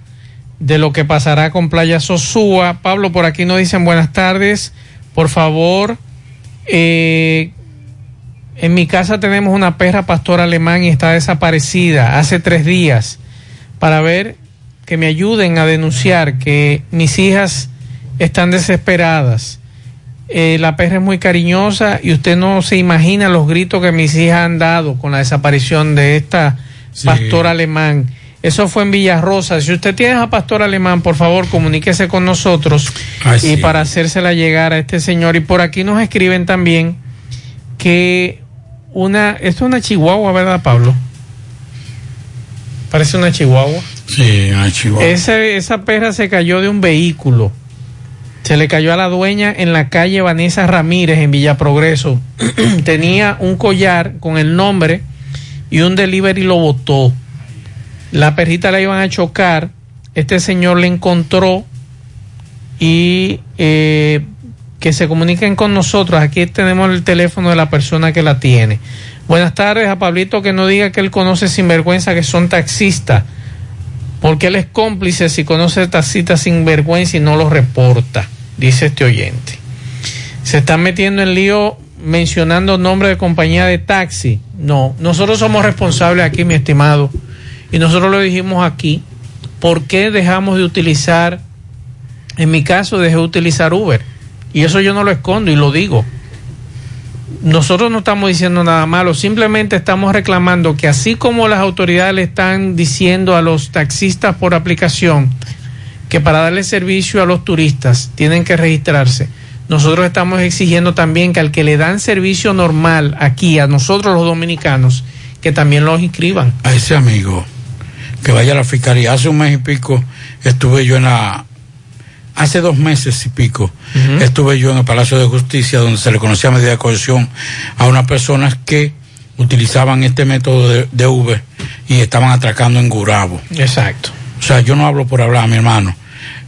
Speaker 8: de lo que pasará con Playa Sosúa. Pablo, por aquí nos dicen buenas tardes. Por favor, eh, en mi casa tenemos una perra pastor alemán y está desaparecida hace tres días para ver que me ayuden a denunciar que mis hijas están desesperadas. Eh, la perra es muy cariñosa y usted no se imagina los gritos que mis hijas han dado con la desaparición de esta pastor alemán. Eso fue en Villarrosa. Si usted tiene a pastor alemán, por favor, comuníquese con nosotros
Speaker 10: Ay,
Speaker 8: y
Speaker 10: sí.
Speaker 8: para hacérsela llegar a este señor. Y por aquí nos escriben también que una, esto es una chihuahua, ¿verdad, Pablo? Parece una chihuahua.
Speaker 10: Sí, una chihuahua.
Speaker 8: Ese- esa perra se cayó de un vehículo. Se le cayó a la dueña en la calle Vanessa Ramírez en Villa Progreso. *clears throat* Tenía un collar con el nombre y un delivery lo botó. La perrita la iban a chocar. Este señor le encontró y eh, que se comuniquen con nosotros. Aquí tenemos el teléfono de la persona que la tiene. Buenas tardes a Pablito que no diga que él conoce sinvergüenza que son taxistas. Porque él es cómplice si conoce taxistas sin vergüenza y no lo reporta, dice este oyente. Se están metiendo en lío mencionando nombre de compañía de taxi. No, nosotros somos responsables aquí, mi estimado. Y nosotros lo dijimos aquí. ¿Por qué dejamos de utilizar, en mi caso dejé de utilizar Uber? Y eso yo no lo escondo y lo digo. Nosotros no estamos diciendo nada malo, simplemente estamos reclamando que así como las autoridades le están diciendo a los taxistas por aplicación que para darle servicio a los turistas tienen que registrarse, nosotros estamos exigiendo también que al que le dan servicio normal aquí, a nosotros los dominicanos, que también los inscriban.
Speaker 10: a ese amigo que vaya a la fiscalía. Hace un mes y pico estuve yo en la. Hace dos meses y pico estuve yo en el Palacio de Justicia donde se le conocía medida de cohesión a unas personas que utilizaban este método de, de Uber y estaban atracando en Gurabo.
Speaker 8: Exacto.
Speaker 10: O sea, yo no hablo por hablar, mi hermano.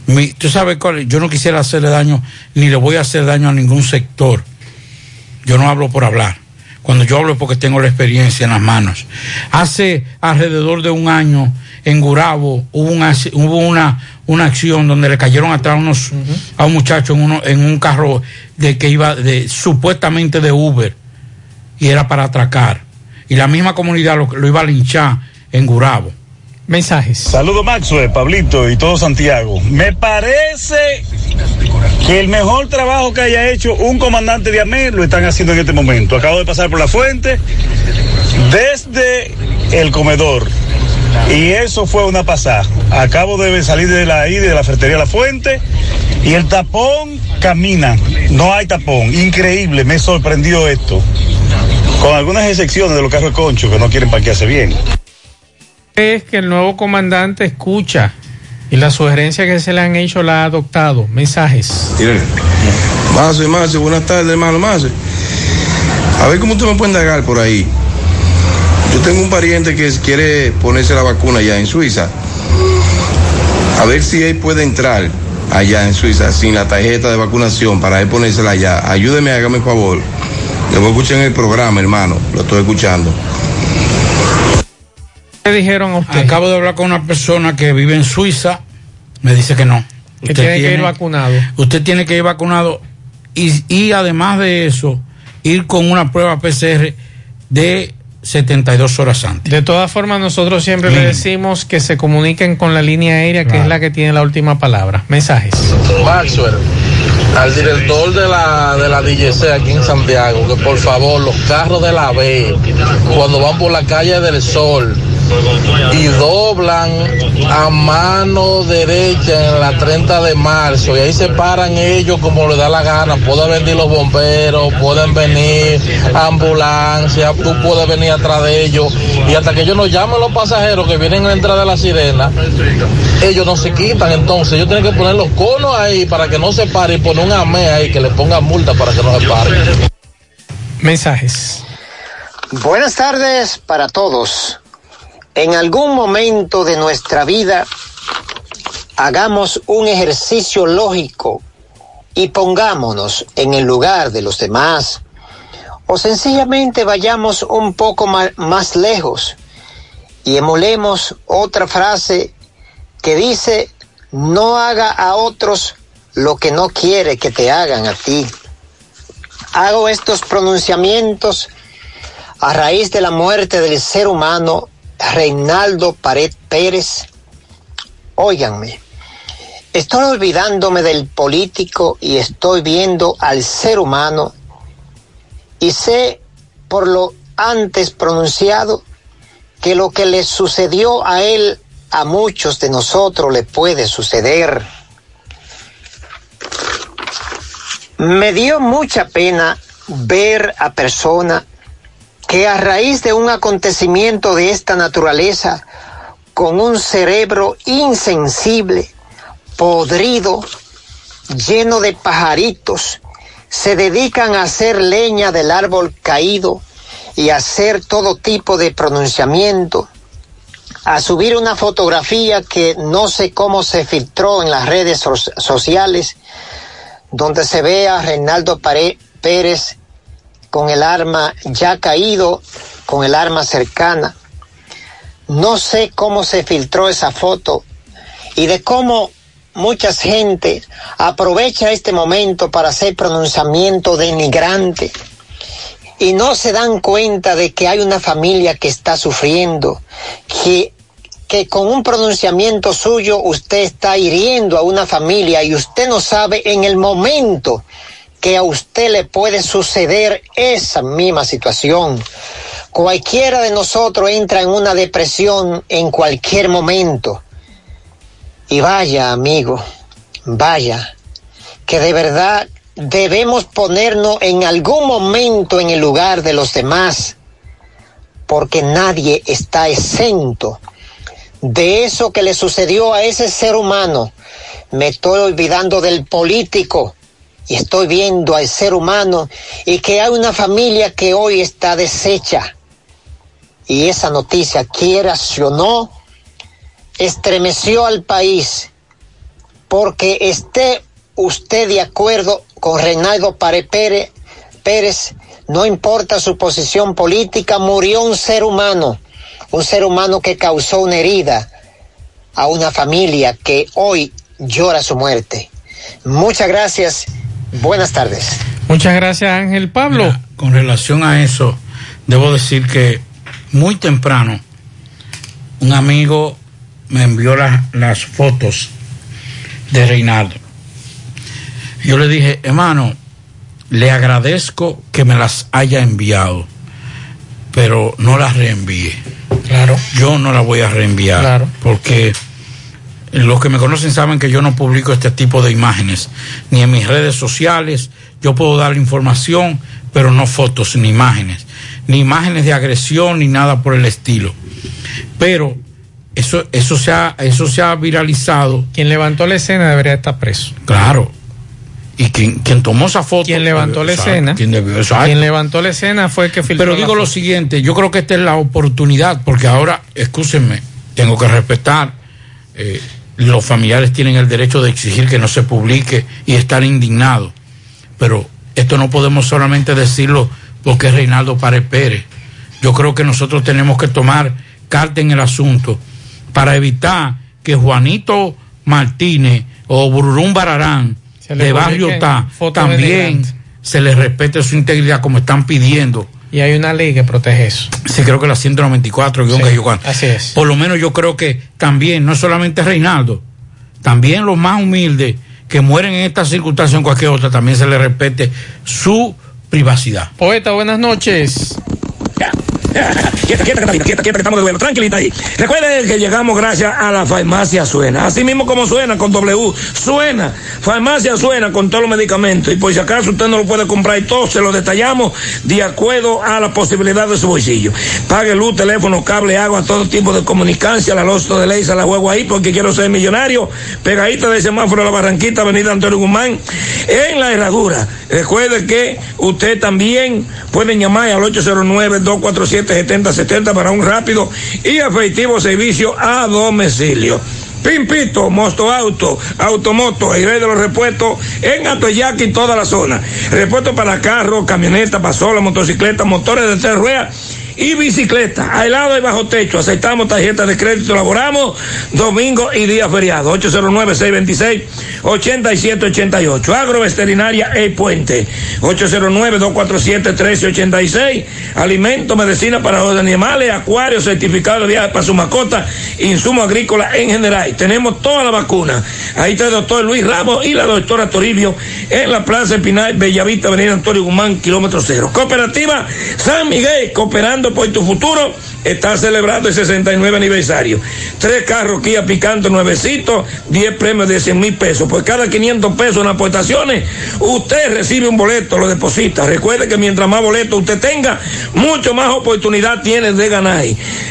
Speaker 10: Mi, Tú sabes cuál, yo no quisiera hacerle daño, ni le voy a hacer daño a ningún sector. Yo no hablo por hablar. Cuando yo hablo es porque tengo la experiencia en las manos. Hace alrededor de un año en Gurabo hubo una, hubo una, una acción donde le cayeron atrás unos, a un muchacho en, uno, en un carro de que iba de, supuestamente de Uber y era para atracar. Y la misma comunidad lo, lo iba a linchar en Gurabo.
Speaker 8: Mensajes.
Speaker 54: Saludos Maxwell, Pablito y todo Santiago. Me parece que el mejor trabajo que haya hecho un comandante de AME lo están haciendo en este momento. Acabo de pasar por la fuente desde el comedor. Y eso fue una pasada. Acabo de salir de la ahí de la ferretería La Fuente y el tapón camina. No hay tapón. Increíble, me sorprendió esto. Con algunas excepciones de los carros de concho que no quieren parquearse bien.
Speaker 8: Es que el nuevo comandante escucha y la sugerencia que se le han hecho la ha adoptado. Mensajes.
Speaker 55: Mazo, Mazo, buenas tardes, hermano Mazo. A ver cómo usted me puede indagar por ahí. Yo tengo un pariente que quiere ponerse la vacuna allá en Suiza. A ver si él puede entrar allá en Suiza sin la tarjeta de vacunación para él ponérsela allá. Ayúdeme, hágame el favor. Le voy a escuchar en el programa, hermano. Lo estoy escuchando.
Speaker 8: ¿Qué dijeron a usted?
Speaker 10: Acabo de hablar con una persona que vive en Suiza. Me dice que no.
Speaker 8: Que tiene que ir vacunado.
Speaker 10: Usted tiene que ir vacunado y, y además de eso, ir con una prueba PCR de 72 horas antes.
Speaker 8: De todas formas, nosotros siempre le decimos que se comuniquen con la línea aérea, que es la que tiene la última palabra. Mensajes.
Speaker 56: Maxwell, al director de la, de la DGC aquí en Santiago que por favor los carros de la B, cuando van por la calle del Sol y doblan a mano derecha en la 30 de marzo y ahí se paran ellos como les da la gana, pueden venir los bomberos, pueden venir ambulancias, tú puedes venir atrás de ellos y hasta que ellos nos llamen los pasajeros que vienen a la entrada de la sirena, ellos no se quitan entonces, ellos tienen que poner los conos ahí para que no se pare y poner un AME ahí que le ponga multa para que no se pare.
Speaker 8: Mensajes.
Speaker 57: Buenas tardes para todos. En algún momento de nuestra vida hagamos un ejercicio lógico y pongámonos en el lugar de los demás. O sencillamente vayamos un poco más lejos y emulemos otra frase que dice, no haga a otros lo que no quiere que te hagan a ti. Hago estos pronunciamientos a raíz de la muerte del ser humano Reinaldo Pared Pérez. Óiganme, estoy olvidándome del político y estoy viendo al ser humano y sé por lo antes pronunciado que lo que le sucedió a él a muchos de nosotros le puede suceder. Me dio mucha pena ver a personas que a raíz de un acontecimiento de esta naturaleza, con un cerebro insensible, podrido, lleno de pajaritos, se dedican a hacer leña del árbol caído y a hacer todo tipo de pronunciamiento, a subir una fotografía que no sé cómo se filtró en las redes so- sociales, donde se ve a Reinaldo Pérez con el arma ya caído, con el arma cercana. No sé cómo se filtró esa foto y de cómo mucha gente aprovecha este momento para hacer pronunciamiento denigrante y no se dan cuenta de que hay una familia que está sufriendo, que, que con un pronunciamiento suyo usted está hiriendo a una familia y usted no sabe en el momento que a usted le puede suceder esa misma situación. Cualquiera de nosotros entra en una depresión en cualquier momento. Y vaya, amigo, vaya, que de verdad debemos ponernos en algún momento en el lugar de los demás, porque nadie está exento de eso que le sucedió a ese ser humano. Me estoy olvidando del político y estoy viendo al ser humano y que hay una familia que hoy está deshecha. Y esa noticia, quieras o no, estremeció al país porque esté usted de acuerdo con Reinaldo Pérez, no importa su posición política, murió un ser humano, un ser humano que causó una herida a una familia que hoy llora su muerte. Muchas gracias, buenas tardes.
Speaker 8: Muchas gracias, Ángel Pablo.
Speaker 10: Mira, con relación a eso, debo decir que muy temprano un amigo me envió la- las fotos de Reinaldo. Yo le dije, hermano, le agradezco que me las haya enviado, pero no las reenvíe.
Speaker 8: Claro.
Speaker 10: Yo no las voy a reenviar.
Speaker 8: Claro.
Speaker 10: Porque los que me conocen saben que yo no publico este tipo de imágenes, ni en mis redes sociales. Yo puedo dar información, pero no fotos ni imágenes, ni imágenes de agresión, ni nada por el estilo. Pero eso, eso, se, ha, eso se ha viralizado.
Speaker 8: Quien levantó la escena debería estar preso.
Speaker 10: Claro. Y quien, quien tomó esa foto.
Speaker 8: Quien levantó la
Speaker 10: Exacto,
Speaker 8: escena.
Speaker 10: quien debió-.
Speaker 8: Quien levantó la escena fue el que filtró
Speaker 10: Pero digo lo siguiente, yo creo que esta es la oportunidad, porque ahora, escúchenme, tengo que respetar, eh, los familiares tienen el derecho de exigir que no se publique y estar indignados, pero esto no podemos solamente decirlo porque es Reinaldo Párez Pérez. Yo creo que nosotros tenemos que tomar carta en el asunto para evitar que Juanito Martínez o Bururum Bararán de Barrio Ta también se les respete su integridad como están pidiendo.
Speaker 8: Y hay una ley que protege eso.
Speaker 10: Sí, creo que la 194 guion
Speaker 8: Sí,
Speaker 10: que yo cuando.
Speaker 8: así es.
Speaker 10: Por lo menos yo creo que también, no solamente Reinaldo, también los más humildes que mueren en esta circunstancia o en cualquier otra, también se le respete su privacidad.
Speaker 8: Poeta, buenas noches.
Speaker 53: Quieta, quieta, Catalina, quieta, quieta, que estamos de vuelo. Tranquilita ahí. Recuerden que llegamos gracias a la farmacia Suena. Así mismo como suena con W. Suena. Farmacia Suena con todos los medicamentos. Y por si acaso usted no lo puede comprar y todo, se lo detallamos de acuerdo a la posibilidad de su bolsillo. Pague luz, teléfono, cable, agua, todo tipo de comunicancia, la losto de ley, se la juego ahí porque quiero ser millonario. Pegadita de semáforo de la Barranquita, Avenida Antonio Guzmán, en la herradura. Recuerde que usted también puede llamar al 809-247-7070 para un rápido y efectivo servicio a domicilio. Pimpito, Mosto Auto, Automoto, el rey de los repuestos en Atoyac y toda la zona. Repuestos para carros, camionetas, pasolas, motocicletas, motores de tres ruedas y bicicleta. Al lado y bajo techo. Aceptamos tarjetas de crédito. Laboramos domingo y día feriado. 809-626-8788. Agroveterinaria El Puente. 809-247-1386. Alimento, medicina para los animales, acuario, certificado de viaje para su mascota, insumo agrícola en general. Tenemos toda la vacuna. Ahí está el doctor Luis Ramos y la doctora Toribio en la Plaza Espinal, Bellavista, Avenida Antonio Guzmán, kilómetro cero. Cooperativa San Miguel, cooperando por tu futuro, está celebrando el 69 aniversario. Tres carros Kia Picanto nuevecitos, 10 premios de 100 mil pesos. Por cada 500 pesos en aportaciones, usted recibe un boleto, lo deposita. Recuerde que mientras más boletos usted tenga, mucho más oportunidad tiene de ganar.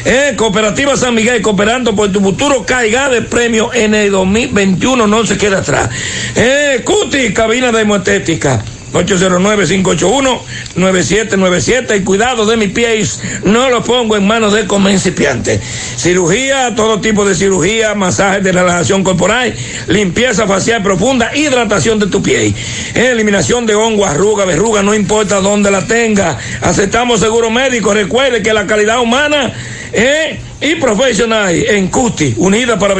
Speaker 53: Eh, Cooperativa San Miguel, cooperando por tu futuro, caiga de premio en el 2021, no se queda atrás. Eh, Cuti, cabina de hemoestética. 809-581-9797 y cuidado de mis pies, no lo pongo en manos de comencipiantes. Cirugía, todo tipo de cirugía, masajes de relajación corporal, limpieza facial profunda, hidratación de tu pie, eliminación de hongo, arruga, verruga, no importa dónde la tenga. Aceptamos seguro médico, recuerde que la calidad humana eh, y profesional en CUTI, unida para